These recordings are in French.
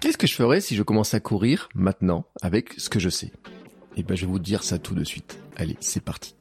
Qu'est-ce que je ferais si je commençais à courir maintenant avec ce que je sais? Eh ben, je vais vous dire ça tout de suite. Allez, c'est parti.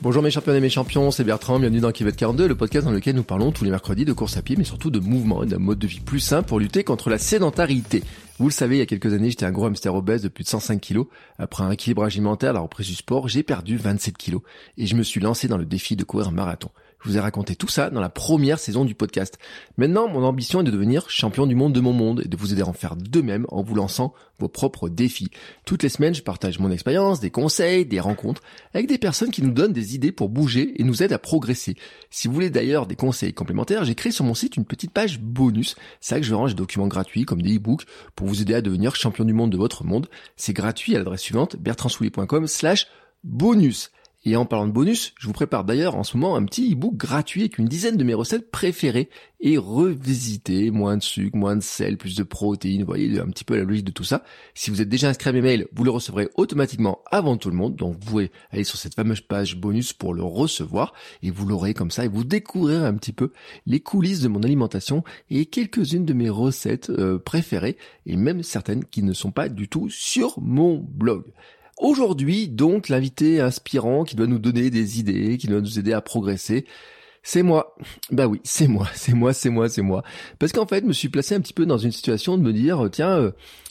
Bonjour mes champions et mes champions, c'est Bertrand, bienvenue dans Kivet 42, le podcast dans lequel nous parlons tous les mercredis de course à pied, mais surtout de mouvement et d'un mode de vie plus sain pour lutter contre la sédentarité. Vous le savez, il y a quelques années, j'étais un gros hamster obèse de plus de 105 kilos. Après un équilibrage alimentaire, la reprise du sport, j'ai perdu 27 kilos et je me suis lancé dans le défi de courir un marathon. Je vous ai raconté tout ça dans la première saison du podcast. Maintenant, mon ambition est de devenir champion du monde de mon monde et de vous aider à en faire de même en vous lançant vos propres défis. Toutes les semaines, je partage mon expérience, des conseils, des rencontres avec des personnes qui nous donnent des idées pour bouger et nous aident à progresser. Si vous voulez d'ailleurs des conseils complémentaires, j'ai créé sur mon site une petite page bonus. C'est là que je range des documents gratuits comme des e-books pour vous aider à devenir champion du monde de votre monde. C'est gratuit à l'adresse suivante bertrandsoulier.com slash bonus. Et en parlant de bonus, je vous prépare d'ailleurs en ce moment un petit e-book gratuit avec une dizaine de mes recettes préférées et revisitées, moins de sucre, moins de sel, plus de protéines, vous voyez un petit peu la logique de tout ça. Si vous êtes déjà inscrit à mes mails, vous le recevrez automatiquement avant tout le monde, donc vous pouvez aller sur cette fameuse page bonus pour le recevoir et vous l'aurez comme ça et vous découvrirez un petit peu les coulisses de mon alimentation et quelques-unes de mes recettes euh, préférées et même certaines qui ne sont pas du tout sur mon blog. Aujourd'hui, donc, l'invité inspirant qui doit nous donner des idées, qui doit nous aider à progresser, c'est moi. Bah oui, c'est moi, c'est moi, c'est moi, c'est moi. Parce qu'en fait, je me suis placé un petit peu dans une situation de me dire, tiens, euh,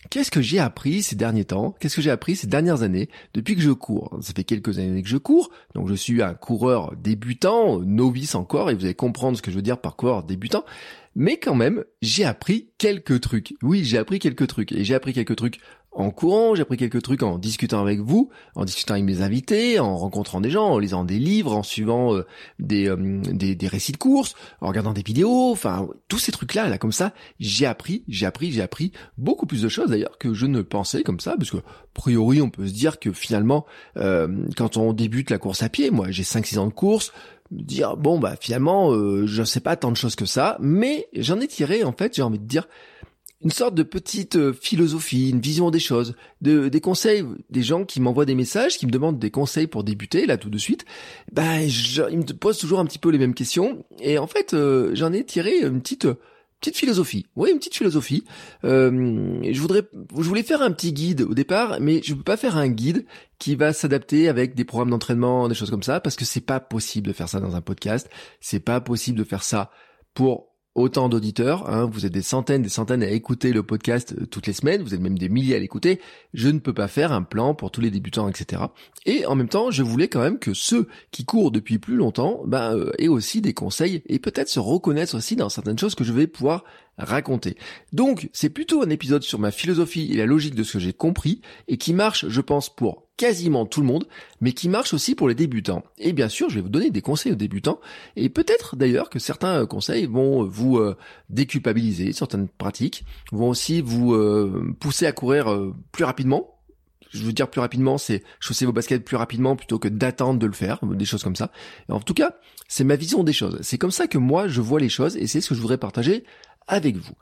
qu'est-ce que j'ai appris ces derniers temps? Qu'est-ce que j'ai appris ces dernières années depuis que je cours? Ça fait quelques années que je cours, donc je suis un coureur débutant, novice encore, et vous allez comprendre ce que je veux dire par coureur débutant. Mais quand même, j'ai appris quelques trucs. Oui, j'ai appris quelques trucs. Et j'ai appris quelques trucs en courant, j'ai appris quelques trucs en discutant avec vous, en discutant avec mes invités, en rencontrant des gens, en lisant des livres, en suivant euh, des, euh, des, des récits de courses, en regardant des vidéos, enfin tous ces trucs là, là comme ça, j'ai appris, j'ai appris, j'ai appris beaucoup plus de choses d'ailleurs que je ne pensais comme ça, parce que a priori on peut se dire que finalement euh, quand on débute la course à pied, moi j'ai 5-6 ans de course, dire bon bah finalement je sais pas tant de choses que ça, mais j'en ai tiré en fait, j'ai envie de dire une sorte de petite euh, philosophie, une vision des choses, de, des conseils, des gens qui m'envoient des messages, qui me demandent des conseils pour débuter, là tout de suite, ben ils me posent toujours un petit peu les mêmes questions, et en fait euh, j'en ai tiré une petite petite philosophie, oui une petite philosophie. Euh, je voudrais, je voulais faire un petit guide au départ, mais je peux pas faire un guide qui va s'adapter avec des programmes d'entraînement, des choses comme ça, parce que c'est pas possible de faire ça dans un podcast, c'est pas possible de faire ça pour autant d'auditeurs, hein, vous êtes des centaines, des centaines à écouter le podcast euh, toutes les semaines, vous êtes même des milliers à l'écouter, je ne peux pas faire un plan pour tous les débutants, etc. Et en même temps, je voulais quand même que ceux qui courent depuis plus longtemps ben, euh, aient aussi des conseils et peut-être se reconnaître aussi dans certaines choses que je vais pouvoir raconter. Donc, c'est plutôt un épisode sur ma philosophie et la logique de ce que j'ai compris et qui marche, je pense, pour quasiment tout le monde, mais qui marche aussi pour les débutants. Et bien sûr, je vais vous donner des conseils aux débutants, et peut-être d'ailleurs que certains conseils vont vous euh, déculpabiliser, certaines pratiques vont aussi vous euh, pousser à courir euh, plus rapidement. Je veux dire plus rapidement, c'est chausser vos baskets plus rapidement plutôt que d'attendre de le faire, des choses comme ça. en tout cas, c'est ma vision des choses. C'est comme ça que moi je vois les choses, et c'est ce que je voudrais partager avec vous.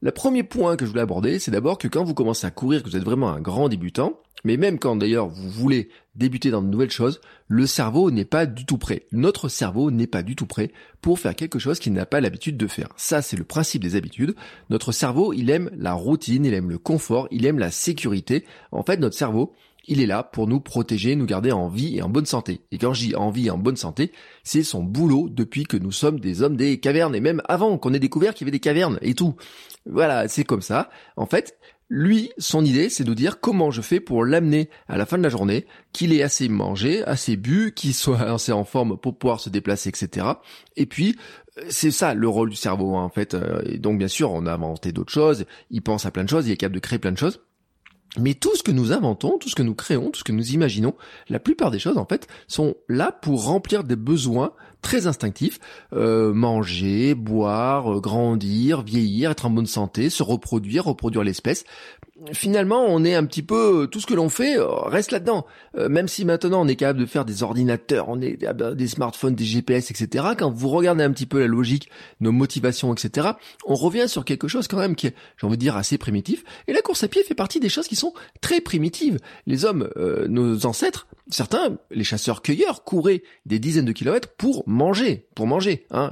Le premier point que je voulais aborder, c'est d'abord que quand vous commencez à courir, que vous êtes vraiment un grand débutant, mais même quand d'ailleurs vous voulez débuter dans de nouvelles choses, le cerveau n'est pas du tout prêt. Notre cerveau n'est pas du tout prêt pour faire quelque chose qu'il n'a pas l'habitude de faire. Ça, c'est le principe des habitudes. Notre cerveau, il aime la routine, il aime le confort, il aime la sécurité. En fait, notre cerveau, il est là pour nous protéger, nous garder en vie et en bonne santé. Et quand je dis en vie et en bonne santé, c'est son boulot depuis que nous sommes des hommes des cavernes et même avant qu'on ait découvert qu'il y avait des cavernes et tout. Voilà, c'est comme ça. En fait, lui, son idée, c'est de dire comment je fais pour l'amener à la fin de la journée, qu'il ait assez mangé, assez bu, qu'il soit assez en forme pour pouvoir se déplacer, etc. Et puis, c'est ça le rôle du cerveau, hein, en fait. Et donc, bien sûr, on a inventé d'autres choses. Il pense à plein de choses, il est capable de créer plein de choses. Mais tout ce que nous inventons, tout ce que nous créons, tout ce que nous imaginons, la plupart des choses en fait sont là pour remplir des besoins très instinctifs, euh, manger, boire, euh, grandir, vieillir, être en bonne santé, se reproduire, reproduire l'espèce finalement, on est un petit peu tout ce que l'on fait euh, reste là-dedans. Euh, même si maintenant on est capable de faire des ordinateurs, on est ah ben, des smartphones, des GPS, etc. Quand vous regardez un petit peu la logique, nos motivations, etc. On revient sur quelque chose quand même qui est, j'ai envie de dire, assez primitif. Et la course à pied fait partie des choses qui sont très primitives. Les hommes, euh, nos ancêtres, certains, les chasseurs-cueilleurs, couraient des dizaines de kilomètres pour manger, pour manger. Hein.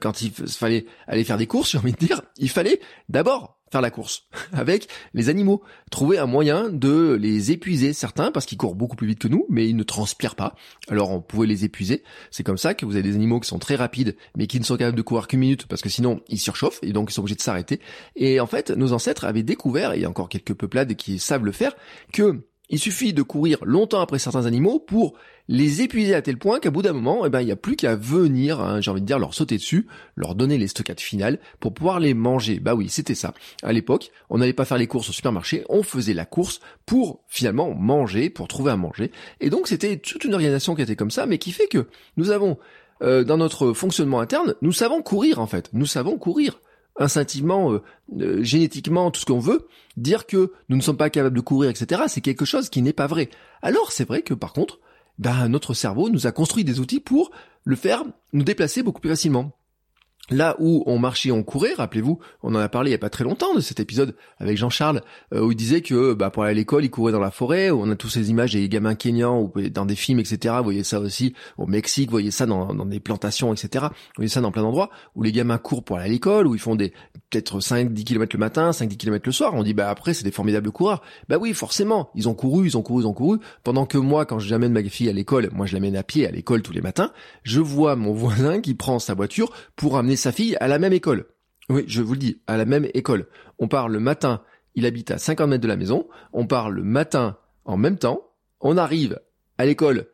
quand il fallait aller faire des courses, j'ai envie de dire, il fallait d'abord faire la course avec les animaux, trouver un moyen de les épuiser certains parce qu'ils courent beaucoup plus vite que nous mais ils ne transpirent pas. Alors on pouvait les épuiser. C'est comme ça que vous avez des animaux qui sont très rapides mais qui ne sont capables de courir qu'une minute parce que sinon ils surchauffent et donc ils sont obligés de s'arrêter. Et en fait, nos ancêtres avaient découvert et il y a encore quelques peuplades qui savent le faire que il suffit de courir longtemps après certains animaux pour les épuiser à tel point qu'à bout d'un moment, eh ben, il n'y a plus qu'à venir, hein, j'ai envie de dire, leur sauter dessus, leur donner les stockades finales pour pouvoir les manger. Bah oui, c'était ça. À l'époque, on n'allait pas faire les courses au supermarché, on faisait la course pour finalement manger, pour trouver à manger. Et donc c'était toute une organisation qui était comme ça, mais qui fait que nous avons, euh, dans notre fonctionnement interne, nous savons courir en fait. Nous savons courir instinctivement, euh, euh, génétiquement, tout ce qu'on veut, dire que nous ne sommes pas capables de courir, etc., c'est quelque chose qui n'est pas vrai. Alors c'est vrai que par contre, ben, notre cerveau nous a construit des outils pour le faire nous déplacer beaucoup plus facilement. Là où on marchait, on courait, rappelez-vous, on en a parlé il y a pas très longtemps de cet épisode avec Jean-Charles, euh, où il disait que bah, pour aller à l'école, il courait dans la forêt, où on a tous ces images des gamins kenyans, ou dans des films, etc. Vous voyez ça aussi au Mexique, vous voyez ça dans, dans des plantations, etc. Vous voyez ça dans plein d'endroits, où les gamins courent pour aller à l'école, où ils font des peut-être 5-10 km le matin, 5-10 km le soir. On dit, bah après, c'est des formidables coureurs. Bah oui, forcément, ils ont couru, ils ont couru, ils ont couru. Pendant que moi, quand j'amène ma fille à l'école, moi je l'amène à pied à l'école tous les matins, je vois mon voisin qui prend sa voiture pour amener sa fille à la même école. Oui, je vous le dis, à la même école. On part le matin, il habite à 50 mètres de la maison, on part le matin en même temps, on arrive à l'école,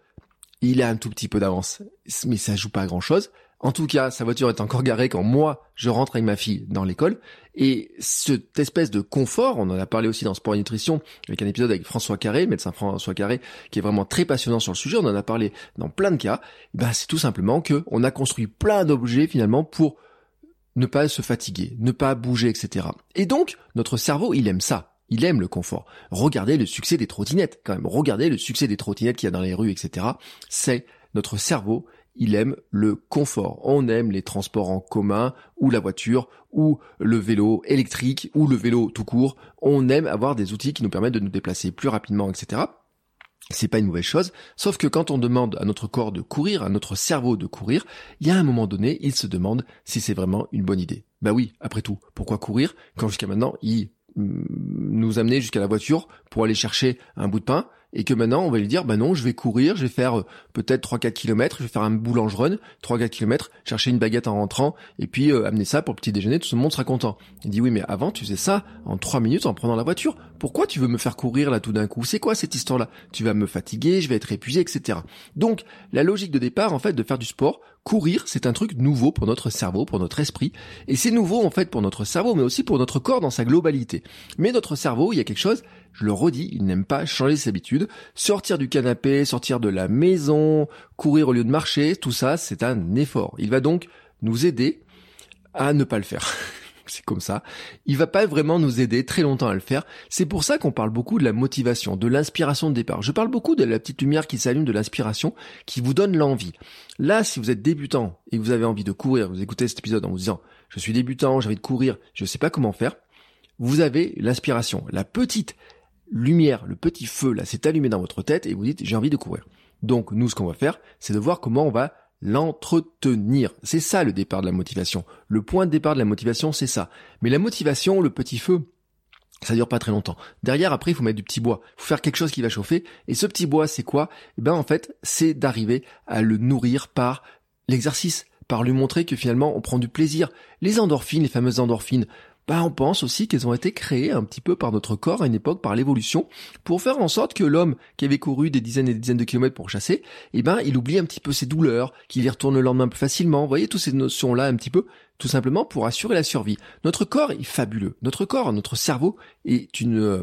il a un tout petit peu d'avance, mais ça joue pas à grand chose. En tout cas, sa voiture est encore garée quand moi, je rentre avec ma fille dans l'école. Et cette espèce de confort, on en a parlé aussi dans Sport et Nutrition, avec un épisode avec François Carré, médecin François Carré, qui est vraiment très passionnant sur le sujet, on en a parlé dans plein de cas. Ben, c'est tout simplement que on a construit plein d'objets finalement pour ne pas se fatiguer, ne pas bouger, etc. Et donc, notre cerveau, il aime ça. Il aime le confort. Regardez le succès des trottinettes, quand même. Regardez le succès des trottinettes qu'il y a dans les rues, etc. C'est notre cerveau, il aime le confort. On aime les transports en commun, ou la voiture, ou le vélo électrique, ou le vélo tout court. On aime avoir des outils qui nous permettent de nous déplacer plus rapidement, etc c'est pas une mauvaise chose, sauf que quand on demande à notre corps de courir, à notre cerveau de courir, il y a un moment donné, il se demande si c'est vraiment une bonne idée. Bah oui, après tout, pourquoi courir quand jusqu'à maintenant il mm, nous amenait jusqu'à la voiture pour aller chercher un bout de pain et que maintenant on va lui dire bah non je vais courir, je vais faire euh, peut-être 3-4 km, je vais faire un boulange run, 3-4 km, chercher une baguette en rentrant et puis euh, amener ça pour le petit déjeuner, tout le monde sera content. Il dit oui mais avant tu faisais ça en 3 minutes en prenant la voiture. Pourquoi tu veux me faire courir là tout d'un coup? C'est quoi cette histoire là Tu vas me fatiguer, je vais être épuisé, etc. Donc la logique de départ en fait de faire du sport, courir c'est un truc nouveau pour notre cerveau, pour notre esprit et c'est nouveau en fait pour notre cerveau mais aussi pour notre corps dans sa globalité. Mais notre cerveau il y a quelque chose je le redis, il n'aime pas changer ses habitudes. Sortir du canapé, sortir de la maison, courir au lieu de marcher, tout ça, c'est un effort. Il va donc nous aider à ne pas le faire. c'est comme ça. Il va pas vraiment nous aider très longtemps à le faire. C'est pour ça qu'on parle beaucoup de la motivation, de l'inspiration de départ. Je parle beaucoup de la petite lumière qui s'allume de l'inspiration, qui vous donne l'envie. Là, si vous êtes débutant et que vous avez envie de courir, vous écoutez cet épisode en vous disant, je suis débutant, j'ai envie de courir, je sais pas comment faire, vous avez l'inspiration, la petite lumière, le petit feu là s'est allumé dans votre tête et vous dites j'ai envie de courir. Donc nous ce qu'on va faire, c'est de voir comment on va l'entretenir. C'est ça le départ de la motivation. Le point de départ de la motivation, c'est ça. Mais la motivation, le petit feu, ça dure pas très longtemps. Derrière, après, il faut mettre du petit bois. Il faut faire quelque chose qui va chauffer. Et ce petit bois, c'est quoi? Eh ben, en fait, c'est d'arriver à le nourrir par l'exercice, par lui montrer que finalement, on prend du plaisir. Les endorphines, les fameuses endorphines, bah on pense aussi qu'elles ont été créées un petit peu par notre corps à une époque, par l'évolution, pour faire en sorte que l'homme qui avait couru des dizaines et des dizaines de kilomètres pour chasser, eh ben il oublie un petit peu ses douleurs, qu'il y retourne le lendemain plus facilement. Vous voyez toutes ces notions-là un petit peu, tout simplement pour assurer la survie. Notre corps est fabuleux. Notre corps, notre cerveau est euh,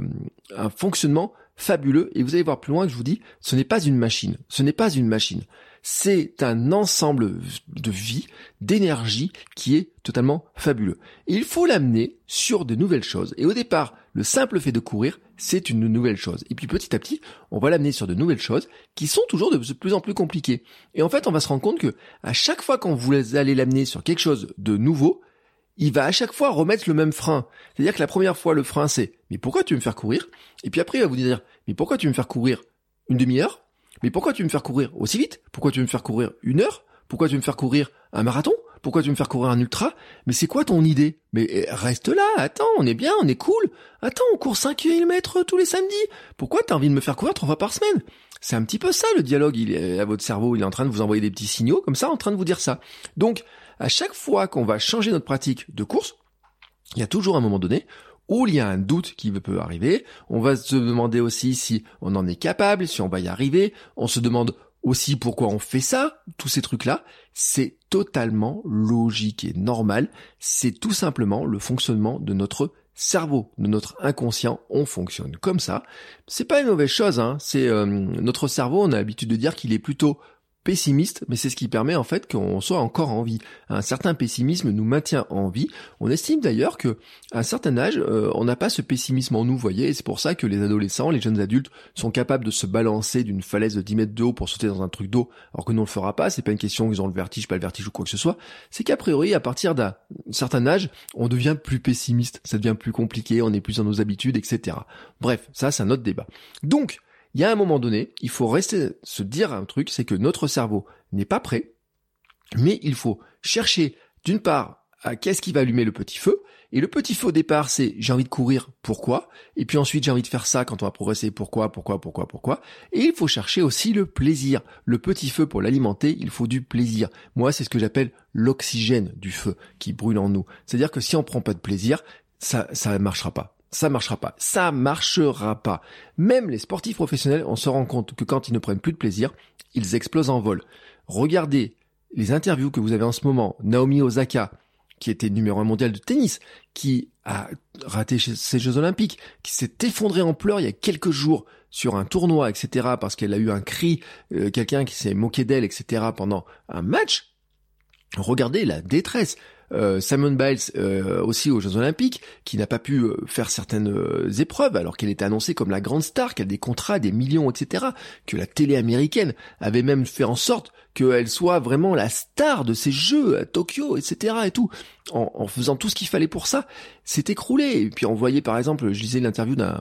un fonctionnement fabuleux. Et vous allez voir plus loin que je vous dis, ce n'est pas une machine. Ce n'est pas une machine c'est un ensemble de vie, d'énergie qui est totalement fabuleux. Il faut l'amener sur de nouvelles choses. Et au départ, le simple fait de courir, c'est une nouvelle chose. Et puis petit à petit, on va l'amener sur de nouvelles choses qui sont toujours de plus en plus compliquées. Et en fait, on va se rendre compte que à chaque fois qu'on vous allez l'amener sur quelque chose de nouveau, il va à chaque fois remettre le même frein. C'est-à-dire que la première fois, le frein, c'est « mais pourquoi tu veux me faire courir ?» Et puis après, il va vous dire « mais pourquoi tu veux me faire courir une demi-heure? Mais pourquoi tu veux me faire courir aussi vite? Pourquoi tu veux me faire courir une heure? Pourquoi tu veux me faire courir un marathon? Pourquoi tu veux me faire courir un ultra? Mais c'est quoi ton idée? Mais eh, reste là, attends, on est bien, on est cool. Attends, on court 5 km tous les samedis. Pourquoi t'as envie de me faire courir trois fois par semaine? C'est un petit peu ça le dialogue, il est à votre cerveau, il est en train de vous envoyer des petits signaux comme ça, en train de vous dire ça. Donc, à chaque fois qu'on va changer notre pratique de course, il y a toujours un moment donné où il y a un doute qui peut arriver. On va se demander aussi si on en est capable, si on va y arriver. On se demande aussi pourquoi on fait ça, tous ces trucs-là. C'est totalement logique et normal. C'est tout simplement le fonctionnement de notre cerveau, de notre inconscient. On fonctionne comme ça. C'est pas une mauvaise chose. Hein. C'est euh, notre cerveau. On a l'habitude de dire qu'il est plutôt pessimiste, mais c'est ce qui permet en fait qu'on soit encore en vie. Un certain pessimisme nous maintient en vie. On estime d'ailleurs que à un certain âge, euh, on n'a pas ce pessimisme en nous, voyez, et c'est pour ça que les adolescents, les jeunes adultes sont capables de se balancer d'une falaise de 10 mètres de haut pour sauter dans un truc d'eau, alors que nous on le fera pas. C'est pas une question qu'ils ont le vertige, pas le vertige ou quoi que ce soit. C'est qu'a priori, à partir d'un certain âge, on devient plus pessimiste, ça devient plus compliqué, on est plus dans nos habitudes, etc. Bref, ça c'est un autre débat. Donc, il y a un moment donné, il faut rester se dire un truc, c'est que notre cerveau n'est pas prêt, mais il faut chercher d'une part à qu'est-ce qui va allumer le petit feu, et le petit feu au départ c'est j'ai envie de courir, pourquoi? Et puis ensuite j'ai envie de faire ça quand on va progresser, pourquoi, pourquoi, pourquoi, pourquoi? Et il faut chercher aussi le plaisir. Le petit feu pour l'alimenter, il faut du plaisir. Moi c'est ce que j'appelle l'oxygène du feu qui brûle en nous. C'est-à-dire que si on prend pas de plaisir, ça ça marchera pas ça marchera pas. Ça marchera pas. Même les sportifs professionnels, on se rend compte que quand ils ne prennent plus de plaisir, ils explosent en vol. Regardez les interviews que vous avez en ce moment. Naomi Osaka, qui était numéro un mondial de tennis, qui a raté ses Jeux Olympiques, qui s'est effondré en pleurs il y a quelques jours sur un tournoi, etc., parce qu'elle a eu un cri, euh, quelqu'un qui s'est moqué d'elle, etc., pendant un match. Regardez la détresse. Euh, Simon Biles euh, aussi aux Jeux Olympiques, qui n'a pas pu euh, faire certaines épreuves alors qu'elle était annoncée comme la grande star, qu'elle a des contrats, des millions, etc. Que la télé américaine avait même fait en sorte qu'elle soit vraiment la star de ces jeux à Tokyo, etc. et tout, en, faisant tout ce qu'il fallait pour ça, s'est écroulé. Et puis on voyait par exemple, je lisais l'interview d'un,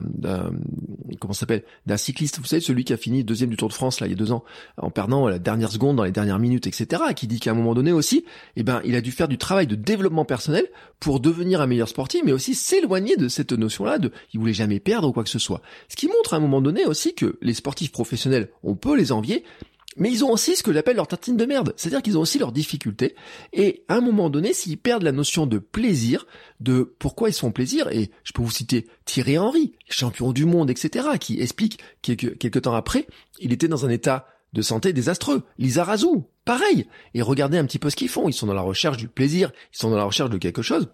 comment s'appelle, d'un cycliste, vous savez, celui qui a fini deuxième du Tour de France là il y a deux ans, en perdant la dernière seconde dans les dernières minutes, etc. Qui dit qu'à un moment donné aussi, eh ben il a dû faire du travail de développement personnel pour devenir un meilleur sportif, mais aussi s'éloigner de cette notion-là de il voulait jamais perdre ou quoi que ce soit. Ce qui montre à un moment donné aussi que les sportifs professionnels, on peut les envier, mais ils ont aussi ce que j'appelle leur tartine de merde. C'est-à-dire qu'ils ont aussi leurs difficultés. Et à un moment donné, s'ils perdent la notion de plaisir, de pourquoi ils font plaisir, et je peux vous citer Thierry Henry, champion du monde, etc., qui explique quelques, quelques temps après, il était dans un état de santé désastreux. Lisa Razou, pareil. Et regardez un petit peu ce qu'ils font. Ils sont dans la recherche du plaisir, ils sont dans la recherche de quelque chose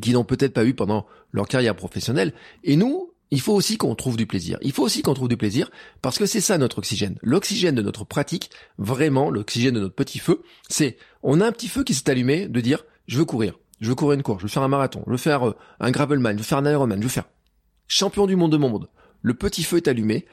qu'ils n'ont peut-être pas eu pendant leur carrière professionnelle. Et nous, il faut aussi qu'on trouve du plaisir. Il faut aussi qu'on trouve du plaisir parce que c'est ça notre oxygène. L'oxygène de notre pratique, vraiment l'oxygène de notre petit feu, c'est on a un petit feu qui s'est allumé de dire je veux courir, je veux courir une course, je veux faire un marathon, je veux faire euh, un gravelman, je veux faire un ironman, je veux faire champion du monde de mon monde. Le petit feu est allumé.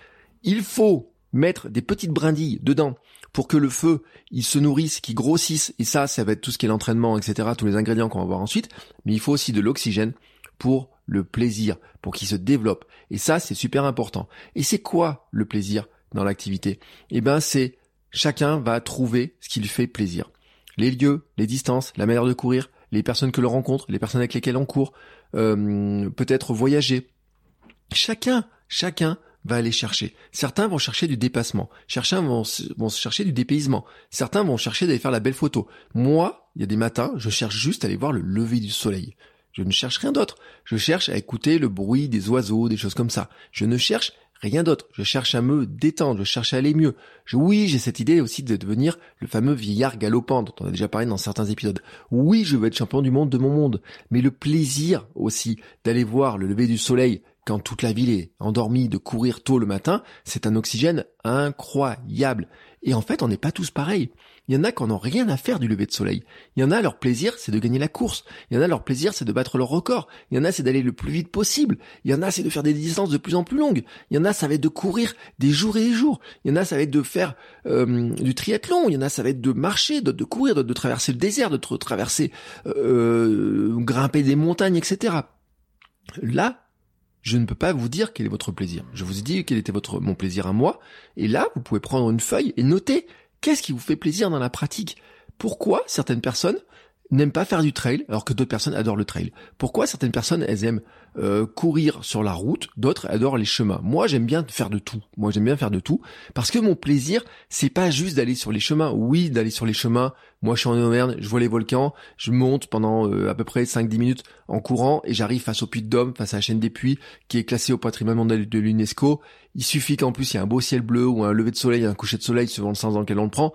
Il faut mettre des petites brindilles dedans pour que le feu, il se nourrisse, qu'il grossisse. Et ça, ça va être tout ce qui est l'entraînement, etc., tous les ingrédients qu'on va voir ensuite. Mais il faut aussi de l'oxygène pour le plaisir, pour qu'il se développe. Et ça, c'est super important. Et c'est quoi le plaisir dans l'activité? Eh ben, c'est chacun va trouver ce qui lui fait plaisir. Les lieux, les distances, la manière de courir, les personnes que l'on rencontre, les personnes avec lesquelles on court, euh, peut-être voyager. Chacun, chacun va aller chercher. Certains vont chercher du dépassement. Certains vont, vont chercher du dépaysement. Certains vont chercher d'aller faire la belle photo. Moi, il y a des matins, je cherche juste à aller voir le lever du soleil. Je ne cherche rien d'autre. Je cherche à écouter le bruit des oiseaux, des choses comme ça. Je ne cherche rien d'autre. Je cherche à me détendre, je cherche à aller mieux. oui, j'ai cette idée aussi de devenir le fameux vieillard galopant dont on a déjà parlé dans certains épisodes. Oui, je veux être champion du monde de mon monde. Mais le plaisir aussi d'aller voir le lever du soleil quand toute la ville est endormie, de courir tôt le matin, c'est un oxygène incroyable. Et en fait, on n'est pas tous pareils. Il y en a qui n'ont rien à faire du lever de soleil. Il y en a, leur plaisir, c'est de gagner la course. Il y en a, leur plaisir, c'est de battre leur record. Il y en a, c'est d'aller le plus vite possible. Il y en a, c'est de faire des distances de plus en plus longues. Il y en a, ça va être de courir des jours et des jours. Il y en a, ça va être de faire euh, du triathlon. Il y en a, ça va être de marcher, de, de courir, de, de, traverser le désert, de traverser, euh, grimper des montagnes, etc. Là, je ne peux pas vous dire quel est votre plaisir. Je vous ai dit quel était votre mon plaisir à moi, et là, vous pouvez prendre une feuille et noter Qu'est-ce qui vous fait plaisir dans la pratique? Pourquoi certaines personnes n'aiment pas faire du trail alors que d'autres personnes adorent le trail Pourquoi certaines personnes elles aiment euh, courir sur la route, d'autres adorent les chemins? Moi j'aime bien faire de tout. Moi j'aime bien faire de tout parce que mon plaisir c'est pas juste d'aller sur les chemins. Oui d'aller sur les chemins. Moi je suis en Auvergne, je vois les volcans, je monte pendant euh, à peu près 5-10 minutes en courant et j'arrive face au Puy de Dôme, face à la chaîne des Puits qui est classée au patrimoine mondial de l'UNESCO. Il suffit qu'en plus il y a un beau ciel bleu ou un lever de soleil, un coucher de soleil selon le sens dans lequel on le prend.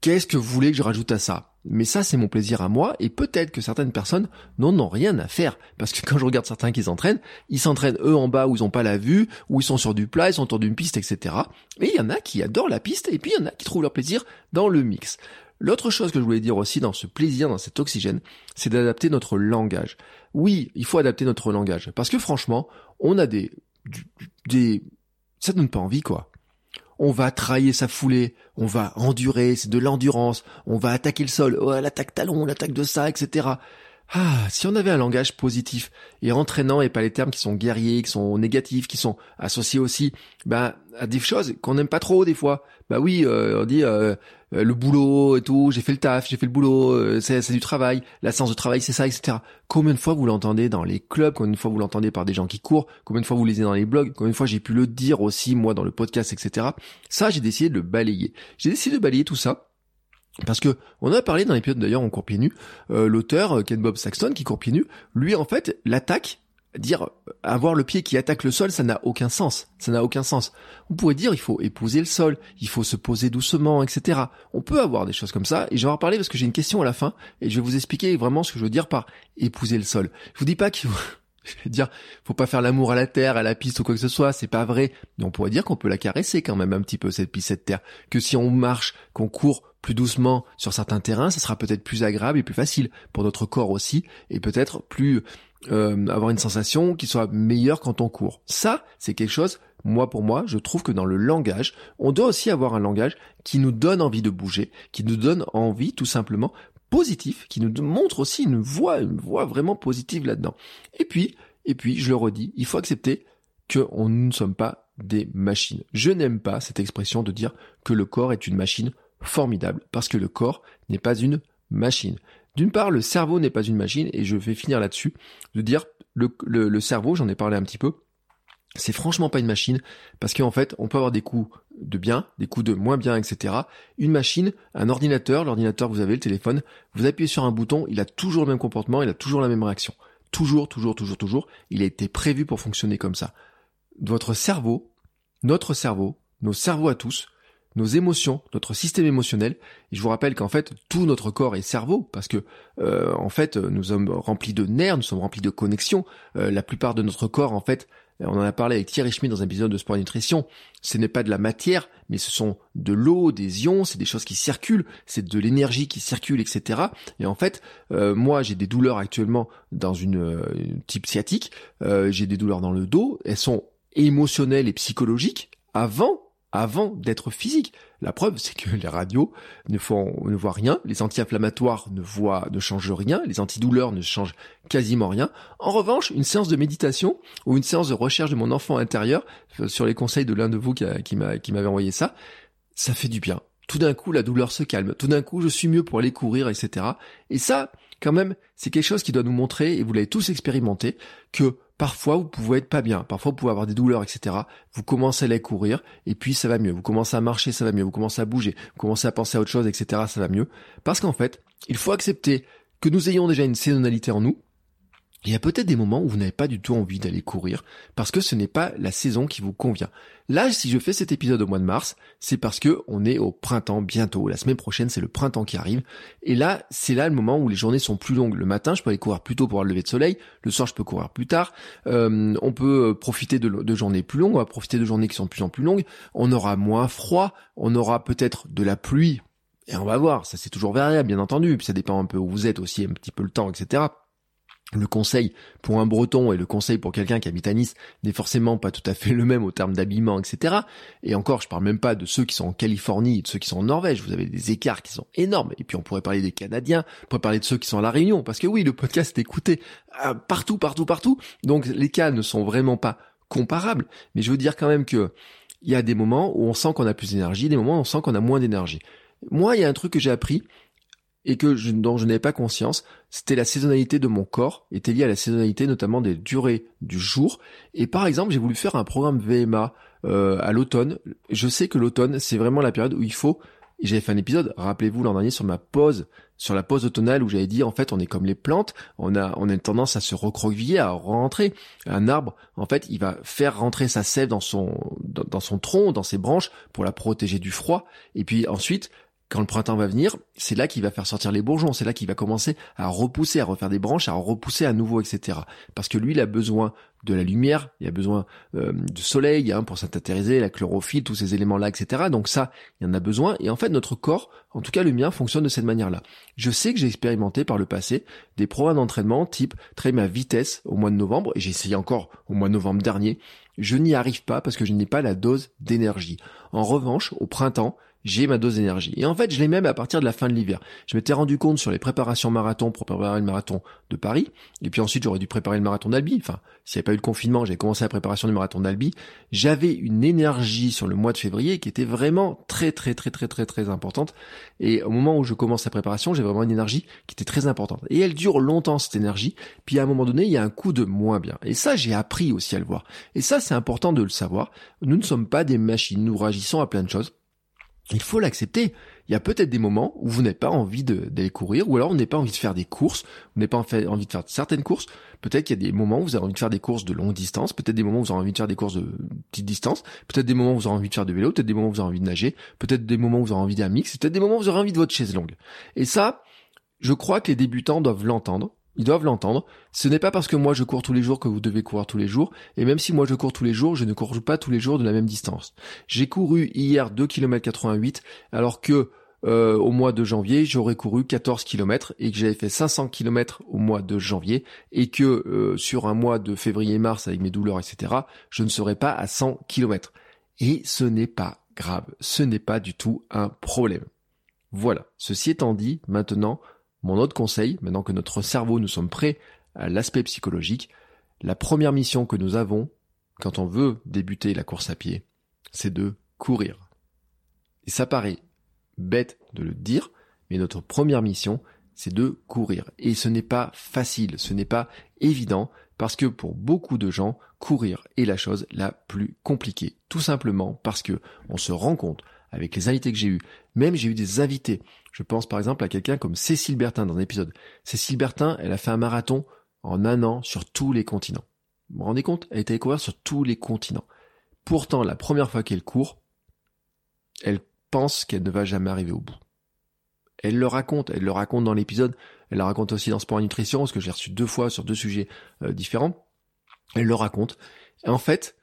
Qu'est-ce que vous voulez que je rajoute à ça? Mais ça, c'est mon plaisir à moi, et peut-être que certaines personnes n'en ont rien à faire. Parce que quand je regarde certains qui s'entraînent, ils s'entraînent eux en bas où ils ont pas la vue, où ils sont sur du plat, ils sont autour d'une piste, etc. Et il y en a qui adorent la piste, et puis il y en a qui trouvent leur plaisir dans le mix. L'autre chose que je voulais dire aussi dans ce plaisir, dans cet oxygène, c'est d'adapter notre langage. Oui, il faut adapter notre langage. Parce que franchement, on a des, des, ça donne pas envie, quoi on va trahir sa foulée, on va endurer, c'est de l'endurance, on va attaquer le sol, oh, l'attaque talon, l'attaque de ça, etc. Ah, si on avait un langage positif et entraînant et pas les termes qui sont guerriers, qui sont négatifs, qui sont associés aussi, ben à des choses qu'on n'aime pas trop des fois. Bah oui, euh, on dit euh, euh, le boulot et tout, j'ai fait le taf, j'ai fait le boulot, c'est du travail, la séance de travail c'est ça, etc. Combien de fois vous l'entendez dans les clubs, combien de fois vous l'entendez par des gens qui courent, combien de fois vous lisez dans les blogs, combien de fois j'ai pu le dire aussi moi dans le podcast, etc. Ça j'ai décidé de le balayer. J'ai décidé de balayer tout ça. Parce que on a parlé dans l'épisode d'ailleurs on court pieds nus, l'auteur Ken Bob Saxton qui court pieds nus, lui en fait l'attaque dire avoir le pied qui attaque le sol, ça n'a aucun sens. Ça n'a aucun sens. On pourrait dire il faut épouser le sol, il faut se poser doucement, etc. On peut avoir des choses comme ça, et je vais en parce que j'ai une question à la fin, et je vais vous expliquer vraiment ce que je veux dire par épouser le sol. Je vous dis pas qu'il faut... Je dire, faut pas faire l'amour à la terre, à la piste ou quoi que ce soit, c'est pas vrai. Mais on pourrait dire qu'on peut la caresser quand même un petit peu cette piste, cette terre. Que si on marche, qu'on court plus doucement sur certains terrains, ça sera peut-être plus agréable et plus facile pour notre corps aussi, et peut-être plus euh, avoir une sensation qui soit meilleure quand on court. Ça, c'est quelque chose, moi pour moi, je trouve que dans le langage, on doit aussi avoir un langage qui nous donne envie de bouger, qui nous donne envie tout simplement positif, qui nous montre aussi une voie, une voie vraiment positive là-dedans. Et puis, et puis, je le redis, il faut accepter que on, nous ne sommes pas des machines. Je n'aime pas cette expression de dire que le corps est une machine formidable, parce que le corps n'est pas une machine. D'une part, le cerveau n'est pas une machine, et je vais finir là-dessus, de dire le, le, cerveau, j'en ai parlé un petit peu, c'est franchement pas une machine, parce qu'en fait, on peut avoir des coups de bien, des coups de moins bien, etc. Une machine, un ordinateur, l'ordinateur, vous avez le téléphone, vous appuyez sur un bouton, il a toujours le même comportement, il a toujours la même réaction. Toujours, toujours, toujours, toujours. Il a été prévu pour fonctionner comme ça. Votre cerveau, notre cerveau, nos cerveaux à tous, nos émotions, notre système émotionnel. Et je vous rappelle qu'en fait, tout notre corps est cerveau, parce que euh, en fait, nous sommes remplis de nerfs, nous sommes remplis de connexions. Euh, la plupart de notre corps, en fait, on en a parlé avec Thierry Schmidt dans un épisode de Sport et Nutrition, ce n'est pas de la matière, mais ce sont de l'eau, des ions, c'est des choses qui circulent, c'est de l'énergie qui circule, etc. Et en fait, euh, moi j'ai des douleurs actuellement dans une, une type sciatique, j'ai des douleurs dans le dos, elles sont émotionnelles et psychologiques avant avant d'être physique. La preuve, c'est que les radios ne font, ne voient rien, les anti-inflammatoires ne voient, ne changent rien, les antidouleurs ne changent quasiment rien. En revanche, une séance de méditation ou une séance de recherche de mon enfant intérieur, euh, sur les conseils de l'un de vous qui, qui m'avait envoyé ça, ça fait du bien. Tout d'un coup, la douleur se calme. Tout d'un coup, je suis mieux pour aller courir, etc. Et ça, quand même, c'est quelque chose qui doit nous montrer, et vous l'avez tous expérimenté, que Parfois, vous pouvez être pas bien. Parfois, vous pouvez avoir des douleurs, etc. Vous commencez à aller courir et puis ça va mieux. Vous commencez à marcher, ça va mieux. Vous commencez à bouger. Vous commencez à penser à autre chose, etc. Ça va mieux. Parce qu'en fait, il faut accepter que nous ayons déjà une saisonnalité en nous Il y a peut-être des moments où vous n'avez pas du tout envie d'aller courir parce que ce n'est pas la saison qui vous convient. Là, si je fais cet épisode au mois de mars, c'est parce que on est au printemps bientôt. La semaine prochaine, c'est le printemps qui arrive. Et là, c'est là le moment où les journées sont plus longues. Le matin, je peux aller courir plus tôt pour le lever de soleil. Le soir, je peux courir plus tard. Euh, on peut profiter de, journées plus longues. On va profiter de journées qui sont de plus en plus longues. On aura moins froid. On aura peut-être de la pluie. Et on va voir. Ça, c'est toujours variable, bien entendu. Puis ça dépend un peu où vous êtes aussi, un petit peu le temps, etc le conseil pour un breton et le conseil pour quelqu'un qui habite à Nice n'est forcément pas tout à fait le même au terme d'habillement, etc. Et encore, je parle même pas de ceux qui sont en Californie et de ceux qui sont en Norvège. Vous avez des écarts qui sont énormes. Et puis on pourrait parler des Canadiens, on pourrait parler de ceux qui sont à La Réunion, parce que oui, le podcast est écouté euh, partout, partout, partout. Donc les cas ne sont vraiment pas comparables. Mais je veux dire quand même que il y a des moments où on sent qu'on a plus d'énergie, des moments où on sent qu'on a moins d'énergie. Moi, il y a un truc que j'ai appris, et que je, dont je n'avais pas conscience, c'était la saisonnalité de mon corps, était liée à la saisonnalité notamment des durées du jour. Et par exemple, j'ai voulu faire un programme VMA euh, à l'automne. Je sais que l'automne, c'est vraiment la période où il faut. J'avais fait un épisode, rappelez-vous l'an dernier, sur ma pause, sur la pause automnale où j'avais dit en fait on est comme les plantes, on a on a une tendance à se recroqueviller, à rentrer. Un arbre, en fait, il va faire rentrer sa sève dans son dans son tronc, dans ses branches pour la protéger du froid. Et puis ensuite, quand le printemps va venir, c'est là qu'il va faire sortir les bourgeons, c'est là qu'il va commencer à repousser, à refaire des branches, à repousser à nouveau, etc. Parce que lui, il a besoin de la lumière, il a besoin euh, du soleil hein, pour s'intérioriser, la chlorophylle, tous ces éléments-là, etc. Donc ça, il en a besoin. Et en fait, notre corps, en tout cas le mien, fonctionne de cette manière-là. Je sais que j'ai expérimenté par le passé des programmes d'entraînement type traiter ma vitesse au mois de novembre, et j'ai essayé encore au mois de novembre dernier. Je n'y arrive pas parce que je n'ai pas la dose d'énergie. En revanche, au printemps, j'ai ma dose d'énergie. Et en fait, je l'ai même à partir de la fin de l'hiver. Je m'étais rendu compte sur les préparations marathon pour préparer le marathon de Paris, et puis ensuite j'aurais dû préparer le marathon d'Albi. Enfin, s'il n'y avait pas eu le confinement, j'ai commencé la préparation du marathon d'Albi. J'avais une énergie sur le mois de février qui était vraiment très très très très très très importante. Et au moment où je commence la préparation, j'ai vraiment une énergie qui était très importante. Et elle dure longtemps cette énergie. Puis à un moment donné, il y a un coup de moins bien. Et ça, j'ai appris aussi à le voir. Et ça, c'est important de le savoir. Nous ne sommes pas des machines. Nous réagissons à plein de choses. Il faut l'accepter. Il y a peut-être des moments où vous n'avez pas envie d'aller courir, ou alors vous n'avez pas envie de faire des courses, vous n'avez pas envie de faire certaines courses. Peut-être qu'il y a des moments où vous avez envie de faire des courses de longue distance, peut-être des moments où vous avez envie de faire des courses de petite distance, peut-être des moments où vous avez envie de faire de vélo, peut-être des moments où vous avez envie de nager, peut-être des moments où vous avez envie d'un mix, peut-être des moments où vous avez envie de votre chaise longue. Et ça, je crois que les débutants doivent l'entendre. Ils doivent l'entendre. Ce n'est pas parce que moi je cours tous les jours que vous devez courir tous les jours. Et même si moi je cours tous les jours, je ne cours pas tous les jours de la même distance. J'ai couru hier 2 km 88 alors que euh, au mois de janvier, j'aurais couru 14 km et que j'avais fait 500 km au mois de janvier et que euh, sur un mois de février-mars avec mes douleurs, etc., je ne serais pas à 100 km. Et ce n'est pas grave, ce n'est pas du tout un problème. Voilà, ceci étant dit, maintenant, mon autre conseil, maintenant que notre cerveau, nous sommes prêts à l'aspect psychologique, la première mission que nous avons quand on veut débuter la course à pied, c'est de courir. Et ça paraît bête de le dire, mais notre première mission, c'est de courir. Et ce n'est pas facile, ce n'est pas évident, parce que pour beaucoup de gens, courir est la chose la plus compliquée. Tout simplement parce que on se rend compte, avec les invités que j'ai eus, même j'ai eu des invités je pense par exemple à quelqu'un comme Cécile Bertin dans un épisode. Cécile Bertin, elle a fait un marathon en un an sur tous les continents. Vous vous rendez compte? Elle allée courir sur tous les continents. Pourtant, la première fois qu'elle court, elle pense qu'elle ne va jamais arriver au bout. Elle le raconte, elle le raconte dans l'épisode, elle le raconte aussi dans Sport et Nutrition, parce que j'ai reçu deux fois sur deux sujets euh, différents. Elle le raconte. Et en fait,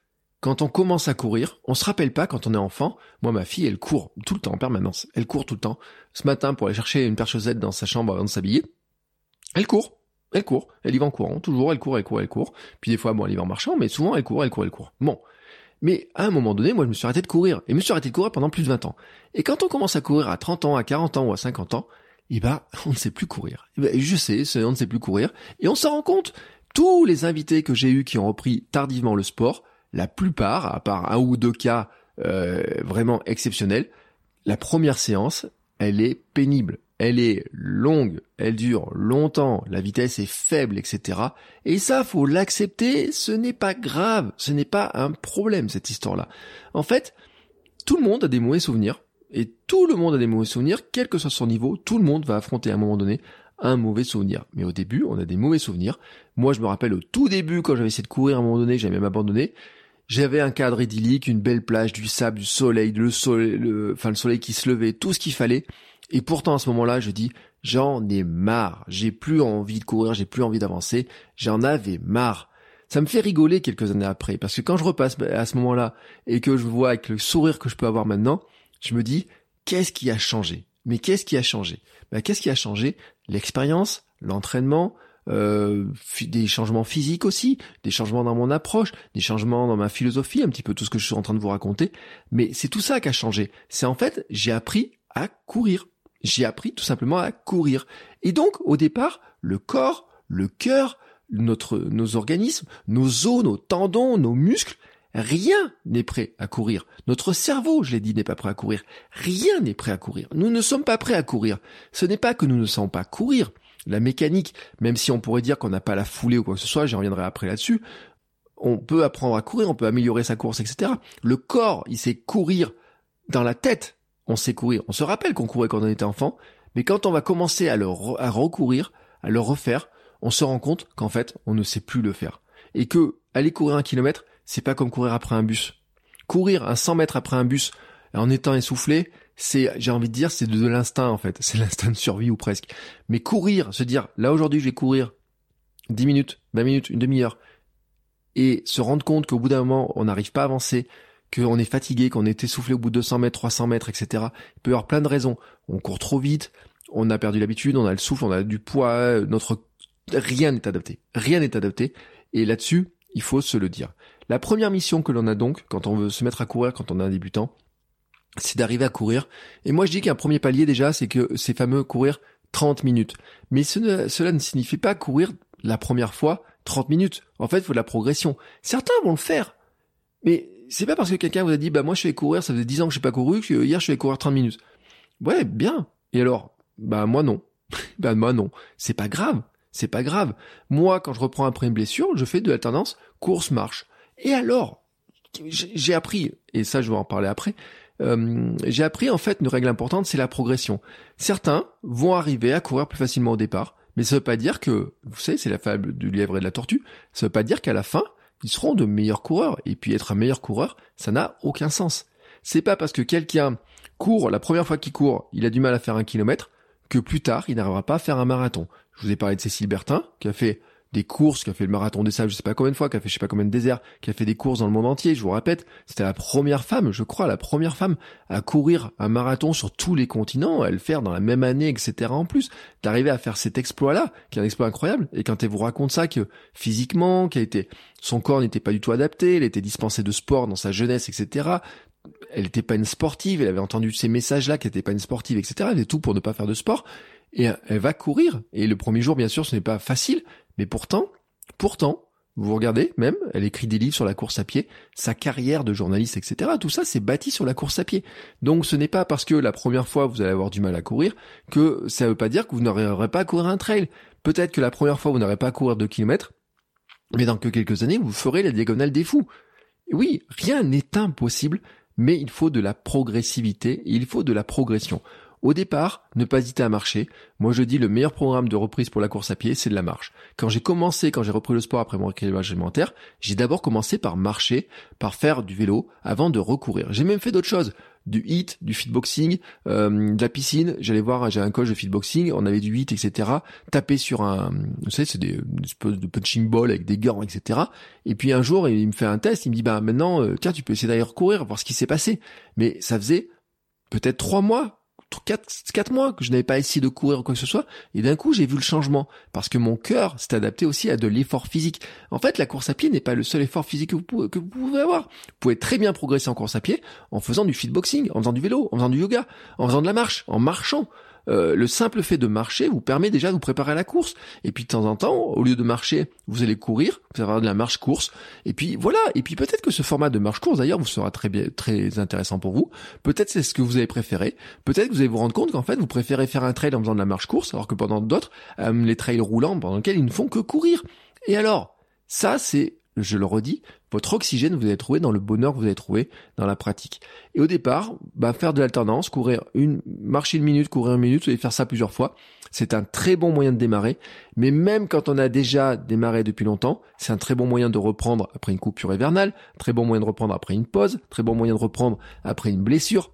quand on commence à courir, on se rappelle pas quand on est enfant. Moi, ma fille, elle court tout le temps en permanence. Elle court tout le temps. Ce matin, pour aller chercher une paire de chaussettes dans sa chambre avant de s'habiller, elle court. Elle court. Elle y va en courant. Toujours, elle court, elle court, elle court. Puis des fois, bon, elle y va en marchant, mais souvent, elle court, elle court, elle court. Bon. Mais à un moment donné, moi, je me suis arrêté de courir. Et je me suis arrêté de courir pendant plus de 20 ans. Et quand on commence à courir à 30 ans, à 40 ans ou à 50 ans, eh ben, on ne sait plus courir. Eh ben, je sais, on ne sait plus courir. Et on s'en rend compte. Tous les invités que j'ai eus qui ont repris tardivement le sport, la plupart, à part un ou deux cas euh, vraiment exceptionnels, la première séance, elle est pénible, elle est longue, elle dure longtemps, la vitesse est faible, etc. Et ça, faut l'accepter, ce n'est pas grave, ce n'est pas un problème cette histoire-là. En fait, tout le monde a des mauvais souvenirs, et tout le monde a des mauvais souvenirs, quel que soit son niveau, tout le monde va affronter à un moment donné un mauvais souvenir. Mais au début, on a des mauvais souvenirs. Moi, je me rappelle au tout début, quand j'avais essayé de courir à un moment donné, j'avais même abandonné. J'avais un cadre idyllique, une belle plage, du sable, du soleil, le soleil, le, enfin le soleil qui se levait, tout ce qu'il fallait. Et pourtant, à ce moment-là, je dis, j'en ai marre. J'ai plus envie de courir, j'ai plus envie d'avancer. J'en avais marre. Ça me fait rigoler quelques années après, parce que quand je repasse à ce moment-là et que je vois avec le sourire que je peux avoir maintenant, je me dis, qu'est-ce qui a changé? Mais qu'est-ce qui a changé? Ben, Qu'est-ce qui a changé? L'expérience, l'entraînement, euh, des changements physiques aussi, des changements dans mon approche, des changements dans ma philosophie, un petit peu tout ce que je suis en train de vous raconter. Mais c'est tout ça qui a changé. C'est en fait, j'ai appris à courir. J'ai appris tout simplement à courir. Et donc, au départ, le corps, le cœur, notre, nos organismes, nos os, nos tendons, nos muscles, rien n'est prêt à courir. Notre cerveau, je l'ai dit, n'est pas prêt à courir. Rien n'est prêt à courir. Nous ne sommes pas prêts à courir. Ce n'est pas que nous ne savons pas courir. La mécanique, même si on pourrait dire qu'on n'a pas la foulée ou quoi que ce soit, j'y reviendrai après là-dessus, on peut apprendre à courir, on peut améliorer sa course, etc. Le corps, il sait courir dans la tête. On sait courir. On se rappelle qu'on courait quand on était enfant, mais quand on va commencer à le à recourir, à le refaire, on se rend compte qu'en fait, on ne sait plus le faire. Et que aller courir un kilomètre, c'est pas comme courir après un bus. Courir un 100 mètres après un bus en étant essoufflé, c'est, j'ai envie de dire, c'est de, l'instinct en fait. C'est l'instinct de survie ou presque. Mais courir, se dire, là aujourd'hui je vais courir 10 minutes, 20 minutes, une demi-heure, et se rendre compte qu'au bout d'un moment on n'arrive pas à avancer, qu'on est fatigué, qu'on est essoufflé au bout de 200 mètres, 300 mètres, etc. Il peut y avoir plein de raisons. On court trop vite, on a perdu l'habitude, on a le souffle, on a du poids, notre rien n'est adapté. Rien n'est adapté. Et là-dessus, il faut se le dire. La première mission que l'on a donc, quand on veut se mettre à courir, quand on est un débutant, c'est d'arriver à courir. Et moi, je dis qu'un premier palier déjà, c'est que ces fameux courir 30 minutes. Mais cela ne signifie pas courir la première fois 30 minutes. En fait, il faut de la progression. Certains vont le faire. Mais c'est pas parce que quelqu'un vous a dit, bah, moi, je vais courir, ça faisait 10 ans que je n'ai pas couru, que hier, je vais courir 30 minutes. Ouais, bien. Et alors? Bah, moi, non. bah, moi, non. C'est pas grave. C'est pas grave. Moi, quand je reprends après une blessure, je fais de la tendance course-marche. Et alors? J'ai appris, et ça, je vais en parler après, euh, j'ai appris en fait une règle importante, c'est la progression. Certains vont arriver à courir plus facilement au départ, mais ça veut pas dire que, vous savez, c'est la fable du lièvre et de la tortue, ça veut pas dire qu'à la fin, ils seront de meilleurs coureurs. Et puis être un meilleur coureur, ça n'a aucun sens. C'est pas parce que quelqu'un court, la première fois qu'il court, il a du mal à faire un kilomètre, que plus tard, il n'arrivera pas à faire un marathon. Je vous ai parlé de Cécile Bertin, qui a fait des courses, qui a fait le marathon des sables, je sais pas combien de fois, qui a fait je sais pas combien de déserts, qui a fait des courses dans le monde entier, je vous répète, c'était la première femme, je crois, la première femme à courir un marathon sur tous les continents, à le faire dans la même année, etc. en plus, d'arriver à faire cet exploit-là, qui est un exploit incroyable, et quand elle vous raconte ça, que physiquement, a été, son corps n'était pas du tout adapté, elle était dispensée de sport dans sa jeunesse, etc., elle n'était pas une sportive, elle avait entendu ces messages-là qu'elle n'était pas une sportive, etc. Elle avait tout pour ne pas faire de sport. Et elle va courir. Et le premier jour, bien sûr, ce n'est pas facile. Mais pourtant, pourtant, vous regardez même, elle écrit des livres sur la course à pied, sa carrière de journaliste, etc. Tout ça, c'est bâti sur la course à pied. Donc ce n'est pas parce que la première fois vous allez avoir du mal à courir que ça ne veut pas dire que vous n'aurez pas à courir un trail. Peut-être que la première fois vous n'aurez pas à courir 2 km, mais dans que quelques années, vous ferez la diagonale des fous. oui, rien n'est impossible, mais il faut de la progressivité, il faut de la progression. Au départ, ne pas hésiter à marcher. Moi, je dis le meilleur programme de reprise pour la course à pied, c'est de la marche. Quand j'ai commencé, quand j'ai repris le sport après mon rééquilibrage alimentaire, j'ai d'abord commencé par marcher, par faire du vélo, avant de recourir. J'ai même fait d'autres choses du hit, du fitboxing, euh, de la piscine. J'allais voir, j'ai un coach de fitboxing, on avait du hit, etc. Taper sur un, vous savez, c'est des espèces de punching ball avec des gants, etc. Et puis un jour, il me fait un test, il me dit, bah maintenant, euh, tiens, tu peux essayer d'aller recourir, voir ce qui s'est passé. Mais ça faisait peut-être trois mois 4, mois que je n'avais pas essayé de courir ou quoi que ce soit, et d'un coup j'ai vu le changement, parce que mon cœur s'est adapté aussi à de l'effort physique. En fait, la course à pied n'est pas le seul effort physique que vous, pouvez, que vous pouvez avoir. Vous pouvez très bien progresser en course à pied en faisant du fitboxing, en faisant du vélo, en faisant du yoga, en faisant de la marche, en marchant. Euh, le simple fait de marcher vous permet déjà de vous préparer à la course. Et puis de temps en temps, au lieu de marcher, vous allez courir, vous allez avoir de la marche-course. Et puis voilà. Et puis peut-être que ce format de marche-course, d'ailleurs, vous sera très bien, très intéressant pour vous. Peut-être c'est ce que vous avez préféré. Peut-être que vous allez vous rendre compte qu'en fait, vous préférez faire un trail en faisant de la marche-course, alors que pendant d'autres, euh, les trails roulants, pendant lesquels ils ne font que courir. Et alors, ça, c'est, je le redis, votre oxygène, vous allez trouver dans le bonheur que vous allez trouver dans la pratique. Et au départ, bah, faire de l'alternance, courir une, marcher une minute, courir une minute, et faire ça plusieurs fois, c'est un très bon moyen de démarrer. Mais même quand on a déjà démarré depuis longtemps, c'est un très bon moyen de reprendre après une coupure hivernale, très bon moyen de reprendre après une pause, très bon moyen de reprendre après une blessure.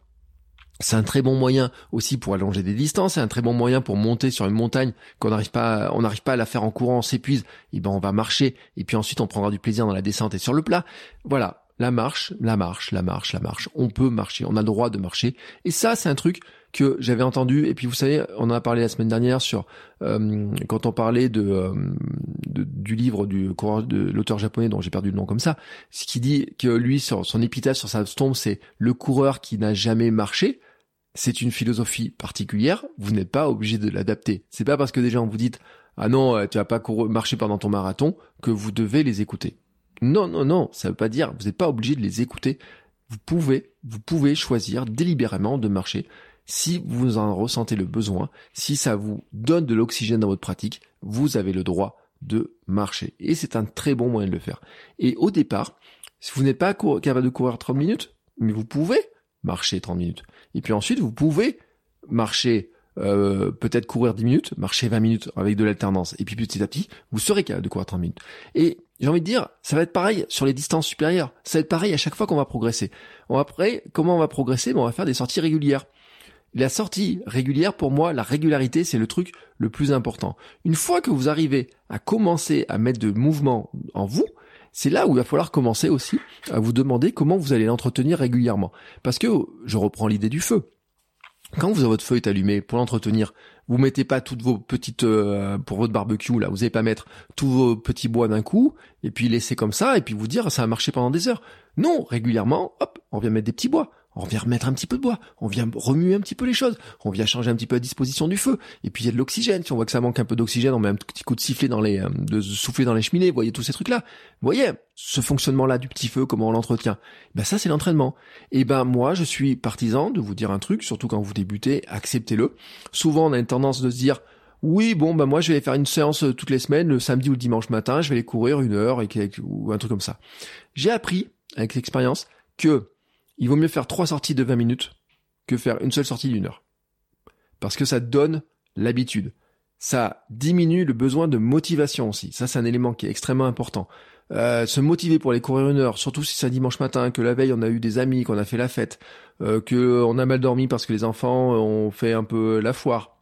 C'est un très bon moyen aussi pour allonger des distances, c'est un très bon moyen pour monter sur une montagne qu'on n'arrive pas, on n'arrive pas à la faire en courant, on s'épuise, et ben on va marcher, et puis ensuite on prendra du plaisir dans la descente et sur le plat. Voilà, la marche, la marche, la marche, la marche. On peut marcher, on a le droit de marcher. Et ça, c'est un truc que j'avais entendu. Et puis vous savez, on en a parlé la semaine dernière sur euh, quand on parlait euh, de, du livre du de l'auteur japonais dont j'ai perdu le nom comme ça, ce qui dit que lui, sur son épitaphe, sur sa tombe, c'est le coureur qui n'a jamais marché c'est une philosophie particulière, vous n'êtes pas obligé de l'adapter. C'est pas parce que déjà on vous dit ah non, euh, tu vas pas marcher pendant ton marathon que vous devez les écouter. Non, non, non, ça veut pas dire vous n'êtes pas obligé de les écouter. Vous pouvez, vous pouvez choisir délibérément de marcher si vous en ressentez le besoin, si ça vous donne de l'oxygène dans votre pratique, vous avez le droit de marcher. Et c'est un très bon moyen de le faire. Et au départ, si vous n'êtes pas capable de courir 30 minutes, mais vous pouvez marcher 30 minutes. Et puis ensuite, vous pouvez marcher, euh, peut-être courir 10 minutes, marcher 20 minutes avec de l'alternance. Et puis petit à petit, vous serez capable de courir 30 minutes. Et j'ai envie de dire, ça va être pareil sur les distances supérieures. Ça va être pareil à chaque fois qu'on va progresser. On après, comment on va progresser? On va faire des sorties régulières. La sortie régulière, pour moi, la régularité, c'est le truc le plus important. Une fois que vous arrivez à commencer à mettre de mouvement en vous, c'est là où il va falloir commencer aussi à vous demander comment vous allez l'entretenir régulièrement. Parce que, je reprends l'idée du feu. Quand vous avez votre feu est allumé pour l'entretenir, vous mettez pas toutes vos petites euh, pour votre barbecue là, vous n'allez pas mettre tous vos petits bois d'un coup et puis laisser comme ça et puis vous dire ça a marché pendant des heures. Non, régulièrement, hop, on vient mettre des petits bois on vient remettre un petit peu de bois, on vient remuer un petit peu les choses, on vient changer un petit peu la disposition du feu, et puis il y a de l'oxygène, si on voit que ça manque un peu d'oxygène, on met un petit coup de sifflet dans les, euh, de souffler dans les cheminées, vous voyez tous ces trucs-là. Vous voyez, ce fonctionnement-là du petit feu, comment on l'entretient? Ben ça, c'est l'entraînement. Et ben moi, je suis partisan de vous dire un truc, surtout quand vous débutez, acceptez-le. Souvent, on a une tendance de se dire, oui, bon, ben moi, je vais faire une séance euh, toutes les semaines, le samedi ou le dimanche matin, je vais aller courir une heure, ou un truc comme ça. J'ai appris, avec l'expérience, que il vaut mieux faire trois sorties de 20 minutes que faire une seule sortie d'une heure. Parce que ça donne l'habitude. Ça diminue le besoin de motivation aussi. Ça, c'est un élément qui est extrêmement important. Euh, se motiver pour aller courir une heure, surtout si c'est dimanche matin, que la veille on a eu des amis, qu'on a fait la fête, euh, que on a mal dormi parce que les enfants ont fait un peu la foire,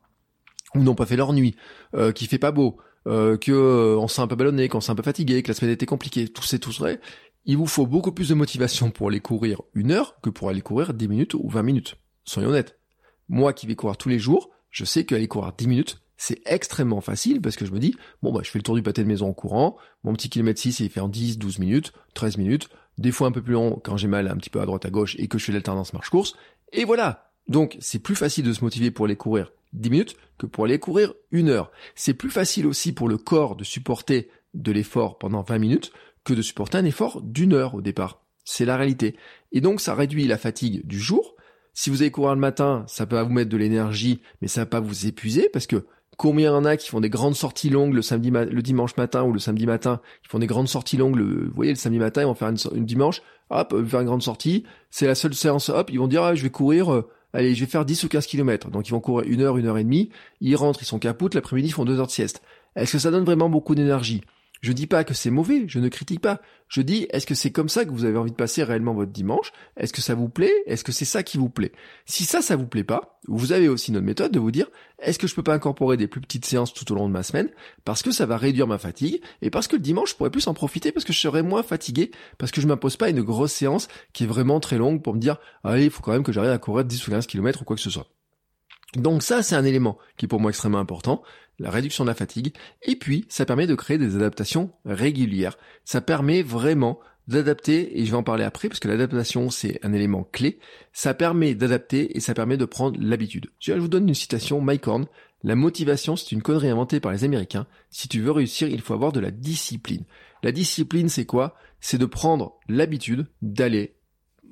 ou n'ont pas fait leur nuit, euh, qu'il fait pas beau, euh, que euh, on s'est un peu ballonné, qu'on s'est un peu fatigué, que la semaine était compliquée, tout c'est tout vrai il vous faut beaucoup plus de motivation pour aller courir une heure que pour aller courir 10 minutes ou 20 minutes. Soyons honnêtes. Moi qui vais courir tous les jours, je sais qu'aller courir 10 minutes, c'est extrêmement facile parce que je me dis, bon bah je fais le tour du pâté de maison en courant, mon petit kilomètre 6 il fait en 10, 12 minutes, 13 minutes, des fois un peu plus long quand j'ai mal un petit peu à droite à gauche et que je fais l'alternance marche-course, et voilà. Donc c'est plus facile de se motiver pour aller courir 10 minutes que pour aller courir une heure. C'est plus facile aussi pour le corps de supporter de l'effort pendant 20 minutes de supporter un effort d'une heure au départ. C'est la réalité. Et donc ça réduit la fatigue du jour. Si vous allez courir le matin, ça peut vous mettre de l'énergie, mais ça va pas vous épuiser parce que combien il y en a qui font des grandes sorties longues le samedi, le dimanche matin ou le samedi matin, qui font des grandes sorties longues le, vous voyez, le samedi matin, ils vont faire une, dimanche, hop, faire une grande sortie, c'est la seule séance, hop, ils vont dire, ah, je vais courir, euh, allez, je vais faire 10 ou 15 kilomètres. Donc ils vont courir une heure, une heure et demie, ils rentrent, ils sont capoutes, l'après-midi, ils font deux heures de sieste. Est-ce que ça donne vraiment beaucoup d'énergie? Je dis pas que c'est mauvais, je ne critique pas. Je dis, est-ce que c'est comme ça que vous avez envie de passer réellement votre dimanche? Est-ce que ça vous plaît? Est-ce que c'est ça qui vous plaît? Si ça, ça vous plaît pas, vous avez aussi notre méthode de vous dire, est-ce que je peux pas incorporer des plus petites séances tout au long de ma semaine? Parce que ça va réduire ma fatigue et parce que le dimanche, je pourrais plus en profiter parce que je serai moins fatigué parce que je m'impose pas une grosse séance qui est vraiment très longue pour me dire, allez, il faut quand même que j'arrive à courir 10 ou 15 km ou quoi que ce soit. Donc ça, c'est un élément qui est pour moi extrêmement important, la réduction de la fatigue, et puis ça permet de créer des adaptations régulières. Ça permet vraiment d'adapter, et je vais en parler après, parce que l'adaptation, c'est un élément clé, ça permet d'adapter et ça permet de prendre l'habitude. Je vous donne une citation, Mike Horn, la motivation, c'est une connerie inventée par les Américains. Si tu veux réussir, il faut avoir de la discipline. La discipline, c'est quoi? C'est de prendre l'habitude d'aller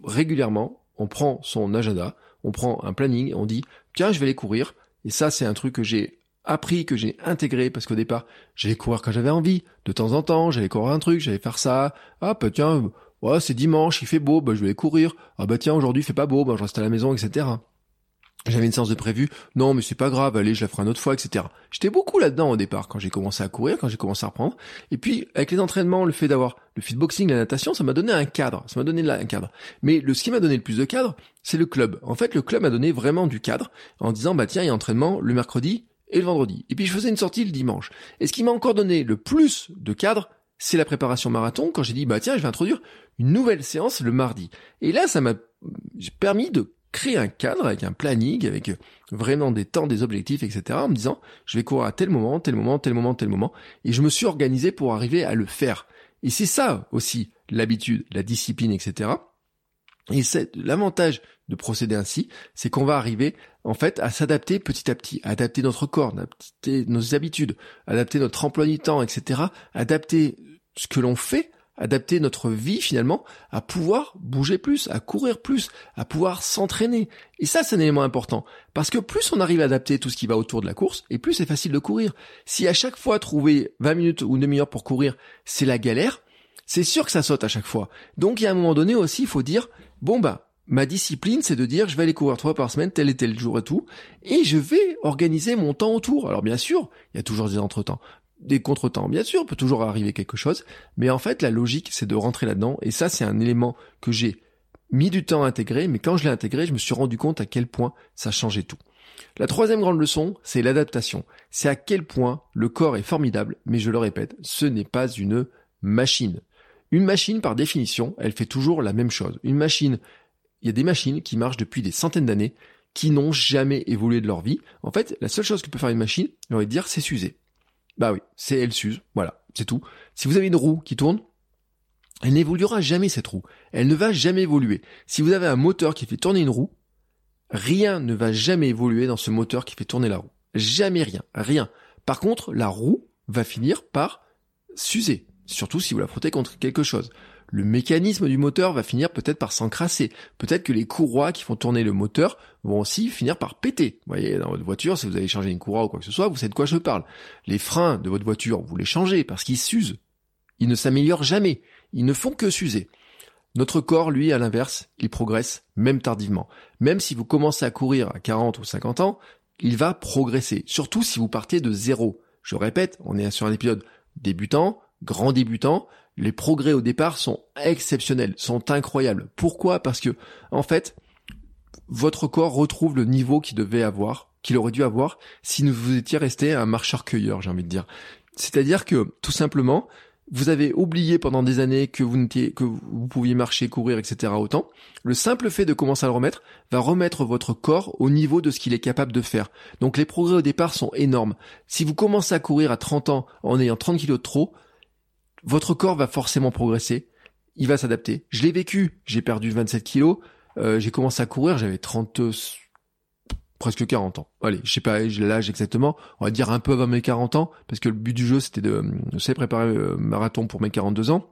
régulièrement, on prend son agenda, on prend un planning, on dit tiens, je vais aller courir. Et ça, c'est un truc que j'ai appris, que j'ai intégré, parce qu'au départ, j'allais courir quand j'avais envie, de temps en temps, j'allais courir un truc, j'allais faire ça, ah bah tiens, ouais, c'est dimanche, il fait beau, bah je vais aller courir, ah bah tiens, aujourd'hui il fait pas beau, bah je reste à la maison, etc. J'avais une séance de prévu, non mais c'est pas grave, allez, je la ferai une autre fois, etc. J'étais beaucoup là-dedans au départ, quand j'ai commencé à courir, quand j'ai commencé à reprendre. Et puis, avec les entraînements, le fait d'avoir le fitboxing, la natation, ça m'a donné un cadre, ça m'a donné un cadre. Mais le, ce qui m'a donné le plus de cadre, c'est le club. En fait, le club m'a donné vraiment du cadre, en disant, bah tiens, il y a entraînement le mercredi et le vendredi. Et puis je faisais une sortie le dimanche. Et ce qui m'a encore donné le plus de cadre, c'est la préparation marathon, quand j'ai dit, bah tiens, je vais introduire une nouvelle séance le mardi. Et là, ça m'a permis de créer un cadre avec un planning, avec vraiment des temps, des objectifs, etc. en me disant, je vais courir à tel moment, tel moment, tel moment, tel moment. Et je me suis organisé pour arriver à le faire. Et c'est ça aussi, l'habitude, la discipline, etc. Et c'est l'avantage de procéder ainsi, c'est qu'on va arriver en fait à s'adapter petit à petit, à adapter notre corps, adapter nos habitudes, adapter notre emploi du temps, etc. Adapter ce que l'on fait adapter notre vie finalement à pouvoir bouger plus, à courir plus, à pouvoir s'entraîner. Et ça, c'est un élément important. Parce que plus on arrive à adapter tout ce qui va autour de la course, et plus c'est facile de courir. Si à chaque fois trouver 20 minutes ou une demi-heure pour courir, c'est la galère, c'est sûr que ça saute à chaque fois. Donc, il y a un moment donné aussi, il faut dire, bon bah, ma discipline, c'est de dire, je vais aller courir trois par semaine, tel et tel jour et tout, et je vais organiser mon temps autour. Alors bien sûr, il y a toujours des entretemps des contretemps. Bien sûr, peut toujours arriver quelque chose, mais en fait, la logique, c'est de rentrer là-dedans, et ça, c'est un élément que j'ai mis du temps à intégrer, mais quand je l'ai intégré, je me suis rendu compte à quel point ça changeait tout. La troisième grande leçon, c'est l'adaptation. C'est à quel point le corps est formidable, mais je le répète, ce n'est pas une machine. Une machine, par définition, elle fait toujours la même chose. Une machine, il y a des machines qui marchent depuis des centaines d'années, qui n'ont jamais évolué de leur vie. En fait, la seule chose que peut faire une machine, j'ai envie dire, c'est s'user. Bah oui, c'est elle s'use, voilà, c'est tout. Si vous avez une roue qui tourne, elle n'évoluera jamais cette roue. Elle ne va jamais évoluer. Si vous avez un moteur qui fait tourner une roue, rien ne va jamais évoluer dans ce moteur qui fait tourner la roue. Jamais rien, rien. Par contre, la roue va finir par s'user, surtout si vous la frottez contre quelque chose le mécanisme du moteur va finir peut-être par s'encrasser. Peut-être que les courroies qui font tourner le moteur vont aussi finir par péter. Vous voyez, dans votre voiture, si vous avez changé une courroie ou quoi que ce soit, vous savez de quoi je parle. Les freins de votre voiture, vous les changez parce qu'ils s'usent. Ils ne s'améliorent jamais. Ils ne font que s'user. Notre corps, lui, à l'inverse, il progresse, même tardivement. Même si vous commencez à courir à 40 ou 50 ans, il va progresser. Surtout si vous partez de zéro. Je répète, on est sur un épisode débutant, grand débutant, les progrès au départ sont exceptionnels, sont incroyables. Pourquoi? Parce que, en fait, votre corps retrouve le niveau qu'il devait avoir, qu'il aurait dû avoir, si vous étiez resté un marcheur-cueilleur, j'ai envie de dire. C'est-à-dire que, tout simplement, vous avez oublié pendant des années que vous que vous pouviez marcher, courir, etc. autant. Le simple fait de commencer à le remettre va remettre votre corps au niveau de ce qu'il est capable de faire. Donc les progrès au départ sont énormes. Si vous commencez à courir à 30 ans en ayant 30 kilos de trop, votre corps va forcément progresser, il va s'adapter. Je l'ai vécu, j'ai perdu 27 kilos, euh, j'ai commencé à courir, j'avais 30, presque 40 ans. Allez, je sais pas l'âge exactement, on va dire un peu avant mes 40 ans, parce que le but du jeu c'était de, je sais préparer euh, marathon pour mes 42 ans.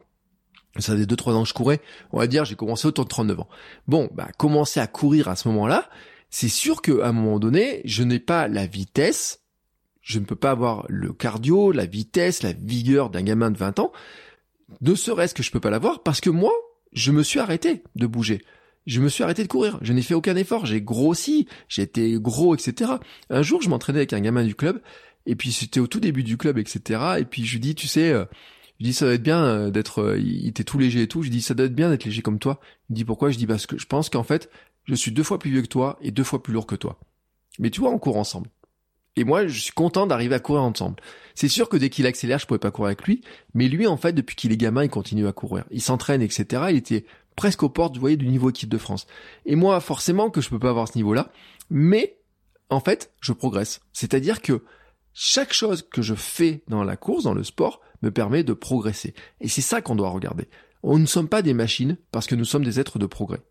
Ça faisait 2-3 ans que je courais, on va dire j'ai commencé autour de 39 ans. Bon, bah commencer à courir à ce moment-là, c'est sûr qu'à un moment donné, je n'ai pas la vitesse je ne peux pas avoir le cardio, la vitesse, la vigueur d'un gamin de 20 ans. Ne serait-ce que je peux pas l'avoir parce que moi, je me suis arrêté de bouger. Je me suis arrêté de courir. Je n'ai fait aucun effort. J'ai grossi. J'ai été gros, etc. Un jour, je m'entraînais avec un gamin du club. Et puis, c'était au tout début du club, etc. Et puis, je lui dis, tu sais, euh, je dis, ça doit être bien euh, d'être, euh, il était tout léger et tout. Je dis, ça doit être bien d'être léger comme toi. Il me dit, pourquoi? Je dis, parce que je pense qu'en fait, je suis deux fois plus vieux que toi et deux fois plus lourd que toi. Mais tu vois, on court ensemble. Et moi, je suis content d'arriver à courir ensemble. C'est sûr que dès qu'il accélère, je pouvais pas courir avec lui, mais lui, en fait, depuis qu'il est gamin, il continue à courir. Il s'entraîne, etc. Il était presque aux portes, vous voyez, du niveau équipe de France. Et moi, forcément que je peux pas avoir ce niveau-là, mais en fait, je progresse. C'est-à-dire que chaque chose que je fais dans la course, dans le sport, me permet de progresser. Et c'est ça qu'on doit regarder. On ne sommes pas des machines parce que nous sommes des êtres de progrès.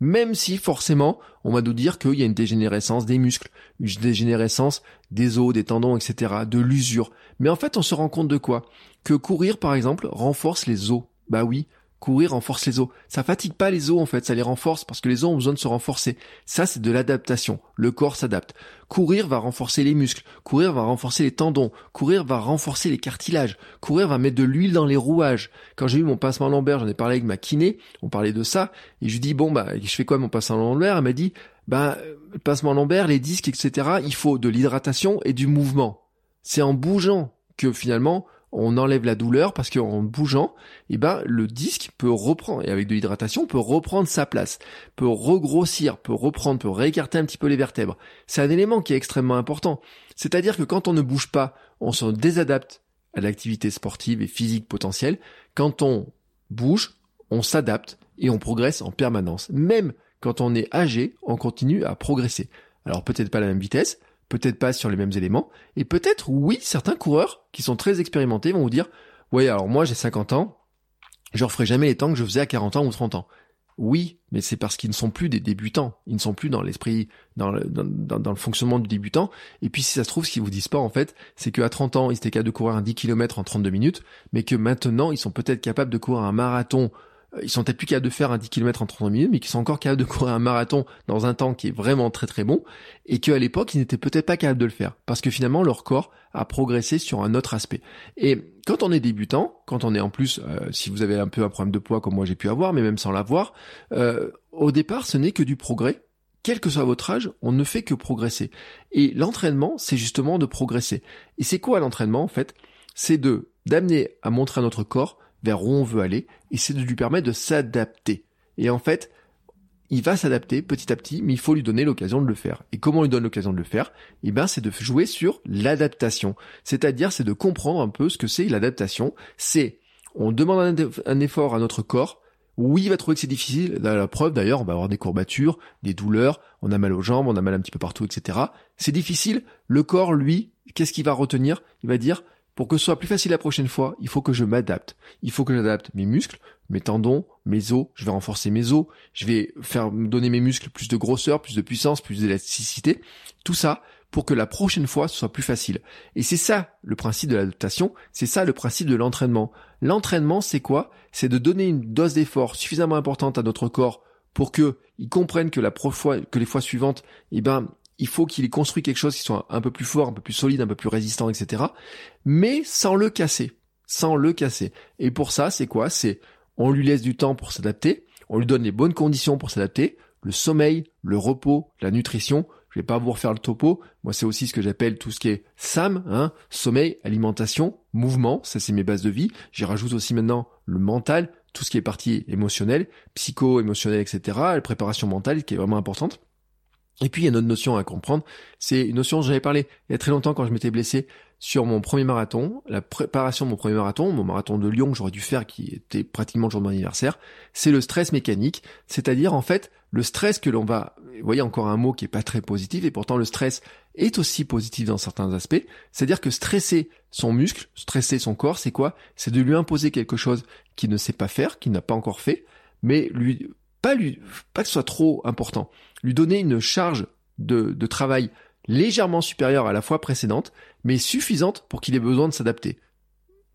Même si forcément, on va nous dire qu'il y a une dégénérescence des muscles, une dégénérescence des os, des tendons, etc., de l'usure. Mais en fait, on se rend compte de quoi? Que courir, par exemple, renforce les os. Bah oui, Courir renforce les os. Ça fatigue pas les os en fait, ça les renforce parce que les os ont besoin de se renforcer. Ça c'est de l'adaptation. Le corps s'adapte. Courir va renforcer les muscles. Courir va renforcer les tendons. Courir va renforcer les cartilages. Courir va mettre de l'huile dans les rouages. Quand j'ai eu mon pincement lombaire, j'en ai parlé avec ma kiné. On parlait de ça et je lui dis bon bah je fais quoi mon pincement lombaire Elle m'a dit bah le pincement lombaire, les disques etc. Il faut de l'hydratation et du mouvement. C'est en bougeant que finalement on enlève la douleur parce qu'en bougeant, eh ben, le disque peut reprendre, et avec de l'hydratation, peut reprendre sa place, peut regrossir, peut reprendre, peut réécarter un petit peu les vertèbres. C'est un élément qui est extrêmement important. C'est-à-dire que quand on ne bouge pas, on se désadapte à l'activité sportive et physique potentielle. Quand on bouge, on s'adapte et on progresse en permanence. Même quand on est âgé, on continue à progresser. Alors peut-être pas à la même vitesse, peut-être pas sur les mêmes éléments, et peut-être, oui, certains coureurs qui sont très expérimentés vont vous dire, ouais, alors moi j'ai 50 ans, je referai jamais les temps que je faisais à 40 ans ou 30 ans. Oui, mais c'est parce qu'ils ne sont plus des débutants. Ils ne sont plus dans l'esprit, dans le, dans, le fonctionnement du débutant. Et puis, si ça se trouve, ce qu'ils vous disent pas, en fait, c'est qu'à 30 ans, ils étaient capables de courir un 10 km en 32 minutes, mais que maintenant, ils sont peut-être capables de courir un marathon ils sont peut-être plus capables de faire un 10 km en 30 minutes, mais qui sont encore capables de courir un marathon dans un temps qui est vraiment très très bon, et qu'à l'époque, ils n'étaient peut-être pas capables de le faire, parce que finalement, leur corps a progressé sur un autre aspect. Et quand on est débutant, quand on est en plus, euh, si vous avez un peu un problème de poids comme moi j'ai pu avoir, mais même sans l'avoir, euh, au départ, ce n'est que du progrès. Quel que soit votre âge, on ne fait que progresser. Et l'entraînement, c'est justement de progresser. Et c'est quoi l'entraînement en fait? C'est de d'amener à montrer à notre corps vers où on veut aller, et c'est de lui permettre de s'adapter. Et en fait, il va s'adapter petit à petit, mais il faut lui donner l'occasion de le faire. Et comment on lui donne l'occasion de le faire? Eh ben, c'est de jouer sur l'adaptation. C'est-à-dire, c'est de comprendre un peu ce que c'est l'adaptation. C'est, on demande un, effort à notre corps. Oui, il va trouver que c'est difficile. La preuve, d'ailleurs, on va avoir des courbatures, des douleurs, on a mal aux jambes, on a mal un petit peu partout, etc. C'est difficile. Le corps, lui, qu'est-ce qu'il va retenir? Il va dire, pour que ce soit plus facile la prochaine fois, il faut que je m'adapte. Il faut que j'adapte mes muscles, mes tendons, mes os, je vais renforcer mes os, je vais faire donner mes muscles plus de grosseur, plus de puissance, plus d'élasticité. Tout ça pour que la prochaine fois ce soit plus facile. Et c'est ça le principe de l'adaptation, c'est ça le principe de l'entraînement. L'entraînement, c'est quoi? C'est de donner une dose d'effort suffisamment importante à notre corps pour que il comprenne que la que les fois suivantes, eh ben, il faut qu'il ait construit quelque chose qui soit un peu plus fort, un peu plus solide, un peu plus résistant, etc. Mais sans le casser. Sans le casser. Et pour ça, c'est quoi? C'est on lui laisse du temps pour s'adapter, on lui donne les bonnes conditions pour s'adapter, le sommeil, le repos, la nutrition. Je vais pas vous refaire le topo. Moi, c'est aussi ce que j'appelle tout ce qui est SAM, hein, sommeil, alimentation, mouvement. Ça, c'est mes bases de vie. J'y rajoute aussi maintenant le mental, tout ce qui est partie émotionnelle, psycho-émotionnelle, etc. La préparation mentale qui est vraiment importante. Et puis il y a une autre notion à comprendre, c'est une notion dont j'avais parlé il y a très longtemps quand je m'étais blessé sur mon premier marathon, la préparation de mon premier marathon, mon marathon de Lyon que j'aurais dû faire qui était pratiquement le jour de mon anniversaire, c'est le stress mécanique, c'est-à-dire en fait le stress que l'on va, vous voyez encore un mot qui est pas très positif et pourtant le stress est aussi positif dans certains aspects, c'est-à-dire que stresser son muscle, stresser son corps, c'est quoi? C'est de lui imposer quelque chose qu'il ne sait pas faire, qu'il n'a pas encore fait, mais lui pas lui, pas que ce soit trop important, lui donner une charge de, de travail légèrement supérieure à la fois précédente, mais suffisante pour qu'il ait besoin de s'adapter.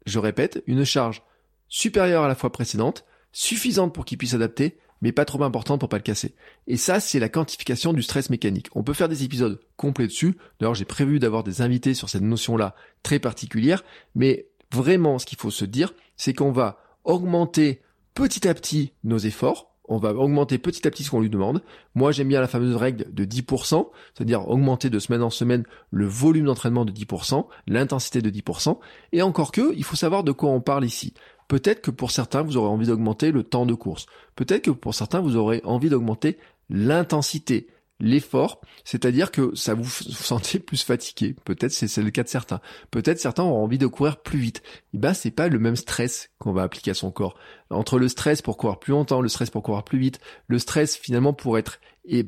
Je répète, une charge supérieure à la fois précédente, suffisante pour qu'il puisse s'adapter, mais pas trop importante pour pas le casser. Et ça, c'est la quantification du stress mécanique. On peut faire des épisodes complets dessus. D'ailleurs, j'ai prévu d'avoir des invités sur cette notion-là très particulière. Mais vraiment, ce qu'il faut se dire, c'est qu'on va augmenter petit à petit nos efforts on va augmenter petit à petit ce qu'on lui demande. Moi, j'aime bien la fameuse règle de 10%, c'est-à-dire augmenter de semaine en semaine le volume d'entraînement de 10%, l'intensité de 10%. Et encore que, il faut savoir de quoi on parle ici. Peut-être que pour certains, vous aurez envie d'augmenter le temps de course. Peut-être que pour certains, vous aurez envie d'augmenter l'intensité l'effort, c'est-à-dire que ça vous, vous sentez plus fatigué. Peut-être c'est le cas de certains. Peut-être certains auront envie de courir plus vite. Et eh ben c'est pas le même stress qu'on va appliquer à son corps. Entre le stress pour courir plus longtemps, le stress pour courir plus vite, le stress finalement pour être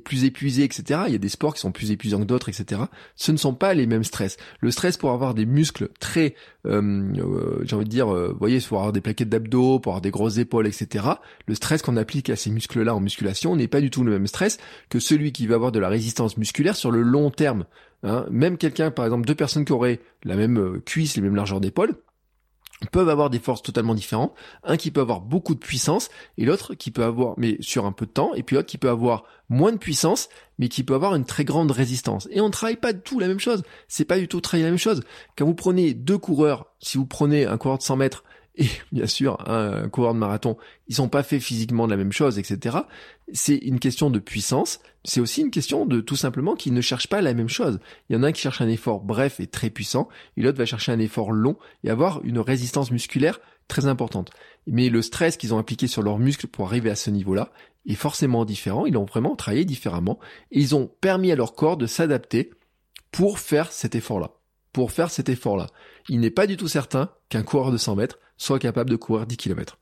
plus épuisé, etc. Il y a des sports qui sont plus épuisants que d'autres, etc. Ce ne sont pas les mêmes stress. Le stress pour avoir des muscles très, euh, euh, j'ai envie de dire, euh, vous voyez, pour avoir des plaquettes d'abdos, pour avoir des grosses épaules, etc. Le stress qu'on applique à ces muscles-là en musculation n'est pas du tout le même stress que celui qui va avoir de la résistance musculaire sur le long terme. Hein. Même quelqu'un, par exemple, deux personnes qui auraient la même cuisse, les mêmes largeurs d'épaule, peuvent avoir des forces totalement différentes. Un qui peut avoir beaucoup de puissance et l'autre qui peut avoir, mais sur un peu de temps, et puis l'autre qui peut avoir moins de puissance, mais qui peut avoir une très grande résistance. Et on ne travaille pas du tout la même chose. C'est pas du tout travailler la même chose. Quand vous prenez deux coureurs, si vous prenez un coureur de 100 mètres et bien sûr un coureur de marathon, ils sont pas faits physiquement de la même chose, etc. C'est une question de puissance. C'est aussi une question de tout simplement qu'ils ne cherchent pas la même chose. Il y en a un qui cherche un effort bref et très puissant, et l'autre va chercher un effort long et avoir une résistance musculaire très importante. Mais le stress qu'ils ont appliqué sur leurs muscles pour arriver à ce niveau-là est forcément différent. Ils ont vraiment travaillé différemment et ils ont permis à leur corps de s'adapter pour faire cet effort-là. Pour faire cet effort-là. Il n'est pas du tout certain qu'un coureur de 100 mètres soit capable de courir 10 km.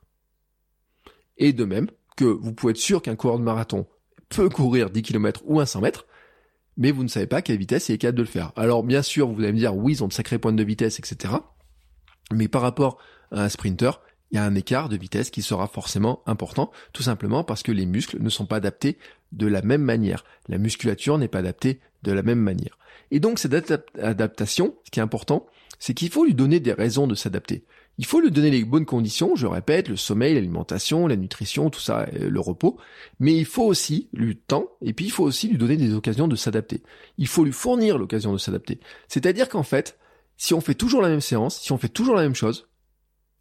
Et de même que vous pouvez être sûr qu'un coureur de marathon peut courir 10 km ou un 100 mètres, mais vous ne savez pas quelle vitesse il est capable de le faire. Alors bien sûr, vous allez me dire, oui, ils ont de sacrées pointes de vitesse, etc. Mais par rapport à un sprinter, il y a un écart de vitesse qui sera forcément important, tout simplement parce que les muscles ne sont pas adaptés de la même manière. La musculature n'est pas adaptée de la même manière. Et donc cette adaptation, ce qui est important, c'est qu'il faut lui donner des raisons de s'adapter. Il faut lui donner les bonnes conditions, je répète, le sommeil, l'alimentation, la nutrition, tout ça, le repos. Mais il faut aussi lui temps, et puis il faut aussi lui donner des occasions de s'adapter. Il faut lui fournir l'occasion de s'adapter. C'est-à-dire qu'en fait, si on fait toujours la même séance, si on fait toujours la même chose,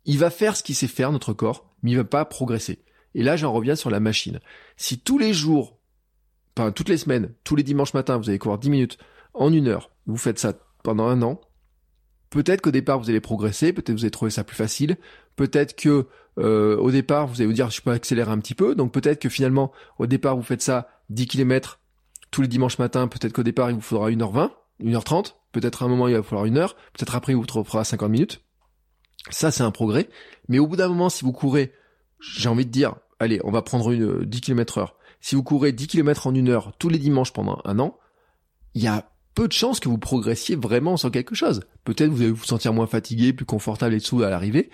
il va faire ce qu'il sait faire, notre corps, mais il va pas progresser. Et là, j'en reviens sur la machine. Si tous les jours, enfin toutes les semaines, tous les dimanches matins, vous allez courir 10 minutes en une heure, vous faites ça pendant un an, Peut-être qu'au départ vous allez progresser, peut-être vous allez trouver ça plus facile, peut-être que euh, au départ vous allez vous dire je peux accélérer un petit peu, donc peut-être que finalement au départ vous faites ça 10 km tous les dimanches matins, peut-être qu'au départ il vous faudra 1h20, 1h30, peut-être à un moment il va falloir une heure, peut-être après il vous fera 50 minutes. Ça c'est un progrès, mais au bout d'un moment si vous courez, j'ai envie de dire, allez on va prendre une 10 km heure, si vous courez 10 km en une heure tous les dimanches pendant un an, il y a peu de chances que vous progressiez vraiment sur quelque chose. Peut-être vous allez vous sentir moins fatigué, plus confortable et tout à l'arrivée,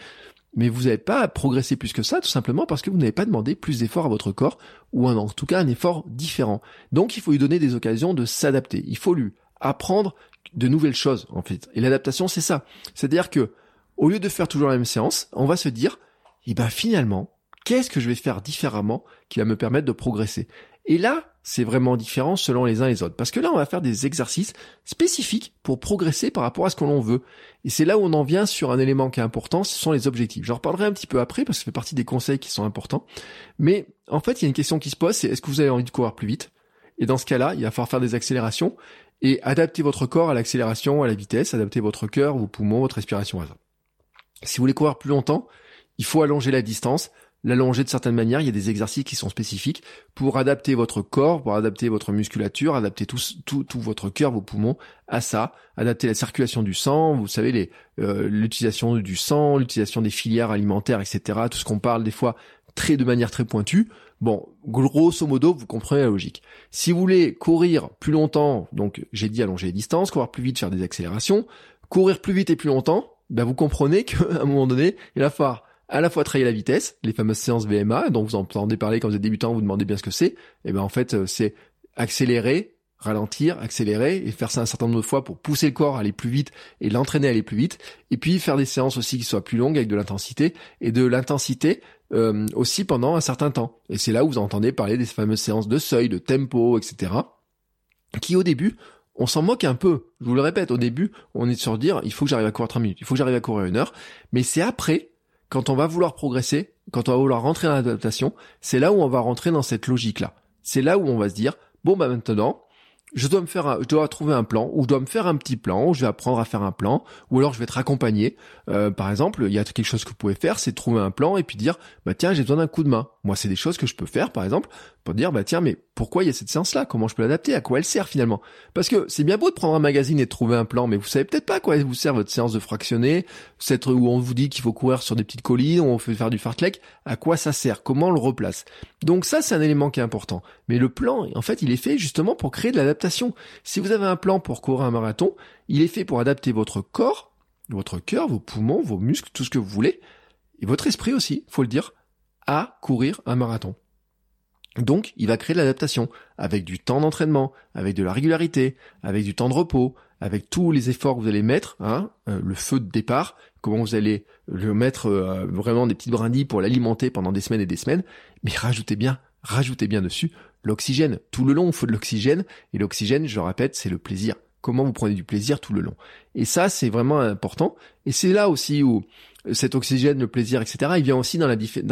mais vous n'avez pas progressé plus que ça, tout simplement parce que vous n'avez pas demandé plus d'efforts à votre corps, ou en tout cas un effort différent. Donc il faut lui donner des occasions de s'adapter. Il faut lui apprendre de nouvelles choses, en fait. Et l'adaptation, c'est ça. C'est-à-dire que, au lieu de faire toujours la même séance, on va se dire, eh ben finalement, qu'est-ce que je vais faire différemment qui va me permettre de progresser? Et là, c'est vraiment différent selon les uns et les autres. Parce que là, on va faire des exercices spécifiques pour progresser par rapport à ce que l'on veut. Et c'est là où on en vient sur un élément qui est important, ce sont les objectifs. J'en reparlerai un petit peu après parce que ça fait partie des conseils qui sont importants. Mais en fait, il y a une question qui se pose, c'est est-ce que vous avez envie de courir plus vite? Et dans ce cas-là, il va falloir faire des accélérations et adapter votre corps à l'accélération, à la vitesse, adapter votre cœur, vos poumons, votre respiration à ça. Si vous voulez courir plus longtemps, il faut allonger la distance, l'allonger de certaines manières. Il y a des exercices qui sont spécifiques pour adapter votre corps, pour adapter votre musculature, adapter tout, tout, tout votre cœur, vos poumons à ça, adapter la circulation du sang, vous savez, euh, l'utilisation du sang, l'utilisation des filières alimentaires, etc. Tout ce qu'on parle des fois très de manière très pointue. Bon, grosso modo, vous comprenez la logique. Si vous voulez courir plus longtemps, donc j'ai dit allonger les distances, courir plus vite, faire des accélérations, courir plus vite et plus longtemps, ben vous comprenez qu'à un moment donné, il va falloir à la fois travailler la vitesse, les fameuses séances VMA, dont vous entendez parler quand vous êtes débutant, vous demandez bien ce que c'est, et ben en fait euh, c'est accélérer, ralentir, accélérer et faire ça un certain nombre de fois pour pousser le corps à aller plus vite et l'entraîner à aller plus vite, et puis faire des séances aussi qui soient plus longues avec de l'intensité et de l'intensité euh, aussi pendant un certain temps. Et c'est là où vous entendez parler des fameuses séances de seuil, de tempo, etc. qui au début on s'en moque un peu. Je vous le répète, au début, on est sur dire, il faut que j'arrive à courir 30 minutes, il faut que j'arrive à courir une heure. Mais c'est après quand on va vouloir progresser, quand on va vouloir rentrer dans l'adaptation, c'est là où on va rentrer dans cette logique-là. C'est là où on va se dire, bon bah maintenant, je dois me faire, un, je dois trouver un plan, ou je dois me faire un petit plan, ou je vais apprendre à faire un plan, ou alors je vais être accompagné. Euh, par exemple, il y a quelque chose que vous pouvez faire, c'est trouver un plan et puis dire, bah tiens, j'ai besoin d'un coup de main. Moi, c'est des choses que je peux faire, par exemple, pour dire, bah tiens, mais pourquoi il y a cette séance-là? Comment je peux l'adapter? À quoi elle sert finalement? Parce que c'est bien beau de prendre un magazine et de trouver un plan, mais vous savez peut-être pas à quoi vous sert votre séance de fractionner, cette où on vous dit qu'il faut courir sur des petites collines, où on fait faire du fartlek. À quoi ça sert? Comment on le replace? Donc ça, c'est un élément qui est important. Mais le plan, en fait, il est fait justement pour créer de l'adaptation. Si vous avez un plan pour courir un marathon, il est fait pour adapter votre corps, votre cœur, vos poumons, vos muscles, tout ce que vous voulez, et votre esprit aussi, faut le dire, à courir un marathon. Donc, il va créer de l'adaptation avec du temps d'entraînement, avec de la régularité, avec du temps de repos, avec tous les efforts que vous allez mettre, hein, euh, le feu de départ, comment vous allez le mettre euh, vraiment des petites brindilles pour l'alimenter pendant des semaines et des semaines, mais rajoutez bien, rajoutez bien dessus l'oxygène. Tout le long, il faut de l'oxygène, et l'oxygène, je le répète, c'est le plaisir. Comment vous prenez du plaisir tout le long. Et ça, c'est vraiment important. Et c'est là aussi où cet oxygène, le plaisir, etc., il vient aussi dans,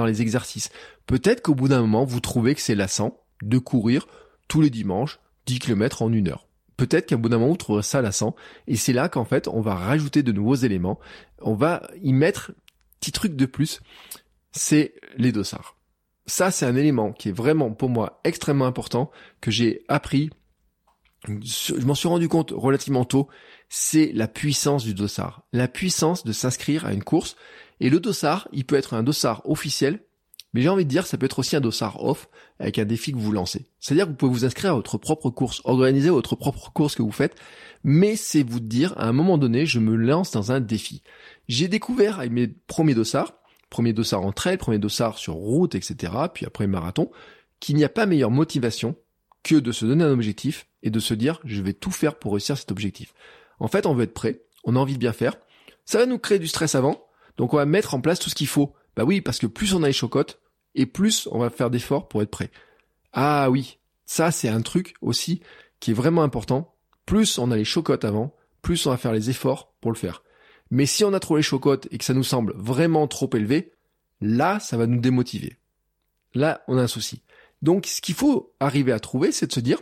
les exercices. Peut-être qu'au bout d'un moment, vous trouvez que c'est lassant de courir tous les dimanches 10 km en une heure peut-être qu'à bout d'un moment, vous trouverez ça lassant. Et c'est là qu'en fait, on va rajouter de nouveaux éléments. On va y mettre petit truc de plus. C'est les dossards. Ça, c'est un élément qui est vraiment pour moi extrêmement important, que j'ai appris. Je m'en suis rendu compte relativement tôt. C'est la puissance du dossard. La puissance de s'inscrire à une course. Et le dossard, il peut être un dossard officiel mais j'ai envie de dire, ça peut être aussi un dossard off avec un défi que vous lancez. C'est-à-dire que vous pouvez vous inscrire à votre propre course, organiser votre propre course que vous faites, mais c'est vous dire, à un moment donné, je me lance dans un défi. J'ai découvert avec mes premiers dossards, premier dossard en trail, premier dossard sur route, etc., puis après marathon, qu'il n'y a pas meilleure motivation que de se donner un objectif et de se dire, je vais tout faire pour réussir cet objectif. En fait, on veut être prêt, on a envie de bien faire. Ça va nous créer du stress avant, donc on va mettre en place tout ce qu'il faut. Bah oui, parce que plus on a les chocottes, et plus on va faire d'efforts pour être prêt. Ah oui, ça c'est un truc aussi qui est vraiment important. Plus on a les chocottes avant, plus on va faire les efforts pour le faire. Mais si on a trop les chocottes et que ça nous semble vraiment trop élevé, là ça va nous démotiver. Là on a un souci. Donc ce qu'il faut arriver à trouver, c'est de se dire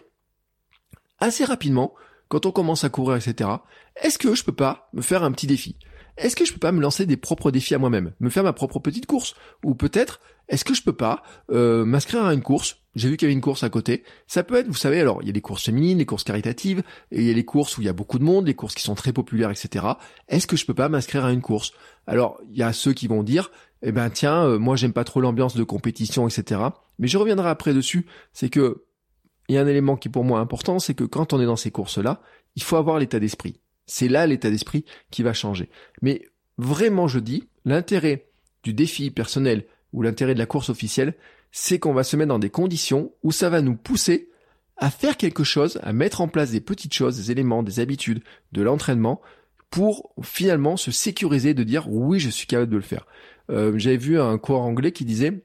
assez rapidement, quand on commence à courir, etc., est-ce que je peux pas me faire un petit défi? Est-ce que je peux pas me lancer des propres défis à moi-même, me faire ma propre petite course, ou peut-être est-ce que je peux pas euh, m'inscrire à une course? J'ai vu qu'il y avait une course à côté. Ça peut être, vous savez, alors il y a des courses féminines, les courses caritatives, et il y a les courses où il y a beaucoup de monde, les courses qui sont très populaires, etc. Est-ce que je peux pas m'inscrire à une course? Alors il y a ceux qui vont dire, eh ben tiens, euh, moi j'aime pas trop l'ambiance de compétition, etc. Mais je reviendrai après dessus. C'est que il y a un élément qui est pour moi important, c'est que quand on est dans ces courses-là, il faut avoir l'état d'esprit. C'est là l'état d'esprit qui va changer. Mais vraiment, je dis, l'intérêt du défi personnel ou l'intérêt de la course officielle, c'est qu'on va se mettre dans des conditions où ça va nous pousser à faire quelque chose, à mettre en place des petites choses, des éléments, des habitudes, de l'entraînement, pour finalement se sécuriser de dire oui, je suis capable de le faire. Euh, J'avais vu un coureur anglais qui disait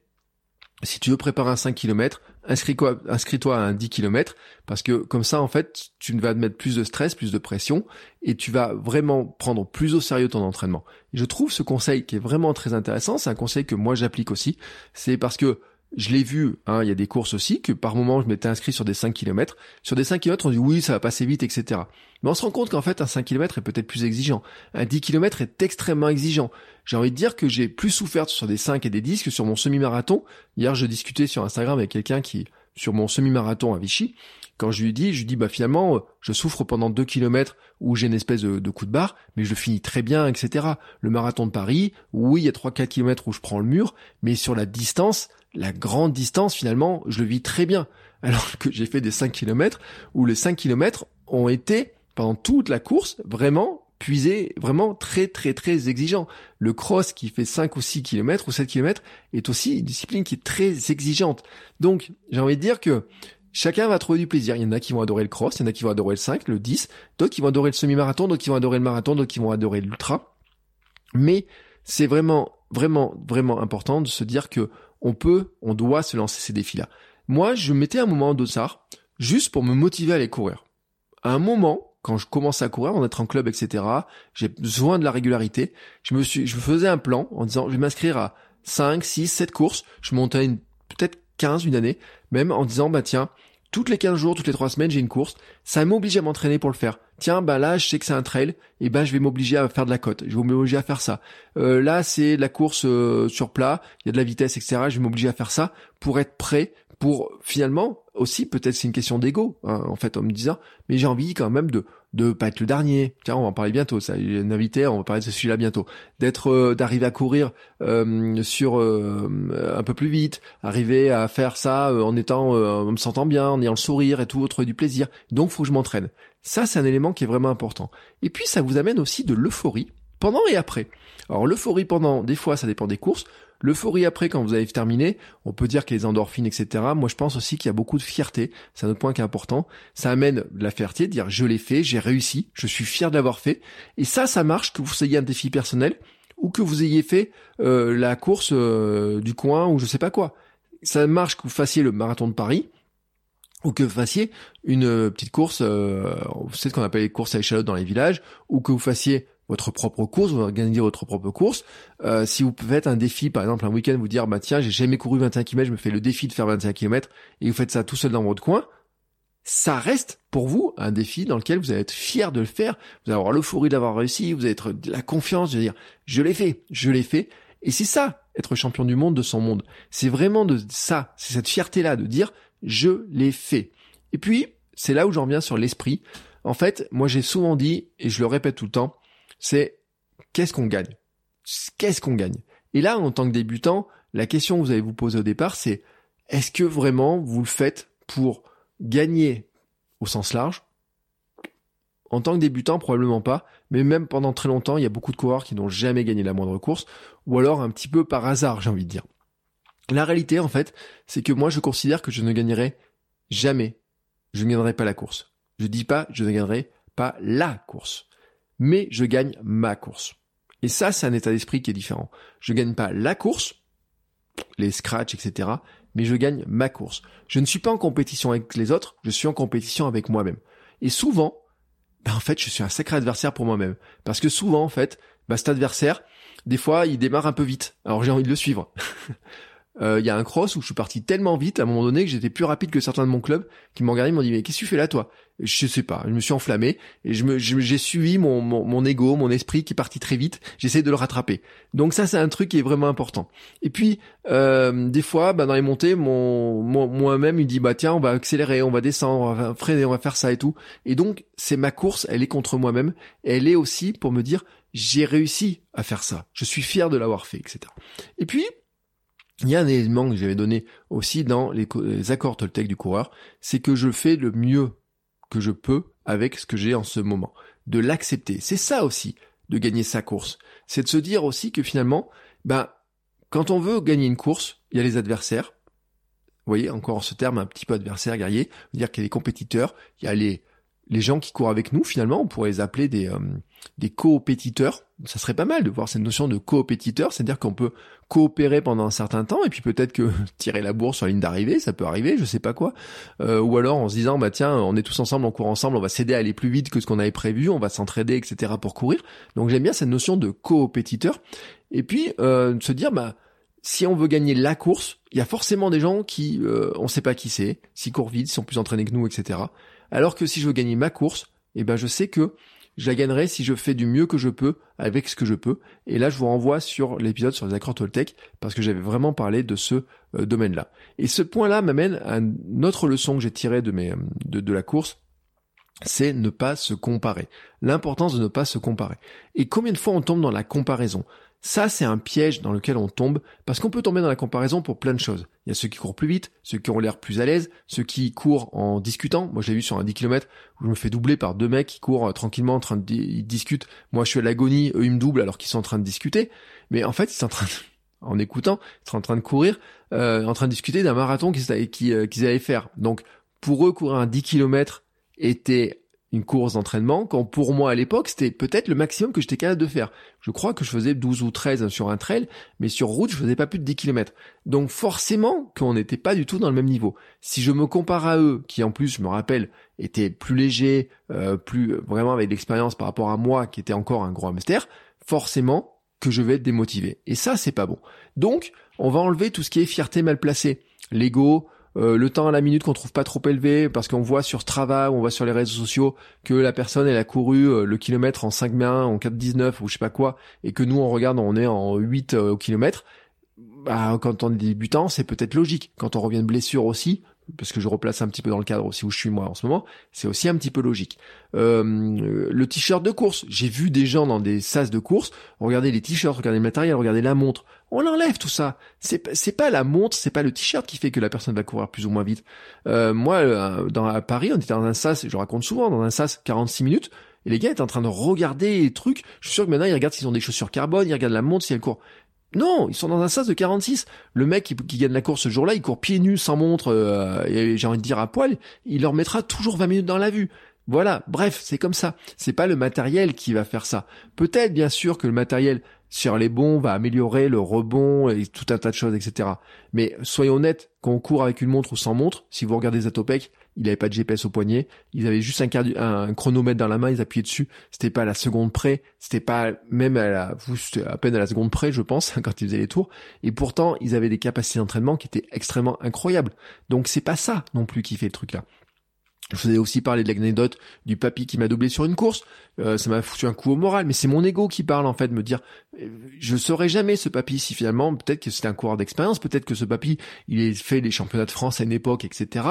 si tu veux préparer un 5 km, inscris-toi inscris à un 10 km parce que comme ça en fait tu vas mettre plus de stress, plus de pression et tu vas vraiment prendre plus au sérieux ton entraînement. Je trouve ce conseil qui est vraiment très intéressant, c'est un conseil que moi j'applique aussi, c'est parce que je l'ai vu, hein, il y a des courses aussi, que par moment je m'étais inscrit sur des 5 km. Sur des 5 km, on dit oui, ça va passer vite, etc. Mais on se rend compte qu'en fait, un 5 km est peut-être plus exigeant. Un 10 km est extrêmement exigeant. J'ai envie de dire que j'ai plus souffert sur des 5 et des 10 que sur mon semi-marathon. Hier, je discutais sur Instagram avec quelqu'un qui, sur mon semi-marathon à Vichy, quand je lui dis, je lui dis, bah finalement, je souffre pendant 2 km où j'ai une espèce de, coup de barre, mais je finis très bien, etc. Le marathon de Paris, oui, il y a 3-4 km où je prends le mur, mais sur la distance, la grande distance, finalement, je le vis très bien. Alors que j'ai fait des 5 km où les 5 km ont été, pendant toute la course, vraiment puisé, vraiment très très très exigeant. Le cross qui fait 5 ou 6 km ou 7 km est aussi une discipline qui est très exigeante. Donc, j'ai envie de dire que chacun va trouver du plaisir. Il y en a qui vont adorer le cross, il y en a qui vont adorer le 5, le 10, d'autres qui vont adorer le semi-marathon, d'autres qui vont adorer le marathon, d'autres qui vont adorer l'ultra. Mais c'est vraiment, vraiment, vraiment important de se dire que on peut, on doit se lancer ces défis-là. Moi, je mettais un moment en dossard juste pour me motiver à aller courir. À un moment, quand je commence à courir, on être en club, etc., j'ai besoin de la régularité. Je me suis, je faisais un plan en disant, je vais m'inscrire à 5, 6, 7 courses. Je montais une, peut-être 15 une année, même en disant, bah tiens, toutes les 15 jours, toutes les 3 semaines, j'ai une course. Ça m'oblige à m'entraîner pour le faire. Tiens, bah là, je sais que c'est un trail, et ben je vais m'obliger à faire de la côte. Je vais m'obliger à faire ça. Euh, là, c'est la course euh, sur plat, il y a de la vitesse, etc. Je vais m'obliger à faire ça pour être prêt pour finalement aussi peut-être c'est une question d'ego hein, en fait en me disant mais j'ai envie quand même de de pas être le dernier. Tiens on va en parler bientôt ça il y a une invité on va parler de ce sujet-là bientôt. D'être euh, d'arriver à courir euh, sur euh, un peu plus vite arriver à faire ça en étant en me sentant bien en ayant le sourire et tout trouver du plaisir. Donc faut que je m'entraîne. Ça c'est un élément qui est vraiment important. Et puis ça vous amène aussi de l'euphorie pendant et après. Alors l'euphorie pendant, des fois ça dépend des courses. L'euphorie après, quand vous avez terminé, on peut dire que les endorphines, etc. Moi, je pense aussi qu'il y a beaucoup de fierté. C'est un autre point qui est important. Ça amène de la fierté, de dire je l'ai fait, j'ai réussi, je suis fier de l'avoir fait. Et ça, ça marche que vous ayez un défi personnel ou que vous ayez fait euh, la course euh, du coin ou je sais pas quoi. Ça marche que vous fassiez le marathon de Paris ou que vous fassiez une euh, petite course, euh, c'est ce qu'on appelle les courses à échalote dans les villages, ou que vous fassiez votre propre course, vous organisez votre propre course. Euh, si vous faites un défi, par exemple un week-end, vous dire bah tiens j'ai jamais couru 21 km, je me fais le défi de faire 25 km, et vous faites ça tout seul dans votre coin, ça reste pour vous un défi dans lequel vous allez être fier de le faire, vous allez avoir l'euphorie d'avoir réussi, vous allez être de la confiance de dire je l'ai fait, je l'ai fait, et c'est ça être champion du monde de son monde. C'est vraiment de ça, c'est cette fierté là de dire je l'ai fait. Et puis c'est là où j'en reviens sur l'esprit. En fait, moi j'ai souvent dit et je le répète tout le temps, c'est qu'est-ce qu'on gagne? Qu'est-ce qu'on gagne? Et là, en tant que débutant, la question que vous allez vous poser au départ, c'est est-ce que vraiment vous le faites pour gagner au sens large? En tant que débutant, probablement pas, mais même pendant très longtemps, il y a beaucoup de coureurs qui n'ont jamais gagné la moindre course, ou alors un petit peu par hasard, j'ai envie de dire. La réalité, en fait, c'est que moi, je considère que je ne gagnerai jamais. Je ne gagnerai pas la course. Je dis pas, je ne gagnerai pas la course mais je gagne ma course. Et ça, c'est un état d'esprit qui est différent. Je gagne pas la course, les scratchs, etc., mais je gagne ma course. Je ne suis pas en compétition avec les autres, je suis en compétition avec moi-même. Et souvent, ben en fait, je suis un sacré adversaire pour moi-même. Parce que souvent, en fait, ben cet adversaire, des fois, il démarre un peu vite. Alors j'ai envie de le suivre. Euh, il y a un cross où je suis parti tellement vite à un moment donné que j'étais plus rapide que certains de mon club qui m'ont regardé, m'ont dit mais qu'est-ce que tu fais là toi? Je sais pas, je me suis enflammé et je me j'ai suivi mon, mon mon ego, mon esprit qui est parti très vite. J'essaie de le rattraper. Donc ça c'est un truc qui est vraiment important. Et puis euh, des fois bah, dans les montées, mon, moi-même il dit bah tiens on va accélérer, on va descendre, on va freiner, on va faire ça et tout. Et donc c'est ma course, elle est contre moi-même. Elle est aussi pour me dire j'ai réussi à faire ça. Je suis fier de l'avoir fait, etc. Et puis il y a un élément que j'avais donné aussi dans les, accords Toltec du coureur, c'est que je fais le mieux que je peux avec ce que j'ai en ce moment. De l'accepter. C'est ça aussi, de gagner sa course. C'est de se dire aussi que finalement, ben, quand on veut gagner une course, il y a les adversaires. Vous voyez, encore ce terme un petit peu adversaire, guerrier. dire qu'il y a les compétiteurs, il y a les, les gens qui courent avec nous, finalement, on pourrait les appeler des, euh, des coopétiteurs. Ça serait pas mal de voir cette notion de coopétiteur, c'est-à-dire qu'on peut coopérer pendant un certain temps et puis peut-être que tirer la bourse sur la ligne d'arrivée, ça peut arriver, je sais pas quoi. Euh, ou alors en se disant bah tiens, on est tous ensemble, on court ensemble, on va s'aider à aller plus vite que ce qu'on avait prévu, on va s'entraider, etc. pour courir. Donc j'aime bien cette notion de coopétiteur. Et puis euh, se dire bah si on veut gagner la course, il y a forcément des gens qui euh, on sait pas qui c'est, s'ils courent vite, s'ils sont plus entraînés que nous, etc. Alors que si je veux gagner ma course, eh ben je sais que je la gagnerai si je fais du mieux que je peux avec ce que je peux. Et là, je vous renvoie sur l'épisode sur les accords Toltec parce que j'avais vraiment parlé de ce euh, domaine-là. Et ce point-là m'amène à une autre leçon que j'ai tirée de, la course, c'est ne pas se comparer. L'importance de ne pas se comparer. Et combien de fois on tombe dans la comparaison? Ça, c'est un piège dans lequel on tombe, parce qu'on peut tomber dans la comparaison pour plein de choses. Il y a ceux qui courent plus vite, ceux qui ont l'air plus à l'aise, ceux qui courent en discutant. Moi, je l'ai vu sur un 10 km où je me fais doubler par deux mecs qui courent euh, tranquillement en train de ils discutent. Moi, je suis à l'agonie, eux, ils me doublent alors qu'ils sont en train de discuter. Mais en fait, ils sont en train de, en écoutant, ils sont en train de courir, euh, en train de discuter d'un marathon qu'ils qu'ils euh, allaient faire. Donc, pour eux, courir un 10 km était une course d'entraînement, quand pour moi à l'époque, c'était peut-être le maximum que j'étais capable de faire. Je crois que je faisais 12 ou 13 sur un trail, mais sur route, je faisais pas plus de 10 km. Donc forcément qu'on n'était pas du tout dans le même niveau. Si je me compare à eux, qui en plus, je me rappelle, étaient plus légers, euh, plus vraiment avec l'expérience par rapport à moi, qui était encore un gros hamster, forcément que je vais être démotivé. Et ça, c'est pas bon. Donc, on va enlever tout ce qui est fierté mal placée. L'ego, euh, le temps à la minute qu'on trouve pas trop élevé parce qu'on voit sur Strava ou on voit sur les réseaux sociaux que la personne elle a couru euh, le kilomètre en 5 1 en 4,19 ou je sais pas quoi et que nous on regarde on est en 8 euh, au kilomètre bah, quand on est débutant c'est peut-être logique quand on revient de blessure aussi parce que je replace un petit peu dans le cadre aussi où je suis moi en ce moment, c'est aussi un petit peu logique. Euh, le t-shirt de course, j'ai vu des gens dans des sas de course, regarder les t-shirts, regarder le matériel, regarder la montre. On enlève tout ça. C'est pas la montre, c'est pas le t-shirt qui fait que la personne va courir plus ou moins vite. Euh, moi, euh, dans à Paris, on était dans un sas, je raconte souvent, dans un sas 46 minutes. Et les gars étaient en train de regarder les trucs. Je suis sûr que maintenant ils regardent s'ils ont des chaussures carbone, ils regardent la montre si elle court. Non, ils sont dans un sas de 46. Le mec qui, gagne la course ce jour-là, il court pieds nus, sans montre, euh, et j'ai envie de dire à poil, il leur mettra toujours 20 minutes dans la vue. Voilà, bref, c'est comme ça. C'est pas le matériel qui va faire ça. Peut-être bien sûr que le matériel sur les bons va améliorer le rebond et tout un tas de choses, etc. Mais soyons honnêtes, quand on court avec une montre ou sans montre, si vous regardez Zatopek, il n'avait pas de GPS au poignet, ils avaient juste un, un, chronomètre dans la main, ils appuyaient dessus, c'était pas à la seconde près, c'était pas même à la, à peine à la seconde près, je pense, quand ils faisaient les tours, et pourtant, ils avaient des capacités d'entraînement qui étaient extrêmement incroyables. Donc c'est pas ça non plus qui fait le truc là. Je vous ai aussi parlé de l'anecdote du papy qui m'a doublé sur une course. Euh, ça m'a foutu un coup au moral, mais c'est mon ego qui parle en fait, me dire euh, je saurais jamais ce papy si finalement peut-être que c'était un coureur d'expérience, peut-être que ce papy il a fait les championnats de France à une époque, etc.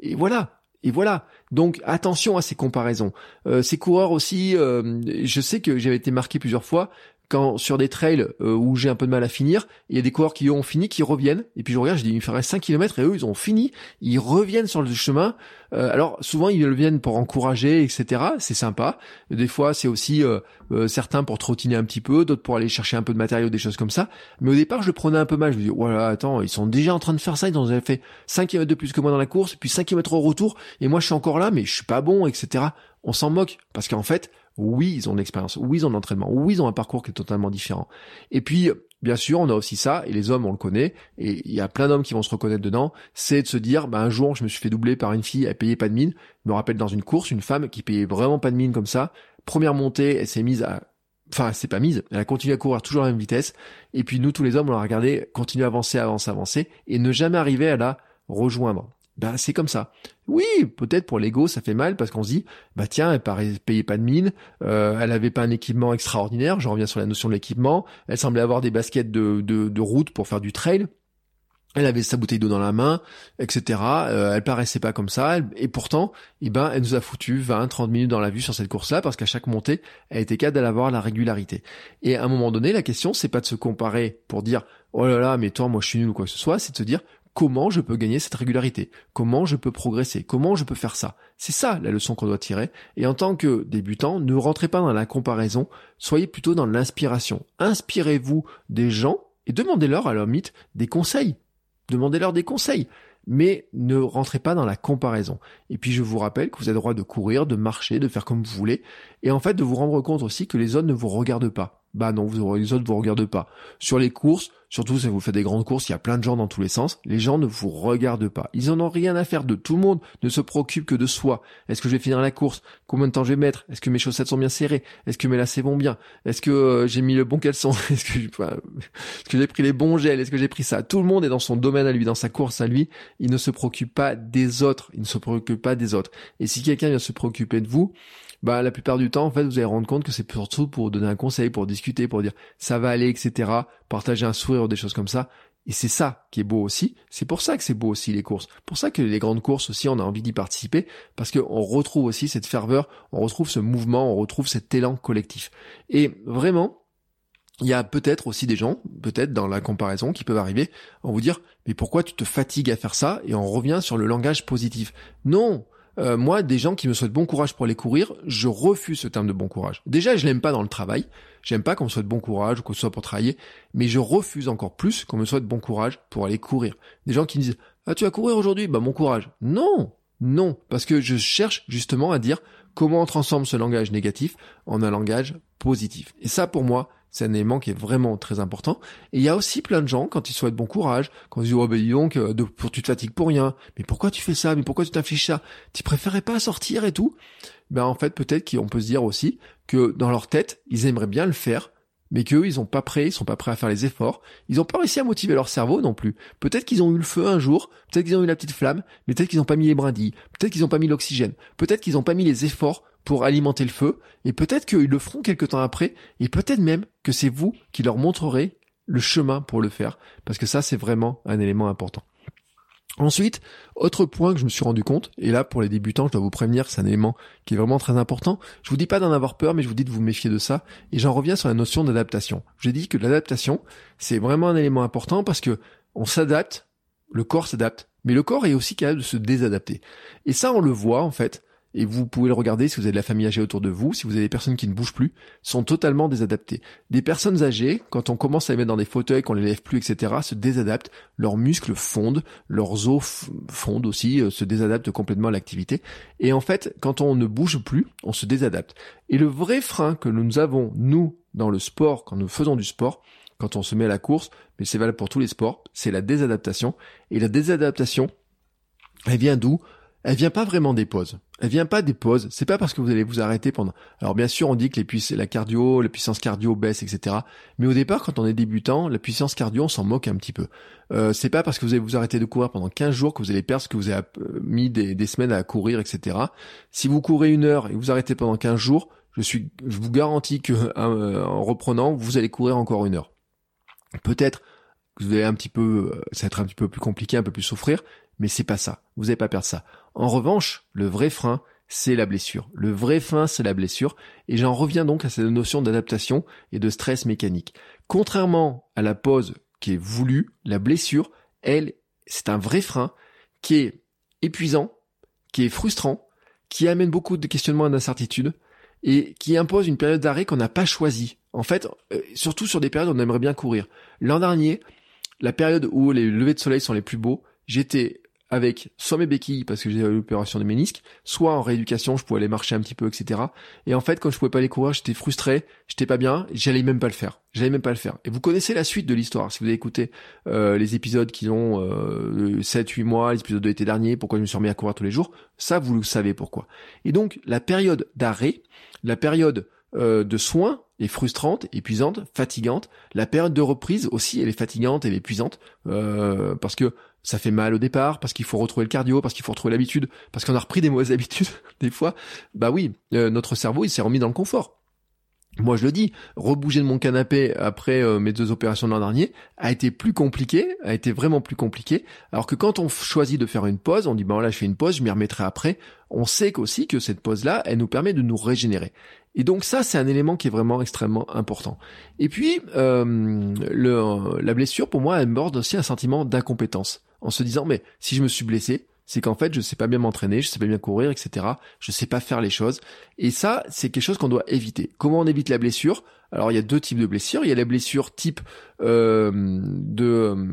Et voilà. Et voilà. Donc attention à ces comparaisons. Euh, ces coureurs aussi, je sais que j'avais été marqué plusieurs fois quand sur des trails euh, où j'ai un peu de mal à finir, il y a des coureurs qui ont fini, qui reviennent, et puis je regarde, je dis, il me ferait 5 km, et eux, ils ont fini, ils reviennent sur le chemin. Euh, alors, souvent, ils viennent pour encourager, etc. C'est sympa. Des fois, c'est aussi euh, certains pour trottiner un petit peu, d'autres pour aller chercher un peu de matériaux, des choses comme ça. Mais au départ, je le prenais un peu mal. Je me dis, voilà, attends, ils sont déjà en train de faire ça, ils ont fait 5 km de plus que moi dans la course, puis 5 km au retour, et moi, je suis encore là, mais je suis pas bon, etc. On s'en moque, parce qu'en fait, oui, ils ont de l'expérience. Oui, ils ont de l'entraînement. Oui, ils ont un parcours qui est totalement différent. Et puis, bien sûr, on a aussi ça, et les hommes, on le connaît, et il y a plein d'hommes qui vont se reconnaître dedans, c'est de se dire, bah, un jour, je me suis fait doubler par une fille, elle payait pas de mine. Je me rappelle dans une course, une femme qui payait vraiment pas de mine comme ça. Première montée, elle s'est mise à Enfin, c'est pas mise. Elle a continué à courir toujours à la même vitesse. Et puis nous, tous les hommes, on l'a regardé continuer à avancer, avancer, avancer, et ne jamais arriver à la rejoindre ben c'est comme ça. Oui, peut-être pour l'ego ça fait mal parce qu'on se dit bah tiens elle payer pas de mine, euh, elle avait pas un équipement extraordinaire, j'en reviens sur la notion de l'équipement, elle semblait avoir des baskets de, de, de route pour faire du trail, elle avait sa bouteille d'eau dans la main, etc. Euh, elle paraissait pas comme ça, et pourtant, eh ben, elle nous a foutu 20, 30 minutes dans la vue sur cette course-là, parce qu'à chaque montée, elle était capable d'avoir la régularité. Et à un moment donné, la question, c'est pas de se comparer pour dire, oh là là, mais toi, moi, je suis nul ou quoi que ce soit, c'est de se dire, comment je peux gagner cette régularité, comment je peux progresser, comment je peux faire ça? C'est ça la leçon qu'on doit tirer. Et en tant que débutant, ne rentrez pas dans la comparaison, soyez plutôt dans l'inspiration. Inspirez-vous des gens et demandez-leur à leur mythe des conseils. Demandez-leur des conseils. Mais ne rentrez pas dans la comparaison. Et puis je vous rappelle que vous avez le droit de courir, de marcher, de faire comme vous voulez. Et en fait de vous rendre compte aussi que les autres ne vous regardent pas. Bah non, vous, les autres vous regardent pas. Sur les courses, surtout si vous faites des grandes courses, il y a plein de gens dans tous les sens, les gens ne vous regardent pas. Ils en ont rien à faire de tout le monde ne se préoccupe que de soi. Est-ce que je vais finir la course? Combien de temps je vais mettre? Est-ce que mes chaussettes sont bien serrées? Est-ce que mes lacets vont bien? Est-ce que euh, j'ai mis le bon caleçon? Est-ce que j'ai pris les bons gels? Est-ce que j'ai pris ça? Tout le monde est dans son domaine à lui, dans sa course à lui. Il ne se préoccupe pas des autres. Il ne se préoccupe pas des autres. Et si quelqu'un vient se préoccuper de vous, bah la plupart du temps, en fait, vous allez rendre compte que c'est surtout pour donner un conseil, pour discuter, pour dire ça va aller, etc. Partager un sourire ou des choses comme ça. Et c'est ça qui est beau aussi. C'est pour ça que c'est beau aussi les courses. Pour ça que les grandes courses aussi, on a envie d'y participer parce qu'on retrouve aussi cette ferveur, on retrouve ce mouvement, on retrouve cet élan collectif. Et vraiment, il y a peut-être aussi des gens, peut-être dans la comparaison, qui peuvent arriver en vous dire mais pourquoi tu te fatigues à faire ça? Et on revient sur le langage positif. Non, euh, moi, des gens qui me souhaitent bon courage pour aller courir, je refuse ce terme de bon courage. Déjà, je l'aime pas dans le travail. J'aime pas qu'on me souhaite bon courage ou qu'on soit pour travailler, mais je refuse encore plus qu'on me souhaite bon courage pour aller courir. Des gens qui me disent ah tu vas courir aujourd'hui, bah bon courage. Non, non, parce que je cherche justement à dire comment on transforme ce langage négatif en un langage positif. Et ça, pour moi, c'est un élément qui est vraiment très important. Et il y a aussi plein de gens, quand ils souhaitent bon courage, quand ils disent, oh ben dis donc, euh, de, pour, tu te fatigues pour rien, mais pourquoi tu fais ça, mais pourquoi tu t'affiches ça, tu préférais pas sortir et tout, ben en fait peut-être qu'on peut se dire aussi que dans leur tête, ils aimeraient bien le faire, mais qu'eux, ils sont pas prêts, ils sont pas prêts à faire les efforts, ils ont pas réussi à motiver leur cerveau non plus. Peut-être qu'ils ont eu le feu un jour, peut-être qu'ils ont eu la petite flamme, mais peut-être qu'ils ont pas mis les brindilles, peut-être qu'ils ont pas mis l'oxygène, peut-être qu'ils ont pas mis les efforts pour alimenter le feu, et peut-être qu'ils le feront quelque temps après, et peut-être même que c'est vous qui leur montrerez le chemin pour le faire, parce que ça c'est vraiment un élément important. Ensuite, autre point que je me suis rendu compte, et là pour les débutants, je dois vous prévenir, c'est un élément qui est vraiment très important. Je vous dis pas d'en avoir peur, mais je vous dis de vous méfier de ça, et j'en reviens sur la notion d'adaptation. J'ai dit que l'adaptation, c'est vraiment un élément important parce que on s'adapte, le corps s'adapte, mais le corps est aussi capable de se désadapter. Et ça, on le voit en fait et vous pouvez le regarder si vous avez de la famille âgée autour de vous, si vous avez des personnes qui ne bougent plus, sont totalement désadaptées. Des personnes âgées, quand on commence à les mettre dans des fauteuils, qu'on les lève plus, etc., se désadaptent, leurs muscles fondent, leurs os fondent aussi, euh, se désadaptent complètement à l'activité. Et en fait, quand on ne bouge plus, on se désadapte. Et le vrai frein que nous avons, nous, dans le sport, quand nous faisons du sport, quand on se met à la course, mais c'est valable pour tous les sports, c'est la désadaptation. Et la désadaptation, elle vient d'où? Elle vient pas vraiment des pauses. Elle vient pas des pauses. C'est pas parce que vous allez vous arrêter pendant. Alors bien sûr, on dit que la cardio, la puissance cardio baisse, etc. Mais au départ, quand on est débutant, la puissance cardio, on s'en moque un petit peu. Euh, c'est pas parce que vous allez vous arrêter de courir pendant 15 jours que vous allez perdre ce que vous avez euh, mis des, semaines à courir, etc. Si vous courez une heure et vous arrêtez pendant 15 jours, je suis, je vous garantis que euh, en reprenant, vous allez courir encore une heure. Peut-être que vous allez un petit peu, euh, ça va être un petit peu plus compliqué, un peu plus souffrir, mais c'est pas ça. Vous n'allez pas perdre ça. En revanche, le vrai frein, c'est la blessure. Le vrai frein, c'est la blessure. Et j'en reviens donc à cette notion d'adaptation et de stress mécanique. Contrairement à la pause qui est voulue, la blessure, elle, c'est un vrai frein qui est épuisant, qui est frustrant, qui amène beaucoup de questionnements et d'incertitudes, et qui impose une période d'arrêt qu'on n'a pas choisie. En fait, euh, surtout sur des périodes où on aimerait bien courir. L'an dernier, la période où les levées de soleil sont les plus beaux, j'étais avec soit mes béquilles parce que j'ai l'opération de ménisque, soit en rééducation, je pouvais aller marcher un petit peu, etc. Et en fait, quand je pouvais pas aller courir, j'étais frustré, j'étais pas bien, j'allais même pas le faire. J'allais même pas le faire. Et vous connaissez la suite de l'histoire. Si vous avez écouté euh, les épisodes qui ont euh, 7-8 mois, les épisodes de l'été dernier, pourquoi je me suis remis à courir tous les jours, ça vous le savez pourquoi. Et donc, la période d'arrêt, la période euh, de soins est frustrante, épuisante, fatigante. La période de reprise aussi, elle est fatigante, elle est épuisante, euh, parce que ça fait mal au départ, parce qu'il faut retrouver le cardio, parce qu'il faut retrouver l'habitude, parce qu'on a repris des mauvaises habitudes, des fois, bah oui, euh, notre cerveau, il s'est remis dans le confort. Moi, je le dis, rebouger de mon canapé après euh, mes deux opérations de l'an dernier a été plus compliqué, a été vraiment plus compliqué. Alors que quand on choisit de faire une pause, on dit bon là, je fais une pause, je m'y remettrai après. On sait qu'aussi que cette pause-là, elle nous permet de nous régénérer. Et donc ça, c'est un élément qui est vraiment extrêmement important. Et puis, euh, le, la blessure, pour moi, elle morde aussi un sentiment d'incompétence en se disant mais si je me suis blessé, c'est qu'en fait je sais pas bien m'entraîner, je sais pas bien courir, etc. Je sais pas faire les choses. Et ça, c'est quelque chose qu'on doit éviter. Comment on évite la blessure? Alors il y a deux types de blessures. Il y a la blessure type euh, de euh,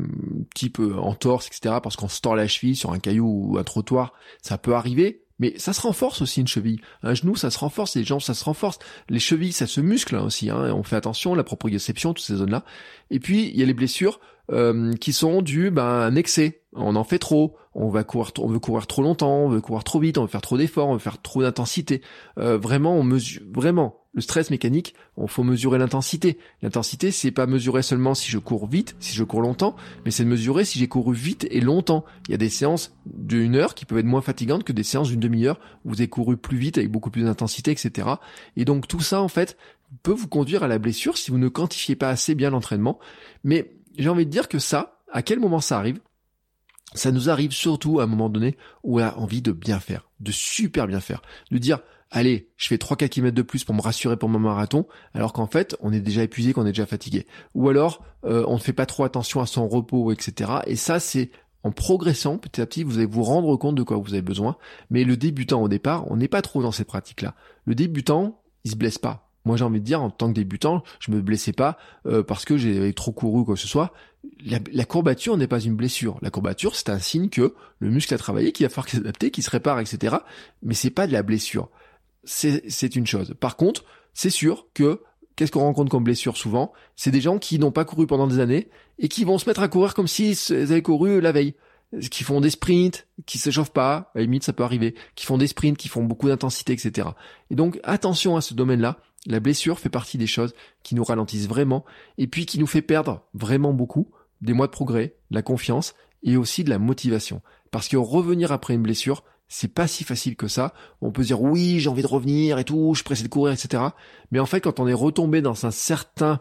type euh, entorse, etc. Parce qu'on se tord la cheville sur un caillou ou un trottoir, ça peut arriver. Mais ça se renforce aussi une cheville. Un genou, ça se renforce, les jambes, ça se renforce. Les chevilles, ça se muscle hein, aussi. Hein, on fait attention, la proprioception, toutes ces zones-là. Et puis, il y a les blessures euh, qui sont dues ben, à un excès. On en fait trop, on va courir, on veut courir trop longtemps, on veut courir trop vite, on veut faire trop d'efforts, on veut faire trop d'intensité. Euh, vraiment, on mesure, vraiment, le stress mécanique, on faut mesurer l'intensité. L'intensité, c'est pas mesurer seulement si je cours vite, si je cours longtemps, mais c'est de mesurer si j'ai couru vite et longtemps. Il y a des séances d'une heure qui peuvent être moins fatigantes que des séances d'une demi-heure où vous avez couru plus vite avec beaucoup plus d'intensité, etc. Et donc tout ça, en fait, peut vous conduire à la blessure si vous ne quantifiez pas assez bien l'entraînement. Mais j'ai envie de dire que ça, à quel moment ça arrive ça nous arrive surtout à un moment donné où on a envie de bien faire, de super bien faire, de dire allez, je fais 3-4 km de plus pour me rassurer pour mon marathon, alors qu'en fait, on est déjà épuisé, qu'on est déjà fatigué. Ou alors, euh, on ne fait pas trop attention à son repos, etc. Et ça, c'est en progressant petit à petit, vous allez vous rendre compte de quoi vous avez besoin. Mais le débutant au départ, on n'est pas trop dans ces pratiques-là. Le débutant, il se blesse pas. Moi, j'ai envie de dire, en tant que débutant, je me blessais pas euh, parce que j'ai trop couru ou quoi que ce soit. La, la courbature n'est pas une blessure. La courbature, c'est un signe que le muscle a travaillé, qu'il va falloir s'adapter, qu'il se répare, etc. Mais c'est pas de la blessure c'est une chose. Par contre, c'est sûr que qu'est-ce qu'on rencontre comme blessure souvent? C'est des gens qui n'ont pas couru pendant des années et qui vont se mettre à courir comme s'ils avaient couru la veille. Qui font des sprints, qui se chauffent pas, à la limite ça peut arriver, qui font des sprints, qui font beaucoup d'intensité, etc. Et donc attention à ce domaine-là. La blessure fait partie des choses qui nous ralentissent vraiment et puis qui nous fait perdre vraiment beaucoup des mois de progrès, de la confiance et aussi de la motivation. Parce que revenir après une blessure, c'est pas si facile que ça. On peut dire oui, j'ai envie de revenir et tout, je suis pressé de courir, etc. Mais en fait, quand on est retombé dans un certain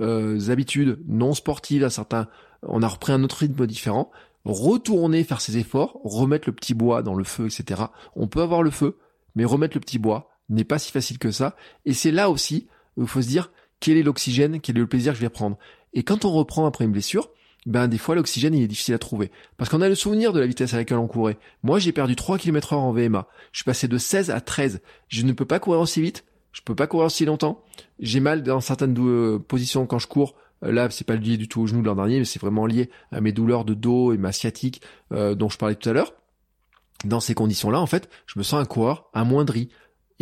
euh, habitudes non sportives, un certain, on a repris un autre rythme différent, retourner faire ses efforts, remettre le petit bois dans le feu, etc. On peut avoir le feu, mais remettre le petit bois n'est pas si facile que ça. Et c'est là aussi où il faut se dire quel est l'oxygène, quel est le plaisir que je vais prendre? Et quand on reprend après une blessure, ben des fois l'oxygène il est difficile à trouver. Parce qu'on a le souvenir de la vitesse à laquelle on courait. Moi j'ai perdu 3 km heure en VMA. Je suis passé de 16 à 13. Je ne peux pas courir aussi vite, je peux pas courir aussi longtemps. J'ai mal dans certaines euh, positions quand je cours. Euh, là, c'est pas lié du tout au genou de l'an dernier, mais c'est vraiment lié à mes douleurs de dos et ma sciatique euh, dont je parlais tout à l'heure. Dans ces conditions-là, en fait, je me sens un coureur amoindri.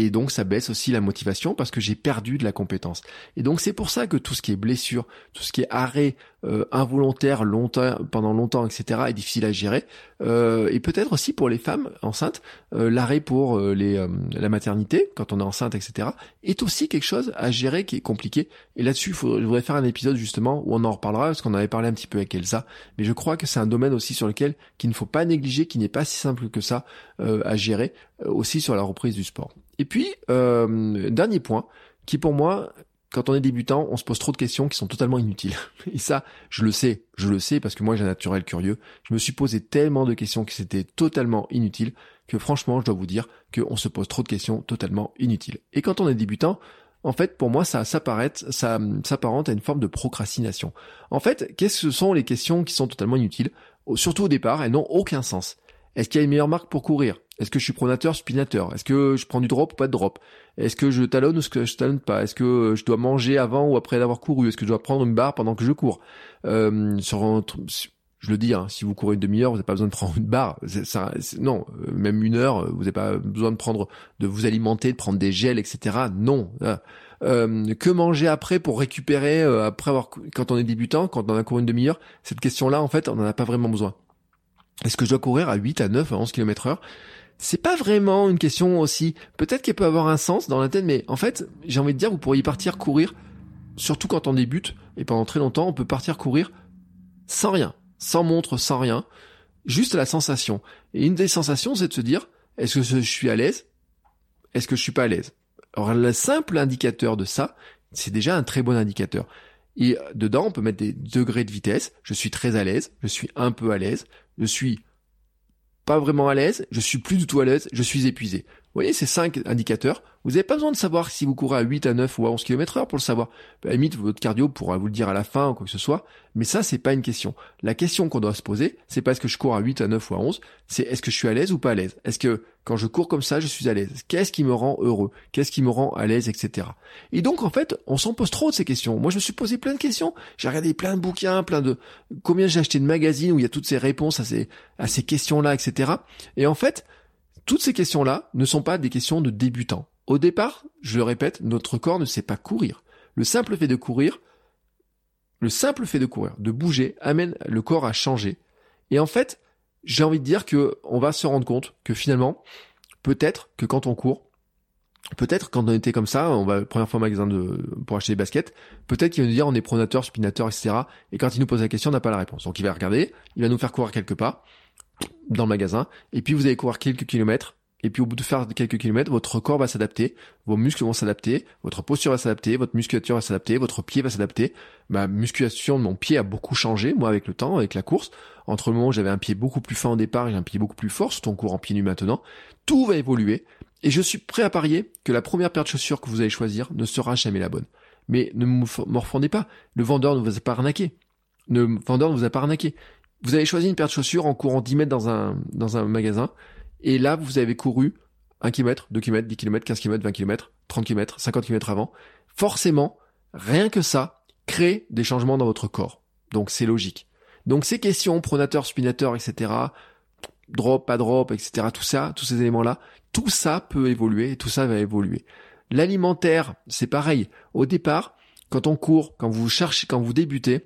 Et donc ça baisse aussi la motivation parce que j'ai perdu de la compétence. Et donc c'est pour ça que tout ce qui est blessure, tout ce qui est arrêt euh, involontaire longtemps, pendant longtemps, etc. est difficile à gérer. Euh, et peut-être aussi pour les femmes enceintes, euh, l'arrêt pour les, la maternité, quand on est enceinte, etc. est aussi quelque chose à gérer qui est compliqué. Et là-dessus, je voudrais faire un épisode justement où on en reparlera parce qu'on avait parlé un petit peu avec Elsa. Mais je crois que c'est un domaine aussi sur lequel qu'il ne faut pas négliger, qui n'est pas si simple que ça à gérer, aussi sur la reprise du sport. Et puis, dernier point, qui pour moi quand on est débutant, on se pose trop de questions qui sont totalement inutiles. Et ça, je le sais, je le sais parce que moi j'ai un naturel curieux. Je me suis posé tellement de questions qui c'était totalement inutiles que franchement, je dois vous dire qu'on se pose trop de questions totalement inutiles. Et quand on est débutant, en fait, pour moi, ça s'apparente, ça s'apparente à une forme de procrastination. En fait, qu'est-ce que sont les questions qui sont totalement inutiles? Surtout au départ, elles n'ont aucun sens. Est-ce qu'il y a une meilleure marque pour courir? Est-ce que je suis pronateur, spinateur? Est-ce que je prends du drop ou pas de drop? Est-ce que je talonne ou est-ce que je talonne pas? Est-ce que je dois manger avant ou après avoir couru? Est-ce que je dois prendre une barre pendant que je cours? Euh, je le dis, hein, si vous courez une demi-heure, vous n'avez pas besoin de prendre une barre. Non, euh, même une heure, vous n'avez pas besoin de prendre, de vous alimenter, de prendre des gels, etc. Non. Euh, que manger après pour récupérer euh, après avoir quand on est débutant, quand on a couru une demi-heure? Cette question-là, en fait, on n'en a pas vraiment besoin. Est-ce que je dois courir à 8, à 9, à 11 km heure? C'est pas vraiment une question aussi. Peut-être qu'elle peut avoir un sens dans la tête, mais en fait, j'ai envie de dire, vous pourriez partir courir, surtout quand on débute, et pendant très longtemps, on peut partir courir sans rien, sans montre, sans rien, juste la sensation. Et une des sensations, c'est de se dire, est-ce que je suis à l'aise? Est-ce que je suis pas à l'aise? Alors, le simple indicateur de ça, c'est déjà un très bon indicateur. Et dedans, on peut mettre des degrés de vitesse. Je suis très à l'aise, je suis un peu à l'aise, je suis pas vraiment à l'aise, je suis plus du tout à l'aise, je suis épuisé. Vous voyez ces cinq indicateurs vous n'avez pas besoin de savoir si vous courez à 8, à 9 ou à 11 km heure pour le savoir. À la limite, votre cardio pourra vous le dire à la fin ou quoi que ce soit. Mais ça, c'est pas une question. La question qu'on doit se poser, c'est pas est-ce que je cours à 8, à 9 ou à 11. C'est est-ce que je suis à l'aise ou pas à l'aise? Est-ce que quand je cours comme ça, je suis à l'aise? Qu'est-ce qui me rend heureux? Qu'est-ce qui me rend à l'aise, etc. Et donc, en fait, on s'en pose trop de ces questions. Moi, je me suis posé plein de questions. J'ai regardé plein de bouquins, plein de, combien j'ai acheté de magazines où il y a toutes ces réponses à ces, à ces questions-là, etc. Et en fait, toutes ces questions-là ne sont pas des questions de débutants. Au départ, je le répète, notre corps ne sait pas courir. Le simple fait de courir, le simple fait de courir, de bouger, amène le corps à changer. Et en fait, j'ai envie de dire que on va se rendre compte que finalement, peut-être que quand on court, peut-être quand on était comme ça, on va première fois au magasin pour acheter des baskets, peut-être qu'il va nous dire on est pronateur, spinateur, etc. Et quand il nous pose la question, on n'a pas la réponse. Donc il va regarder, il va nous faire courir quelques pas dans le magasin, et puis vous allez courir quelques kilomètres, et puis au bout de faire quelques kilomètres, votre corps va s'adapter, vos muscles vont s'adapter, votre posture va s'adapter, votre musculature va s'adapter, votre pied va s'adapter. Ma musculation de mon pied a beaucoup changé, moi, avec le temps, avec la course. Entre le moment où j'avais un pied beaucoup plus fin au départ et un pied beaucoup plus fort, surtout en courant pied nu maintenant, tout va évoluer. Et je suis prêt à parier que la première paire de chaussures que vous allez choisir ne sera jamais la bonne. Mais ne me refondez pas. Le vendeur ne vous a pas arnaqué. Le vendeur ne vous a pas arnaqué. Vous avez choisi une paire de chaussures en courant 10 mètres dans un, dans un magasin et là, vous avez couru 1 km, 2 km, 10 km, 15 km, 20 km, 30 km, 50 km avant. Forcément, rien que ça crée des changements dans votre corps. Donc c'est logique. Donc ces questions, pronateur, spinateur, etc., drop, pas drop, etc., tout ça, tous ces éléments-là, tout ça peut évoluer et tout ça va évoluer. L'alimentaire, c'est pareil. Au départ, quand on court, quand vous cherchez, quand vous débutez,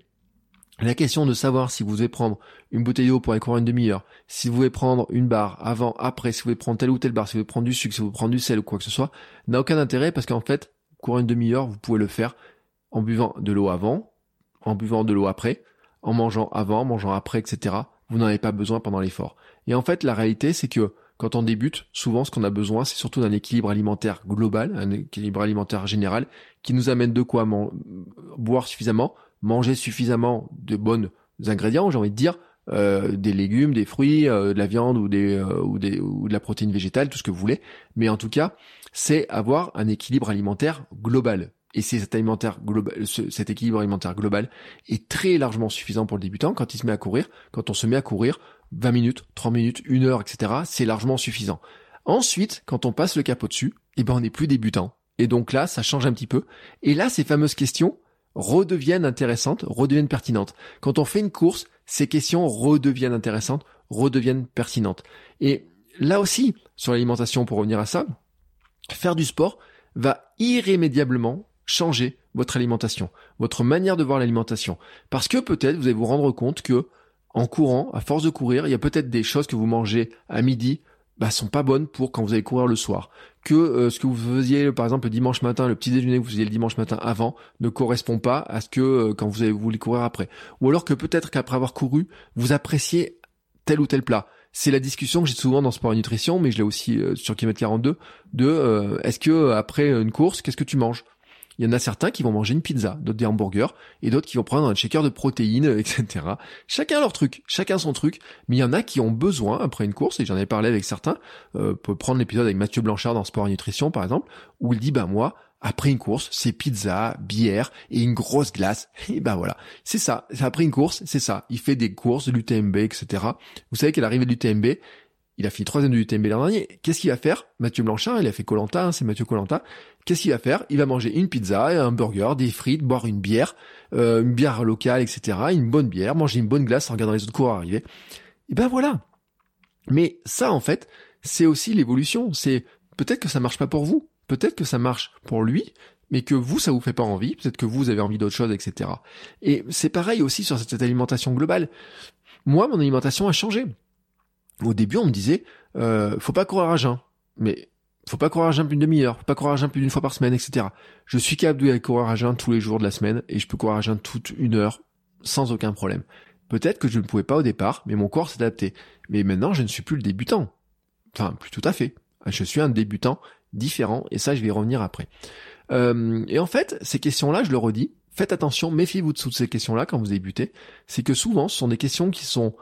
la question de savoir si vous devez prendre une bouteille d'eau pour aller courir une demi-heure, si vous voulez prendre une barre avant, après, si vous voulez prendre telle ou telle barre, si vous voulez prendre du sucre, si vous voulez prendre du sel ou quoi que ce soit, n'a aucun intérêt parce qu'en fait, courir une demi-heure, vous pouvez le faire en buvant de l'eau avant, en buvant de l'eau après, en mangeant avant, en mangeant après, etc. Vous n'en avez pas besoin pendant l'effort. Et en fait, la réalité, c'est que quand on débute, souvent ce qu'on a besoin, c'est surtout d'un équilibre alimentaire global, un équilibre alimentaire général, qui nous amène de quoi boire suffisamment, manger suffisamment de bons ingrédients, j'ai envie de dire, euh, des légumes, des fruits, euh, de la viande ou des, euh, ou des ou de la protéine végétale, tout ce que vous voulez. Mais en tout cas, c'est avoir un équilibre alimentaire global. et c'est cet alimentaire global, cet équilibre alimentaire global est très largement suffisant pour le débutant quand il se met à courir. Quand on se met à courir, 20 minutes, 30 minutes, 1 heure, etc., c'est largement suffisant. Ensuite, quand on passe le capot dessus, eh ben, on n'est plus débutant. Et donc là, ça change un petit peu. Et là, ces fameuses questions redeviennent intéressantes, redeviennent pertinentes. Quand on fait une course, ces questions redeviennent intéressantes, redeviennent pertinentes. Et là aussi, sur l'alimentation, pour revenir à ça, faire du sport va irrémédiablement changer votre alimentation, votre manière de voir l'alimentation. Parce que peut-être vous allez vous rendre compte que en courant, à force de courir, il y a peut-être des choses que vous mangez à midi, bah, sont pas bonnes pour quand vous allez courir le soir. Que euh, ce que vous faisiez par exemple le dimanche matin, le petit déjeuner que vous faisiez le dimanche matin avant ne correspond pas à ce que euh, quand vous allez voulu courir après. Ou alors que peut-être qu'après avoir couru, vous appréciez tel ou tel plat. C'est la discussion que j'ai souvent dans Sport et Nutrition, mais je l'ai aussi euh, sur Kilomètre 42, de est-ce que après une course, qu'est-ce que tu manges? Il y en a certains qui vont manger une pizza, d'autres des hamburgers, et d'autres qui vont prendre un shaker de protéines, etc. Chacun leur truc, chacun son truc, mais il y en a qui ont besoin, après une course, et j'en ai parlé avec certains, euh, prendre l'épisode avec Mathieu Blanchard dans Sport et Nutrition, par exemple, où il dit, bah moi, après une course, c'est pizza, bière et une grosse glace. Et ben voilà, c'est ça. Après une course, c'est ça. Il fait des courses, de l'UTMB, etc. Vous savez qu'à l'arrivée de l'UTMB, il a fini troisième de l'UTMB l'an dernier. Qu'est-ce qu'il va faire? Mathieu Blanchard, il a fait Colanta, hein, c'est Mathieu Colanta. Qu'est-ce qu'il va faire? Il va manger une pizza, un burger, des frites, boire une bière, euh, une bière locale, etc. Une bonne bière, manger une bonne glace en regardant les autres coureurs arriver. Et ben voilà. Mais ça, en fait, c'est aussi l'évolution. C'est peut-être que ça marche pas pour vous, peut-être que ça marche pour lui, mais que vous, ça vous fait pas envie, peut-être que vous avez envie d'autre chose, etc. Et c'est pareil aussi sur cette alimentation globale. Moi, mon alimentation a changé. Au début, on me disait, euh, faut pas courir à jeun. Mais faut pas courir à jeun plus d'une demi-heure, faut pas courir à jeun plus d'une fois par semaine, etc. Je suis capable de courir à jeun tous les jours de la semaine et je peux courir à jeun toute une heure sans aucun problème. Peut-être que je ne pouvais pas au départ, mais mon corps s'est adapté. Mais maintenant, je ne suis plus le débutant. Enfin, plus tout à fait. Je suis un débutant différent et ça, je vais y revenir après. Euh, et en fait, ces questions-là, je le redis, faites attention, méfiez-vous de toutes ces questions-là quand vous débutez. C'est que souvent, ce sont des questions qui sont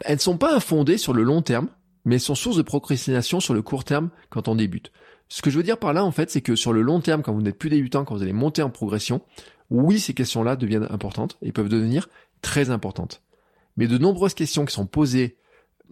elles ne sont pas infondées sur le long terme, mais elles sont source de procrastination sur le court terme quand on débute. Ce que je veux dire par là, en fait, c'est que sur le long terme, quand vous n'êtes plus débutant, quand vous allez monter en progression, oui, ces questions-là deviennent importantes et peuvent devenir très importantes. Mais de nombreuses questions qui sont posées,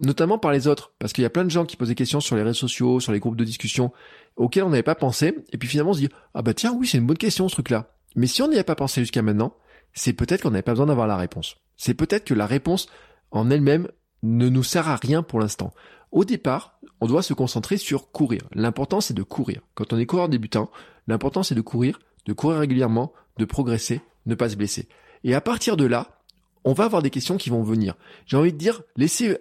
notamment par les autres, parce qu'il y a plein de gens qui posent des questions sur les réseaux sociaux, sur les groupes de discussion, auxquelles on n'avait pas pensé, et puis finalement on se dit, ah bah tiens, oui, c'est une bonne question ce truc-là. Mais si on n'y avait pas pensé jusqu'à maintenant, c'est peut-être qu'on n'avait pas besoin d'avoir la réponse. C'est peut-être que la réponse en elle-même ne nous sert à rien pour l'instant. Au départ, on doit se concentrer sur courir. L'important c'est de courir. Quand on est coureur débutant, l'important c'est de courir, de courir régulièrement, de progresser, ne pas se blesser. Et à partir de là, on va avoir des questions qui vont venir. J'ai envie de dire, laissez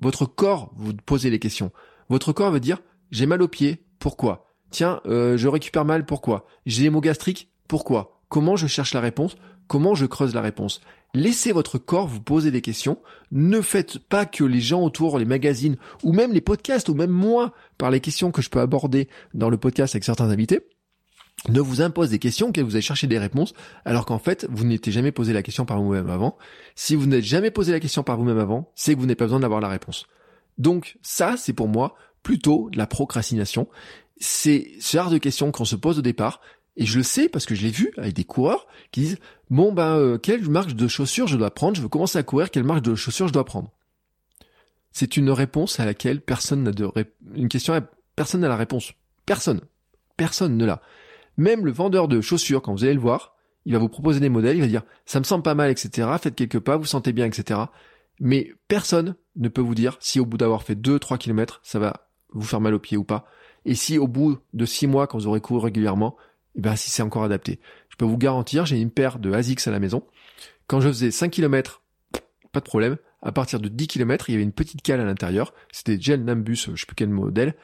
votre corps vous poser les questions. Votre corps va dire, j'ai mal au pied, pourquoi? Tiens, euh, je récupère mal, pourquoi? J'ai des pourquoi? Comment je cherche la réponse? Comment je creuse la réponse? Laissez votre corps vous poser des questions. Ne faites pas que les gens autour, les magazines, ou même les podcasts, ou même moi, par les questions que je peux aborder dans le podcast avec certains invités, ne vous imposent des questions auxquelles vous allez chercher des réponses, alors qu'en fait, vous n'étiez jamais posé la question par vous-même avant. Si vous n'êtes jamais posé la question par vous-même avant, c'est que vous n'avez pas besoin d'avoir la réponse. Donc ça, c'est pour moi plutôt de la procrastination. C'est ce genre de questions qu'on se pose au départ, et je le sais parce que je l'ai vu avec des coureurs qui disent bon ben euh, quelle marque de chaussures je dois prendre? Je veux commencer à courir. Quelle marque de chaussures je dois prendre? C'est une réponse à laquelle personne n'a de une question. Personne n'a la réponse. Personne. Personne ne l'a. Même le vendeur de chaussures, quand vous allez le voir, il va vous proposer des modèles. Il va dire ça me semble pas mal, etc. Faites quelques pas, vous sentez bien, etc. Mais personne ne peut vous dire si au bout d'avoir fait 2-3 kilomètres, ça va vous faire mal aux pieds ou pas. Et si au bout de 6 mois, quand vous aurez couru régulièrement, et eh ben si c'est encore adapté. Je peux vous garantir, j'ai une paire de ASICS à la maison. Quand je faisais 5 km, pas de problème. À partir de 10 km, il y avait une petite cale à l'intérieur. C'était gel Nambus, je sais plus quel modèle.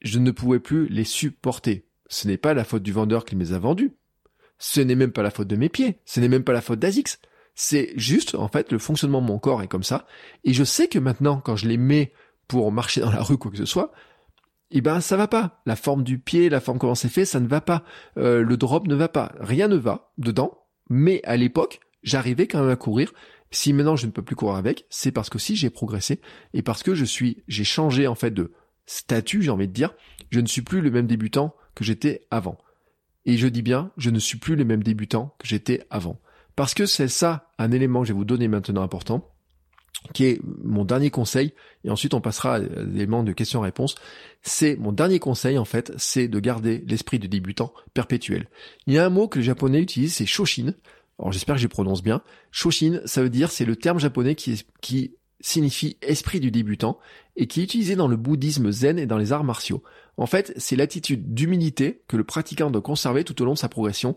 Je ne pouvais plus les supporter. Ce n'est pas la faute du vendeur qui les a vendus. Ce n'est même pas la faute de mes pieds. Ce n'est même pas la faute d'ASICS. C'est juste, en fait, le fonctionnement de mon corps est comme ça. Et je sais que maintenant, quand je les mets pour marcher dans la rue, quoi que ce soit, eh ben ça va pas. La forme du pied, la forme comment c'est fait, ça ne va pas. Euh, le drop ne va pas. Rien ne va dedans. Mais à l'époque, j'arrivais quand même à courir. Si maintenant je ne peux plus courir avec, c'est parce que si j'ai progressé et parce que je suis, j'ai changé en fait de statut, j'ai envie de dire. Je ne suis plus le même débutant que j'étais avant. Et je dis bien, je ne suis plus le même débutant que j'étais avant. Parce que c'est ça un élément que je vais vous donner maintenant important, qui est mon dernier conseil, et ensuite on passera à l'élément de questions-réponses. C'est mon dernier conseil en fait, c'est de garder l'esprit du débutant perpétuel. Il y a un mot que les japonais utilisent, c'est shoshin. Alors j'espère que je prononce bien. Shoshin, ça veut dire, c'est le terme japonais qui, qui signifie esprit du débutant et qui est utilisé dans le bouddhisme zen et dans les arts martiaux. En fait, c'est l'attitude d'humilité que le pratiquant doit conserver tout au long de sa progression,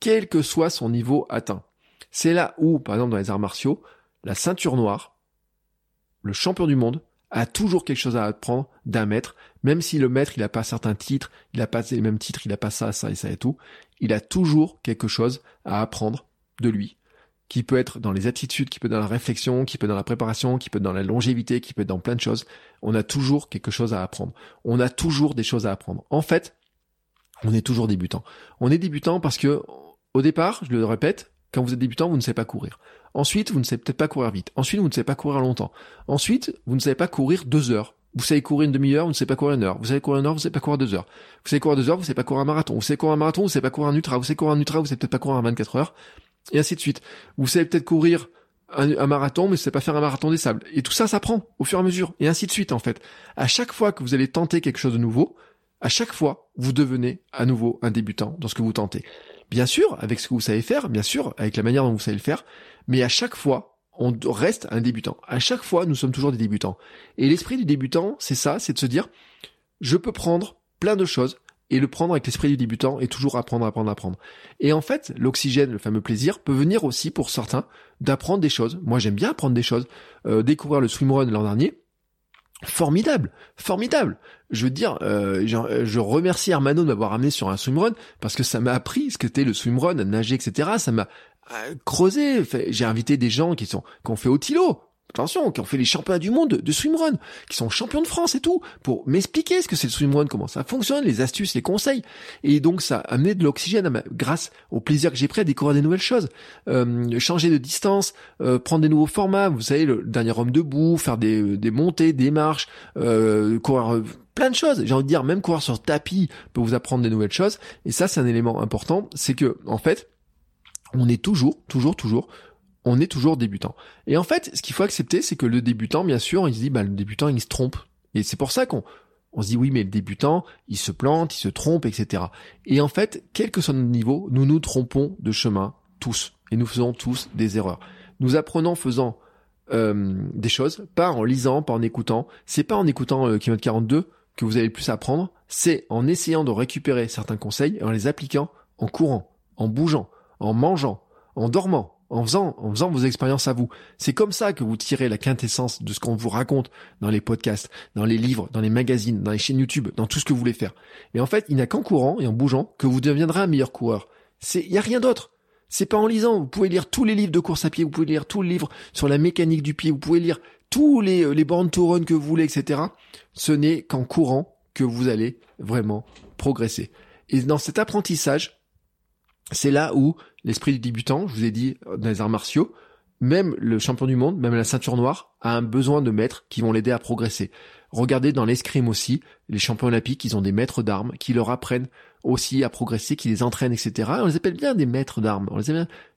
quel que soit son niveau atteint. C'est là où, par exemple dans les arts martiaux, la ceinture noire, le champion du monde, a toujours quelque chose à apprendre d'un maître, même si le maître il n'a pas certains titres, il n'a pas les mêmes titres, il n'a pas ça, ça et ça et tout, il a toujours quelque chose à apprendre de lui qui peut être dans les attitudes, qui peut être dans la réflexion, qui peut être dans la préparation, qui peut être dans la longévité, qui peut être dans plein de choses. On a toujours quelque chose à apprendre. On a toujours des choses à apprendre. En fait, on est toujours débutant. On est débutant parce que, au départ, je le répète, quand vous êtes débutant, vous ne savez pas courir. Ensuite, vous ne savez peut-être pas courir vite. Ensuite, vous ne savez pas courir longtemps. Ensuite, vous ne savez pas courir deux heures. Vous savez courir une demi-heure, vous ne savez pas courir une heure. Vous savez courir une heure, vous ne savez pas courir deux heures. Vous savez courir deux heures, vous ne savez pas courir un marathon. Vous savez courir un marathon, vous ne savez pas courir un ultra. Vous savez courir un ultra, vous ne savez peut-être pas courir un 24 heures et ainsi de suite. Vous savez peut-être courir un, marathon, mais vous savez pas faire un marathon des sables. Et tout ça, ça prend au fur et à mesure, et ainsi de suite en fait. À chaque fois que vous allez tenter quelque chose de nouveau, à chaque fois, vous devenez à nouveau un débutant dans ce que vous tentez. Bien sûr, avec ce que vous savez faire, bien sûr, avec la manière dont vous savez le faire, mais à chaque fois, on reste un débutant. À chaque fois, nous sommes toujours des débutants. Et l'esprit du débutant, c'est ça, c'est de se dire, je peux prendre plein de choses, et le prendre avec l'esprit du débutant et toujours apprendre, apprendre, apprendre. Et en fait, l'oxygène, le fameux plaisir, peut venir aussi pour certains d'apprendre des choses. Moi, j'aime bien apprendre des choses. Euh, découvrir le swimrun l'an dernier, formidable, formidable. Je veux dire, euh, je remercie Armano de m'avoir amené sur un swimrun parce que ça m'a appris ce qu'était le swimrun, nager, etc. Ça m'a euh, creusé. J'ai invité des gens qui sont qui ont fait Otilo attention, qui ont fait les championnats du monde de swimrun, qui sont champions de France et tout, pour m'expliquer ce que c'est le swimrun, comment ça fonctionne, les astuces, les conseils. Et donc ça a amené de l'oxygène grâce au plaisir que j'ai pris à découvrir des nouvelles choses. Euh, changer de distance, euh, prendre des nouveaux formats, vous savez, le dernier homme debout, faire des, des montées, des marches, euh, courir plein de choses. J'ai envie de dire, même courir sur tapis peut vous apprendre des nouvelles choses. Et ça, c'est un élément important, c'est que, en fait, on est toujours, toujours, toujours on est toujours débutant. Et en fait, ce qu'il faut accepter, c'est que le débutant, bien sûr, il se dit, bah, le débutant, il se trompe. Et c'est pour ça qu'on on se dit, oui, mais le débutant, il se plante, il se trompe, etc. Et en fait, quel que soit notre niveau, nous nous trompons de chemin, tous. Et nous faisons tous des erreurs. Nous apprenons faisant euh, des choses, pas en lisant, pas en écoutant. C'est pas en écoutant euh, Kilomètre 42 que vous allez le plus apprendre, c'est en essayant de récupérer certains conseils et en les appliquant en courant, en bougeant, en mangeant, en dormant, en faisant, en faisant vos expériences à vous. C'est comme ça que vous tirez la quintessence de ce qu'on vous raconte dans les podcasts, dans les livres, dans les magazines, dans les chaînes YouTube, dans tout ce que vous voulez faire. Et en fait, il n'y a qu'en courant et en bougeant que vous deviendrez un meilleur coureur. C'est, il n'y a rien d'autre. C'est pas en lisant. Vous pouvez lire tous les livres de course à pied, vous pouvez lire tous les livres sur la mécanique du pied, vous pouvez lire tous les, euh, les bornes to run que vous voulez, etc. Ce n'est qu'en courant que vous allez vraiment progresser. Et dans cet apprentissage, c'est là où l'esprit du débutant, je vous ai dit, dans les arts martiaux, même le champion du monde, même la ceinture noire, a un besoin de maîtres qui vont l'aider à progresser. Regardez dans l'escrime aussi, les champions olympiques, ils ont des maîtres d'armes qui leur apprennent aussi à progresser, qui les entraînent, etc. On les appelle bien des maîtres d'armes.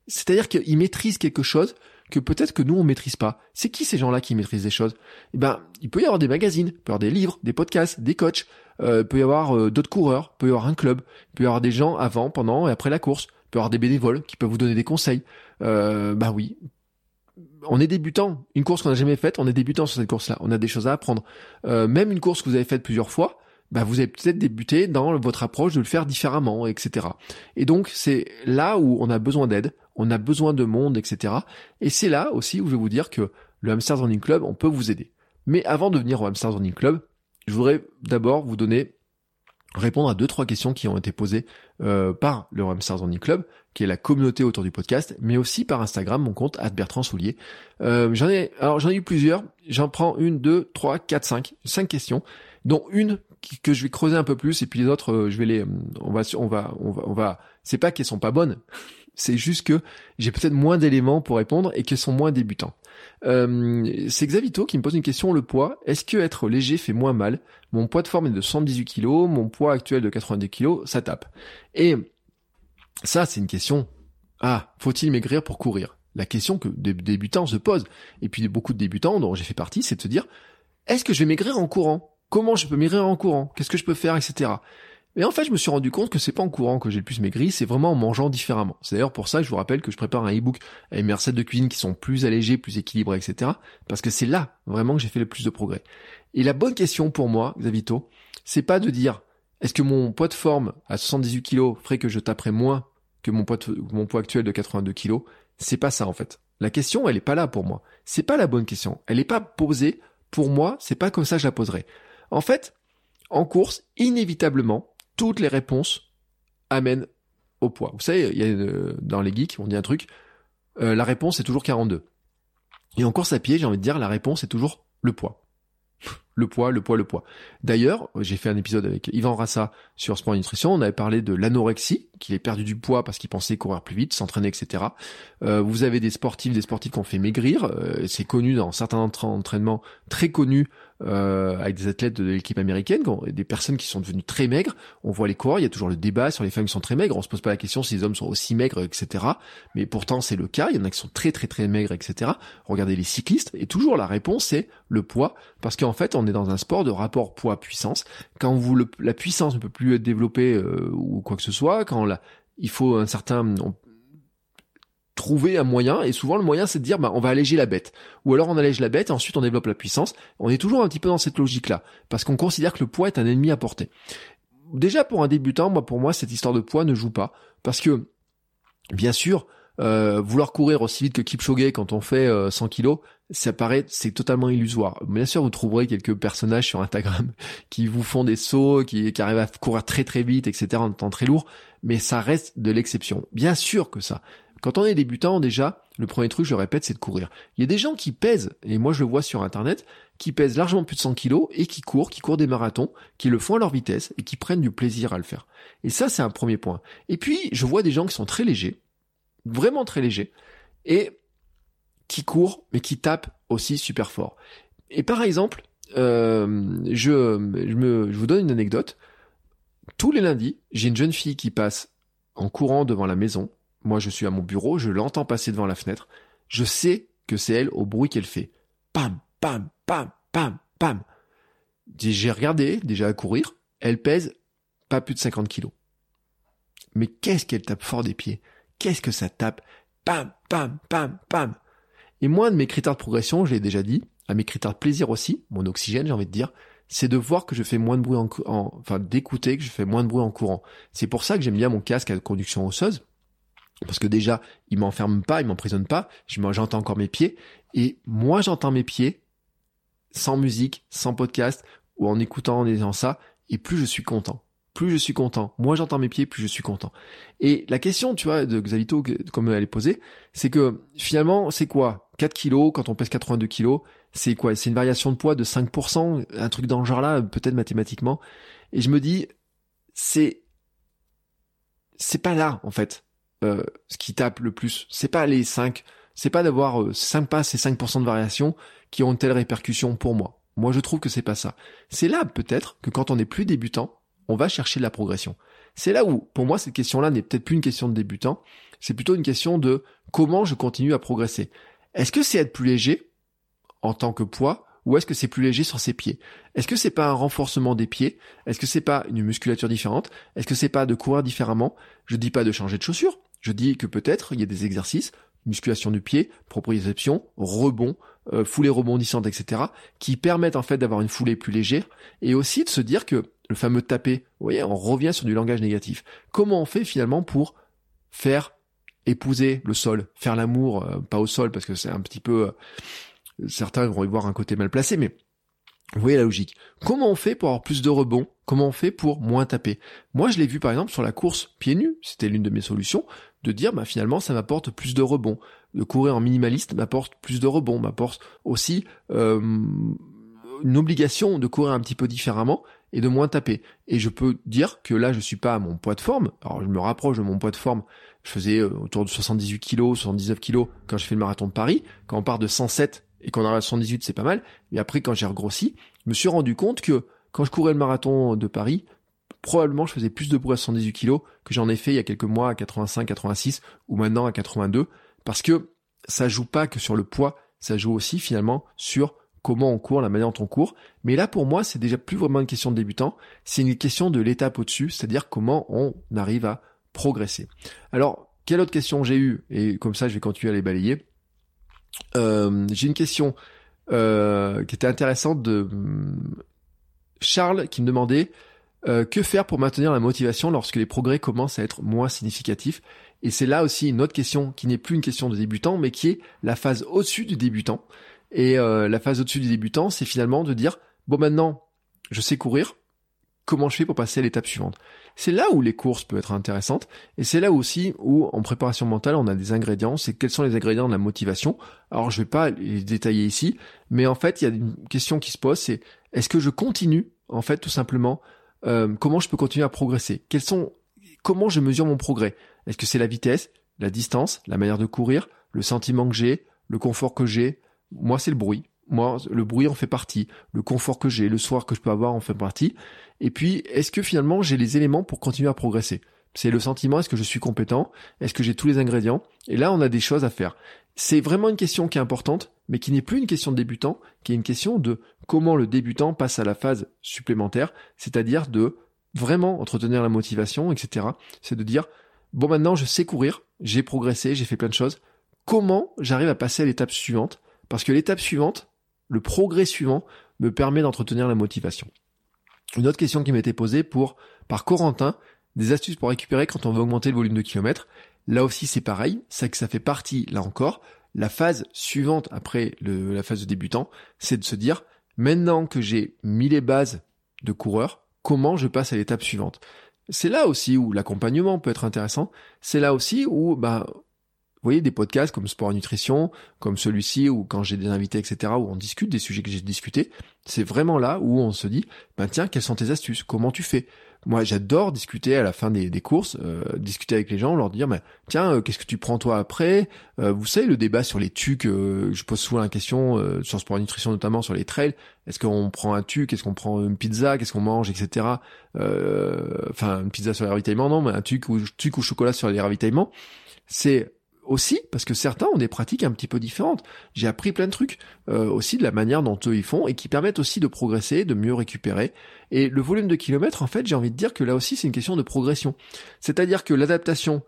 C'est-à-dire qu'ils maîtrisent quelque chose que peut-être que nous on maîtrise pas. C'est qui ces gens-là qui maîtrisent des choses? Eh ben, il peut y avoir des magazines, peut y des livres, des podcasts, des coachs, euh, peut y avoir euh, d'autres coureurs, peut y avoir un club, peut y avoir des gens avant, pendant et après la course, peut y avoir des bénévoles qui peuvent vous donner des conseils. Euh, bah oui, on est débutant. Une course qu'on n'a jamais faite, on est débutant sur cette course-là. On a des choses à apprendre. Euh, même une course que vous avez faite plusieurs fois, bah vous avez peut-être débuté dans votre approche de le faire différemment, etc. Et donc c'est là où on a besoin d'aide, on a besoin de monde, etc. Et c'est là aussi où je vais vous dire que le Hamsters Running Club, on peut vous aider. Mais avant de venir au Hamsters Running Club, je voudrais d'abord vous donner répondre à deux trois questions qui ont été posées euh, par le Hamsters Running Club, qui est la communauté autour du podcast, mais aussi par Instagram, mon compte Bertrand Soulier. Euh, j'en ai alors j'en ai eu plusieurs. J'en prends une, deux, trois, quatre, cinq, cinq questions, dont une que je vais creuser un peu plus, et puis les autres, euh, je vais les, on va, on va, on va, on. C'est pas qu'elles sont pas bonnes, c'est juste que j'ai peut-être moins d'éléments pour répondre et qu'elles sont moins débutants. Euh, c'est Xavito qui me pose une question, le poids. Est-ce que être léger fait moins mal? Mon poids de forme est de 118 kg, mon poids actuel de 90 kg, ça tape. Et Ça, c'est une question. Ah, faut-il maigrir pour courir? La question que des débutants se posent, et puis beaucoup de débutants dont j'ai fait partie, c'est de se dire, est-ce que je vais maigrir en courant? Comment je peux maigrir en courant? Qu'est-ce que je peux faire, etc. Et en fait, je me suis rendu compte que c'est pas en courant que j'ai le plus maigri, c'est vraiment en mangeant différemment. C'est d'ailleurs pour ça que je vous rappelle que je prépare un e-book avec mes recettes de cuisine qui sont plus allégées, plus équilibrées, etc. Parce que c'est là vraiment que j'ai fait le plus de progrès. Et la bonne question pour moi, Xavito, c'est pas de dire est-ce que mon poids de forme à 78 kg ferait que je taperais moins que mon poids, mon poids actuel de 82 kg C'est pas ça en fait. La question, elle est pas là pour moi. C'est pas la bonne question. Elle est pas posée pour moi. C'est pas comme ça que je la poserai. En fait, en course, inévitablement, toutes les réponses amènent au poids. Vous savez, il y a dans les geeks, on dit un truc, euh, la réponse est toujours 42. Et en course à pied, j'ai envie de dire, la réponse est toujours le poids. Le poids, le poids, le poids. D'ailleurs, j'ai fait un épisode avec Yvan Rassa sur Sport et Nutrition. On avait parlé de l'anorexie, qu'il ait perdu du poids parce qu'il pensait courir plus vite, s'entraîner, etc. Euh, vous avez des sportifs, des sportifs qui ont fait maigrir. Euh, c'est connu dans certains entraînements très connus euh, avec des athlètes de l'équipe américaine, des personnes qui sont devenues très maigres. On voit les coureurs, il y a toujours le débat sur les femmes qui sont très maigres. On se pose pas la question si les hommes sont aussi maigres, etc. Mais pourtant, c'est le cas. Il y en a qui sont très très très maigres, etc. Regardez les cyclistes. Et toujours la réponse, c'est le poids. Parce qu'en fait, on est dans un sport de rapport poids-puissance. Quand vous la puissance ne peut plus être développée euh, ou quoi que ce soit, quand il faut un certain trouver un moyen, et souvent le moyen c'est de dire bah, on va alléger la bête. Ou alors on allège la bête et ensuite on développe la puissance. On est toujours un petit peu dans cette logique-là, parce qu'on considère que le poids est un ennemi à porter. Déjà pour un débutant, moi pour moi cette histoire de poids ne joue pas, parce que bien sûr, euh, vouloir courir aussi vite que Kipchoge quand on fait 100 euh, kilos, ça paraît, c'est totalement illusoire. Bien sûr, vous trouverez quelques personnages sur Instagram qui vous font des sauts, qui, qui arrivent à courir très très vite, etc. en temps très lourd, mais ça reste de l'exception. Bien sûr que ça. Quand on est débutant, déjà, le premier truc, je le répète, c'est de courir. Il y a des gens qui pèsent, et moi je le vois sur Internet, qui pèsent largement plus de 100 kilos et qui courent, qui courent des marathons, qui le font à leur vitesse et qui prennent du plaisir à le faire. Et ça, c'est un premier point. Et puis, je vois des gens qui sont très légers, vraiment très légers, et qui courent, mais qui tapent aussi super fort. Et par exemple, euh, je, vous donne une anecdote. Tous les lundis, j'ai une jeune fille qui passe en courant devant la maison moi, je suis à mon bureau, je l'entends passer devant la fenêtre. Je sais que c'est elle au bruit qu'elle fait. Pam, pam, pam, pam, pam. J'ai regardé, déjà à courir, elle pèse pas plus de 50 kilos. Mais qu'est-ce qu'elle tape fort des pieds? Qu'est-ce que ça tape? Pam, pam, pam, pam. Et moi, de mes critères de progression, je l'ai déjà dit, à mes critères de plaisir aussi, mon oxygène, j'ai envie de dire, c'est de voir que je fais moins de bruit en, en enfin d'écouter que je fais moins de bruit en courant. C'est pour ça que j'aime bien mon casque à conduction osseuse, parce que déjà, il m'enferme pas, il m'emprisonne pas, j'entends encore mes pieds, et moi j'entends mes pieds, sans musique, sans podcast, ou en écoutant, en disant ça, et plus je suis content. Plus je suis content. Moi j'entends mes pieds, plus je suis content. Et la question, tu vois, de Xalito, comme elle est posée, c'est que finalement, c'est quoi? 4 kilos quand on pèse 82 kilos, c'est quoi? C'est une variation de poids de 5%, un truc dans le genre là, peut-être mathématiquement. Et je me dis, c'est c'est pas là en fait. Euh, ce qui tape le plus. C'est pas les 5, c'est pas d'avoir euh, 5 passes et 5% de variation qui ont une telle répercussion pour moi. Moi, je trouve que c'est pas ça. C'est là, peut-être, que quand on est plus débutant, on va chercher de la progression. C'est là où, pour moi, cette question-là n'est peut-être plus une question de débutant, c'est plutôt une question de comment je continue à progresser. Est-ce que c'est être plus léger en tant que poids ou est-ce que c'est plus léger sur ses pieds? Est-ce que c'est pas un renforcement des pieds? Est-ce que c'est pas une musculature différente? Est-ce que c'est pas de courir différemment? Je dis pas de changer de chaussures. Je dis que peut-être il y a des exercices, musculation du pied, proprioception, rebond, euh, foulée rebondissante, etc., qui permettent en fait d'avoir une foulée plus légère et aussi de se dire que le fameux taper, vous voyez, on revient sur du langage négatif. Comment on fait finalement pour faire épouser le sol, faire l'amour, euh, pas au sol parce que c'est un petit peu euh, certains vont y voir un côté mal placé, mais vous voyez la logique. Comment on fait pour avoir plus de rebonds Comment on fait pour moins taper Moi, je l'ai vu par exemple sur la course pieds nus, c'était l'une de mes solutions, de dire bah finalement ça m'apporte plus de rebonds. De courir en minimaliste m'apporte plus de rebonds, m'apporte aussi euh, une obligation de courir un petit peu différemment et de moins taper. Et je peux dire que là, je suis pas à mon poids de forme. Alors, je me rapproche de mon poids de forme. Je faisais euh, autour de 78 kg, 79 kg quand je fais le marathon de Paris. Quand on part de 107 et qu'on arrive à 118, c'est pas mal. Mais après, quand j'ai regrossi, je me suis rendu compte que quand je courais le marathon de Paris, probablement je faisais plus de bruit à 78 kg que j'en ai fait il y a quelques mois à 85, 86 ou maintenant à 82 parce que ça joue pas que sur le poids, ça joue aussi finalement sur comment on court, la manière dont on court. Mais là, pour moi, c'est déjà plus vraiment une question de débutant, c'est une question de l'étape au-dessus, c'est-à-dire comment on arrive à progresser. Alors, quelle autre question j'ai eue? Et comme ça, je vais continuer à les balayer. Euh, j'ai une question euh, qui était intéressante de Charles qui me demandait euh, que faire pour maintenir la motivation lorsque les progrès commencent à être moins significatifs? Et c'est là aussi une autre question qui n'est plus une question de débutant, mais qui est la phase au-dessus du débutant. Et euh, la phase au-dessus du débutant, c'est finalement de dire, bon maintenant, je sais courir, comment je fais pour passer à l'étape suivante? C'est là où les courses peuvent être intéressantes, et c'est là aussi où, en préparation mentale, on a des ingrédients, c'est quels sont les ingrédients de la motivation. Alors je vais pas les détailler ici, mais en fait, il y a une question qui se pose, c'est est-ce que je continue, en fait, tout simplement, euh, comment je peux continuer à progresser? Quels sont, comment je mesure mon progrès? Est-ce que c'est la vitesse, la distance, la manière de courir, le sentiment que j'ai, le confort que j'ai, moi, c'est le bruit. Moi, le bruit en fait partie. Le confort que j'ai, le soir que je peux avoir en fait partie. Et puis, est-ce que finalement j'ai les éléments pour continuer à progresser? C'est le sentiment, est-ce que je suis compétent? Est-ce que j'ai tous les ingrédients? Et là, on a des choses à faire. C'est vraiment une question qui est importante, mais qui n'est plus une question de débutant, qui est une question de comment le débutant passe à la phase supplémentaire, c'est-à-dire de vraiment entretenir la motivation, etc. C'est de dire, bon maintenant je sais courir, j'ai progressé, j'ai fait plein de choses, comment j'arrive à passer à l'étape suivante? Parce que l'étape suivante, le progrès suivant, me permet d'entretenir la motivation. Une autre question qui m'a été posée pour, par Corentin, des astuces pour récupérer quand on veut augmenter le volume de kilomètres. Là aussi, c'est pareil. C'est que ça fait partie, là encore, la phase suivante après la phase de débutant, c'est de se dire, maintenant que j'ai mis les bases de coureur, comment je passe à l'étape suivante? C'est là aussi où l'accompagnement peut être intéressant. C'est là aussi où, bah, vous voyez, des podcasts comme Sport et Nutrition, comme celui-ci, ou quand j'ai des invités, etc., où on discute des sujets que j'ai discutés, c'est vraiment là où on se dit, ben tiens, quelles sont tes astuces? Comment tu fais? Moi, j'adore discuter à la fin des, courses, euh, discuter avec les gens, leur dire, tiens, euh, qu'est-ce que tu prends toi après? Euh, Vous savez, le débat sur les tucs, je pose souvent la question, sur Sport Nutrition notamment, sur les trails, est-ce qu'on prend un tuc, est-ce qu'on prend une pizza, qu'est-ce qu'on mange, etc. Enfin, une pizza sur les ravitaillements, non, mais un tuc ou, tuc ou chocolat sur les ravitaillements. C'est aussi parce que certains ont des pratiques un petit peu différentes. J'ai appris plein de trucs euh, aussi de la manière dont eux ils font et qui permettent aussi de progresser, de mieux récupérer. Et le volume de kilomètres, en fait, j'ai envie de dire que là aussi c'est une question de progression. C'est-à-dire que l'adaptation,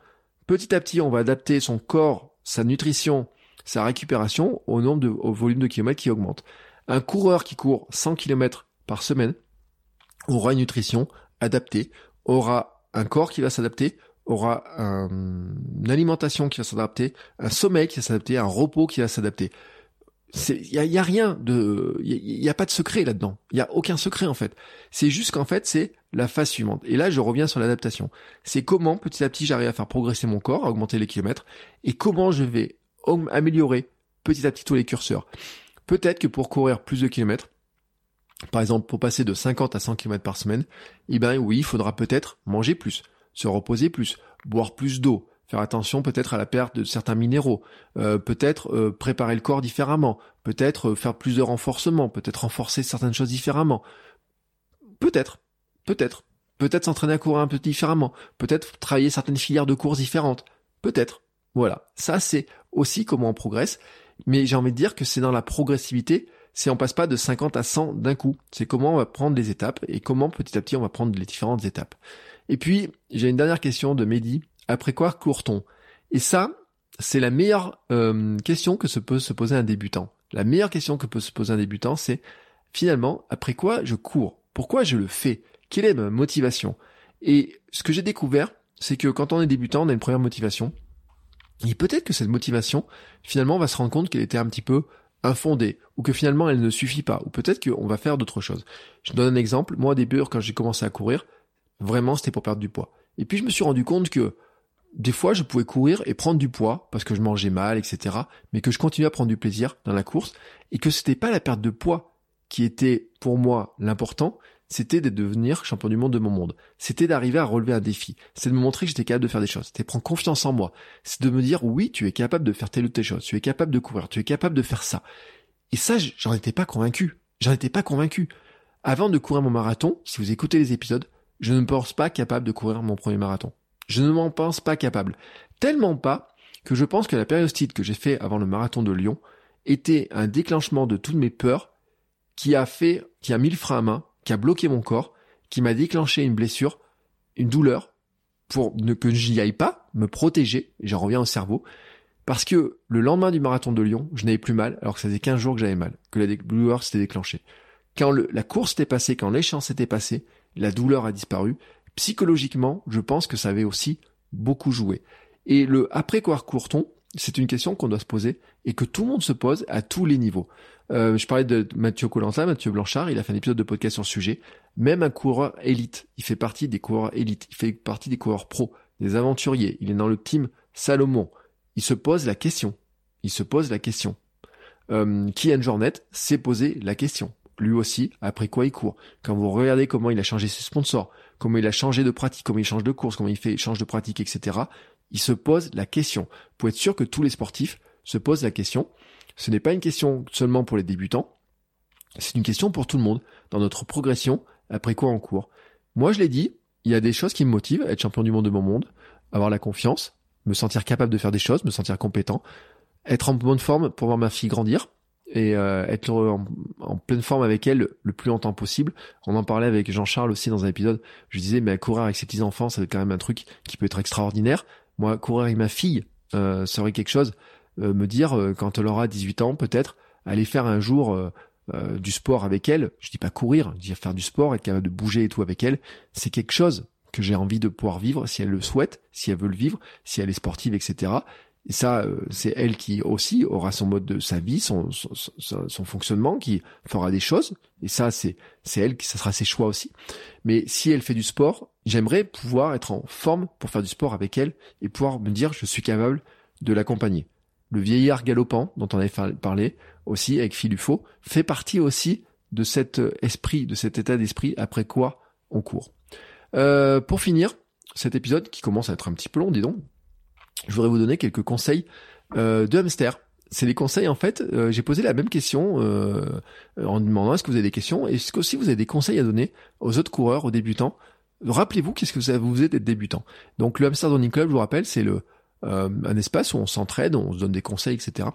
petit à petit, on va adapter son corps, sa nutrition, sa récupération au nombre de, au volume de kilomètres qui augmente. Un coureur qui court 100 km par semaine aura une nutrition adaptée, aura un corps qui va s'adapter, aura une alimentation qui va s'adapter, un sommeil qui va s'adapter, un repos qui va s'adapter. Il y a, rien de, y, a pas de secret là-dedans. Il y a aucun secret en fait. C'est juste qu'en fait c'est la phase suivante. Et là je reviens sur l'adaptation. C'est comment petit à petit j'arrive à faire progresser mon corps, à augmenter les kilomètres, et comment je vais améliorer petit à petit tous les curseurs. Peut-être que pour courir plus de kilomètres, par exemple pour passer de 50 à 100 km par semaine, eh ben oui, il faudra peut-être manger plus se reposer plus, boire plus d'eau, faire attention peut-être à la perte de certains minéraux, euh, peut-être euh, préparer le corps différemment, peut-être euh, faire plus de renforcement, peut-être renforcer certaines choses différemment. Peut-être, peut-être, peut-être s'entraîner à courir un peu différemment, peut-être travailler certaines filières de course différentes, peut-être. Voilà, ça c'est aussi comment on progresse, mais j'ai envie de dire que c'est dans la progressivité, c'est on passe pas de 50 à 100 d'un coup, c'est comment on va prendre les étapes et comment petit à petit on va prendre les différentes étapes. Et puis, j'ai une dernière question de Mehdi. Après quoi court-on? Et ça, c'est la meilleure euh, question que se peut se poser un débutant. La meilleure question que peut se poser un débutant, c'est finalement, après quoi je cours? Pourquoi je le fais? Quelle est ma motivation? Et ce que j'ai découvert, c'est que quand on est débutant, on a une première motivation. Et peut-être que cette motivation, finalement, on va se rendre compte qu'elle était un petit peu infondée, ou que finalement elle ne suffit pas, ou peut-être qu'on va faire d'autres choses. Je donne un exemple. Moi, au début, quand j'ai commencé à courir, Vraiment, c'était pour perdre du poids. Et puis je me suis rendu compte que des fois, je pouvais courir et prendre du poids parce que je mangeais mal, etc. Mais que je continuais à prendre du plaisir dans la course et que c'était pas la perte de poids qui était pour moi l'important, c'était de devenir champion du monde de mon monde. C'était d'arriver à relever un défi. C'est de me montrer que j'étais capable de faire des choses. C'était prendre confiance en moi. C'est de me dire oui, tu es capable de faire telle ou telle chose. Tu es capable de courir. Tu es capable de faire ça. Et ça, j'en étais pas convaincu. J'en étais pas convaincu. Avant de courir mon marathon, si vous écoutez les épisodes, je ne pense pas capable de courir mon premier marathon. Je ne m'en pense pas capable. Tellement pas que je pense que la périostite que j'ai fait avant le marathon de Lyon était un déclenchement de toutes mes peurs qui a fait, qui a mis le frein à main, qui a bloqué mon corps, qui m'a déclenché une blessure, une douleur, pour ne que j'y aille pas, me protéger, j'en reviens au cerveau, parce que le lendemain du marathon de Lyon, je n'avais plus mal, alors que ça faisait 15 jours que j'avais mal, que la douleur s'était déclenchée. Quand la course était passée, quand l'échéance était passée, la douleur a disparu. Psychologiquement, je pense que ça avait aussi beaucoup joué. Et le après quoi court-on? C'est une question qu'on doit se poser et que tout le monde se pose à tous les niveaux. Euh, je parlais de Mathieu Colantin, Mathieu Blanchard, il a fait un épisode de podcast sur le sujet. Même un coureur élite, il fait partie des coureurs élites, il fait partie des coureurs pro, des aventuriers, il est dans le team Salomon. Il se pose la question. Il se pose la question. Euh, Kian Jornet s'est posé la question lui aussi, après quoi il court. Quand vous regardez comment il a changé ses sponsors, comment il a changé de pratique, comment il change de course, comment il fait change de pratique, etc., il se pose la question. Pour être sûr que tous les sportifs se posent la question. Ce n'est pas une question seulement pour les débutants, c'est une question pour tout le monde, dans notre progression, après quoi on court. Moi, je l'ai dit, il y a des choses qui me motivent, être champion du monde de mon monde, avoir la confiance, me sentir capable de faire des choses, me sentir compétent, être en bonne forme pour voir ma fille grandir, et euh, être en, pleine forme avec elle le plus longtemps possible. On en parlait avec Jean-Charles aussi dans un épisode. Je disais, mais courir avec ses petits enfants, c'est quand même un truc qui peut être extraordinaire. Moi, courir avec ma fille euh, serait quelque chose. Euh, me dire euh, quand elle aura 18 ans, peut-être aller faire un jour du sport avec elle. Je dis pas courir, je dis faire du sport, être capable de bouger et tout avec elle. C'est quelque chose que j'ai envie de pouvoir vivre si elle le souhaite, si elle veut le vivre, si elle est sportive, etc. Et ça, euh, c'est elle qui aussi aura son mode de sa vie, son, son, son, fonctionnement, qui fera des choses. Et ça, c'est c'est elle qui, ça sera ses choix aussi. Mais si elle fait du sport, j'aimerais pouvoir être en forme pour faire du sport avec elle et pouvoir me dire je suis capable de l'accompagner. Le vieillard galopant dont on avait parlé aussi avec Philufo fait partie aussi de cet esprit, de cet état d'esprit après quoi on court. Euh, pour finir, cet épisode qui commence à être un petit peu long, dis donc, je voudrais vous donner quelques conseils euh, de hamster. C'est les conseils en fait. Euh, j'ai posé la même question euh, en demandant est-ce que vous avez des questions et est-ce que aussi vous avez des conseils à donner aux autres coureurs, aux débutants. Rappelez-vous qu'est-ce que ça vous faisait d'être débutant. Donc le hamster running club, je vous rappelle, c'est le un espace où on s'entraide, on se donne des conseils, etc.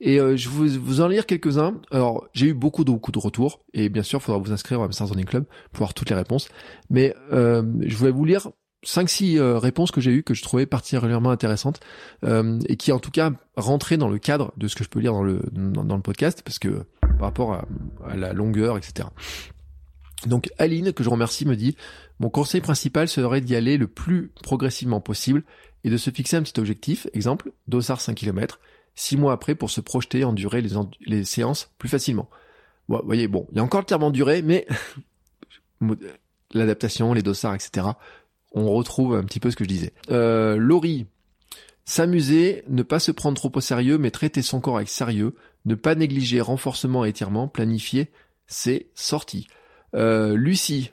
Et je vais vous, en lire quelques-uns. Alors, j'ai eu beaucoup de beaucoup de retours, et bien sûr, il faudra vous inscrire au Hamster Running Club pour avoir toutes les réponses. Mais je vais vous lire 5-6 euh, réponses que j'ai eues que je trouvais particulièrement intéressantes euh, et qui en tout cas rentraient dans le cadre de ce que je peux lire dans le dans, le podcast parce que par rapport à, à, la longueur etc. Donc Aline que je remercie me dit mon conseil principal serait d'y aller le plus progressivement possible et de se fixer un petit objectif exemple dossard 5 km 6 mois après pour se projeter endurer les, les séances plus facilement. Vous voyez bon il y a encore le terme enduré mais l'adaptation les dossards etc on retrouve un petit peu ce que je disais. Euh, Laurie, s'amuser, ne pas se prendre trop au sérieux, mais traiter son corps avec sérieux, ne pas négliger renforcement et étirement, planifier c'est sorti. Euh, Lucie,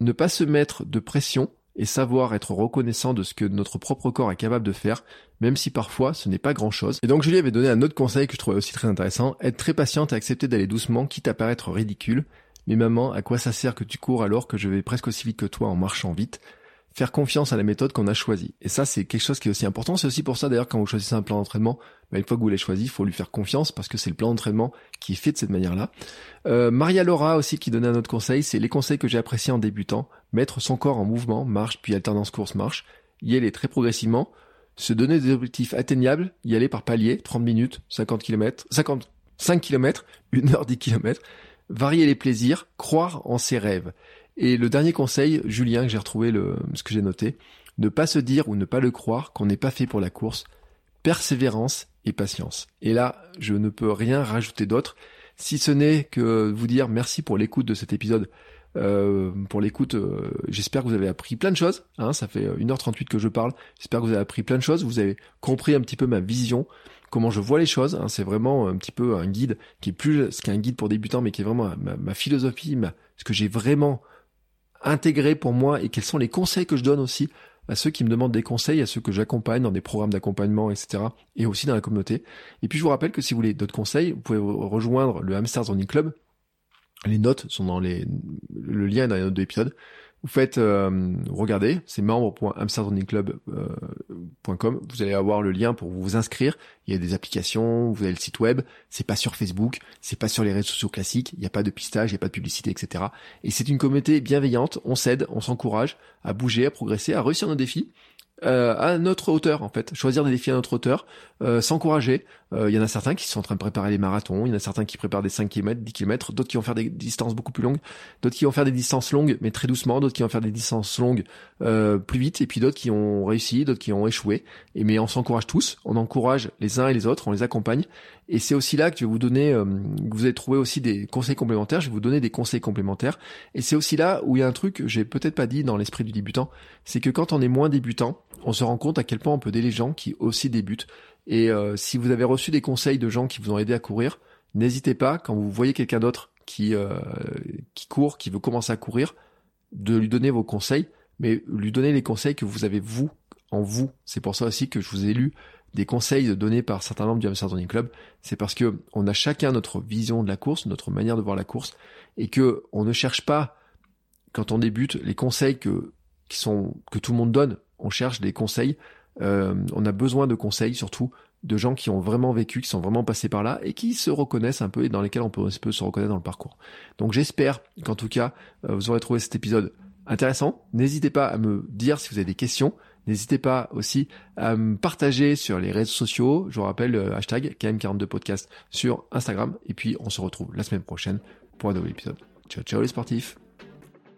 ne pas se mettre de pression et savoir être reconnaissant de ce que notre propre corps est capable de faire, même si parfois ce n'est pas grand chose. Et donc Julie avait donné un autre conseil que je trouvais aussi très intéressant, être très patiente et accepter d'aller doucement, quitte à paraître ridicule. Mais maman, à quoi ça sert que tu cours alors que je vais presque aussi vite que toi en marchant vite? Faire confiance à la méthode qu'on a choisie. Et ça, c'est quelque chose qui est aussi important. C'est aussi pour ça, d'ailleurs, quand vous choisissez un plan d'entraînement, bah, une fois que vous l'avez choisi, il faut lui faire confiance parce que c'est le plan d'entraînement qui est fait de cette manière-là. Euh, Maria Laura aussi qui donnait un autre conseil, c'est les conseils que j'ai appréciés en débutant. Mettre son corps en mouvement, marche, puis alternance course-marche. Y aller très progressivement. Se donner des objectifs atteignables. Y aller par palier, 30 minutes, 50 km, 55 km, 1 heure 10 km. Varier les plaisirs, croire en ses rêves. Et le dernier conseil, Julien, que j'ai retrouvé ce que j'ai noté, ne pas se dire ou ne pas le croire qu'on n'est pas fait pour la course, persévérance et patience. Et là, je ne peux rien rajouter d'autre, si ce n'est que vous dire merci pour l'écoute de cet épisode. Euh, pour l'écoute, euh, j'espère que vous avez appris plein de choses. Hein, ça fait 1h38 que je parle. J'espère que vous avez appris plein de choses. Vous avez compris un petit peu ma vision, comment je vois les choses. Hein. C'est vraiment un petit peu un guide qui est plus ce qu'un guide pour débutants, mais qui est vraiment ma, philosophie, ce que j'ai vraiment intégré pour moi et quels sont les conseils que je donne aussi à ceux qui me demandent des conseils, à ceux que j'accompagne dans des programmes d'accompagnement, etc. et aussi dans la communauté. Et puis je vous rappelle que si vous voulez d'autres conseils, vous pouvez rejoindre le Hamsters Running Club. Les notes sont dans les, le lien est dans les notes de l'épisode. Vous faites, euh, regardez, c'est membre.amsterdamrunningclub.com. Vous allez avoir le lien pour vous inscrire. Il y a des applications, vous avez le site web. C'est pas sur Facebook, c'est pas sur les réseaux sociaux classiques. Il n'y a pas de pistage, il n'y a pas de publicité, etc. Et c'est une communauté bienveillante. On s'aide, on s'encourage à bouger, à progresser, à réussir nos défis euh, à notre hauteur en fait, choisir des défis à notre hauteur, euh, s'encourager. Euh, il y en a certains qui sont en train de préparer les marathons, il y en a certains qui préparent des 5 km, 10 km, d'autres qui vont faire des distances beaucoup plus longues, d'autres qui vont faire des distances longues mais très doucement, d'autres qui vont faire des distances longues euh, plus vite, et puis d'autres qui ont réussi, d'autres qui ont échoué. Et mais on s'encourage tous, on encourage les uns et les autres, on les accompagne. Et c'est aussi là que je vais vous donner, euh, vous allez trouver aussi des conseils complémentaires. Je vais vous donner des conseils complémentaires. Et c'est aussi là où il y a un truc que j'ai peut-être pas dit dans l'esprit du débutant, c'est que quand on est moins débutant, on se rend compte à quel point on peut aider les gens qui aussi débutent. Et euh, si vous avez reçu des conseils de gens qui vous ont aidé à courir, n'hésitez pas quand vous voyez quelqu'un d'autre qui euh, qui court, qui veut commencer à courir, de lui donner vos conseils, mais lui donner les conseils que vous avez vous en vous. C'est pour ça aussi que je vous ai lu des conseils donnés par certains membres du Amsterdam Running Club. C'est parce que on a chacun notre vision de la course, notre manière de voir la course, et que on ne cherche pas quand on débute les conseils que qui sont que tout le monde donne on cherche des conseils. Euh, on a besoin de conseils surtout de gens qui ont vraiment vécu, qui sont vraiment passés par là et qui se reconnaissent un peu et dans lesquels on peut, se reconnaître dans le parcours. Donc j'espère qu'en tout cas euh, vous aurez trouvé cet épisode intéressant. N'hésitez pas à me dire si vous avez des questions. N'hésitez pas aussi à me partager sur les réseaux sociaux. Je vous rappelle le hashtag KM42podcast sur Instagram. Et puis on se retrouve la semaine prochaine pour un nouvel épisode. Ciao ciao les sportifs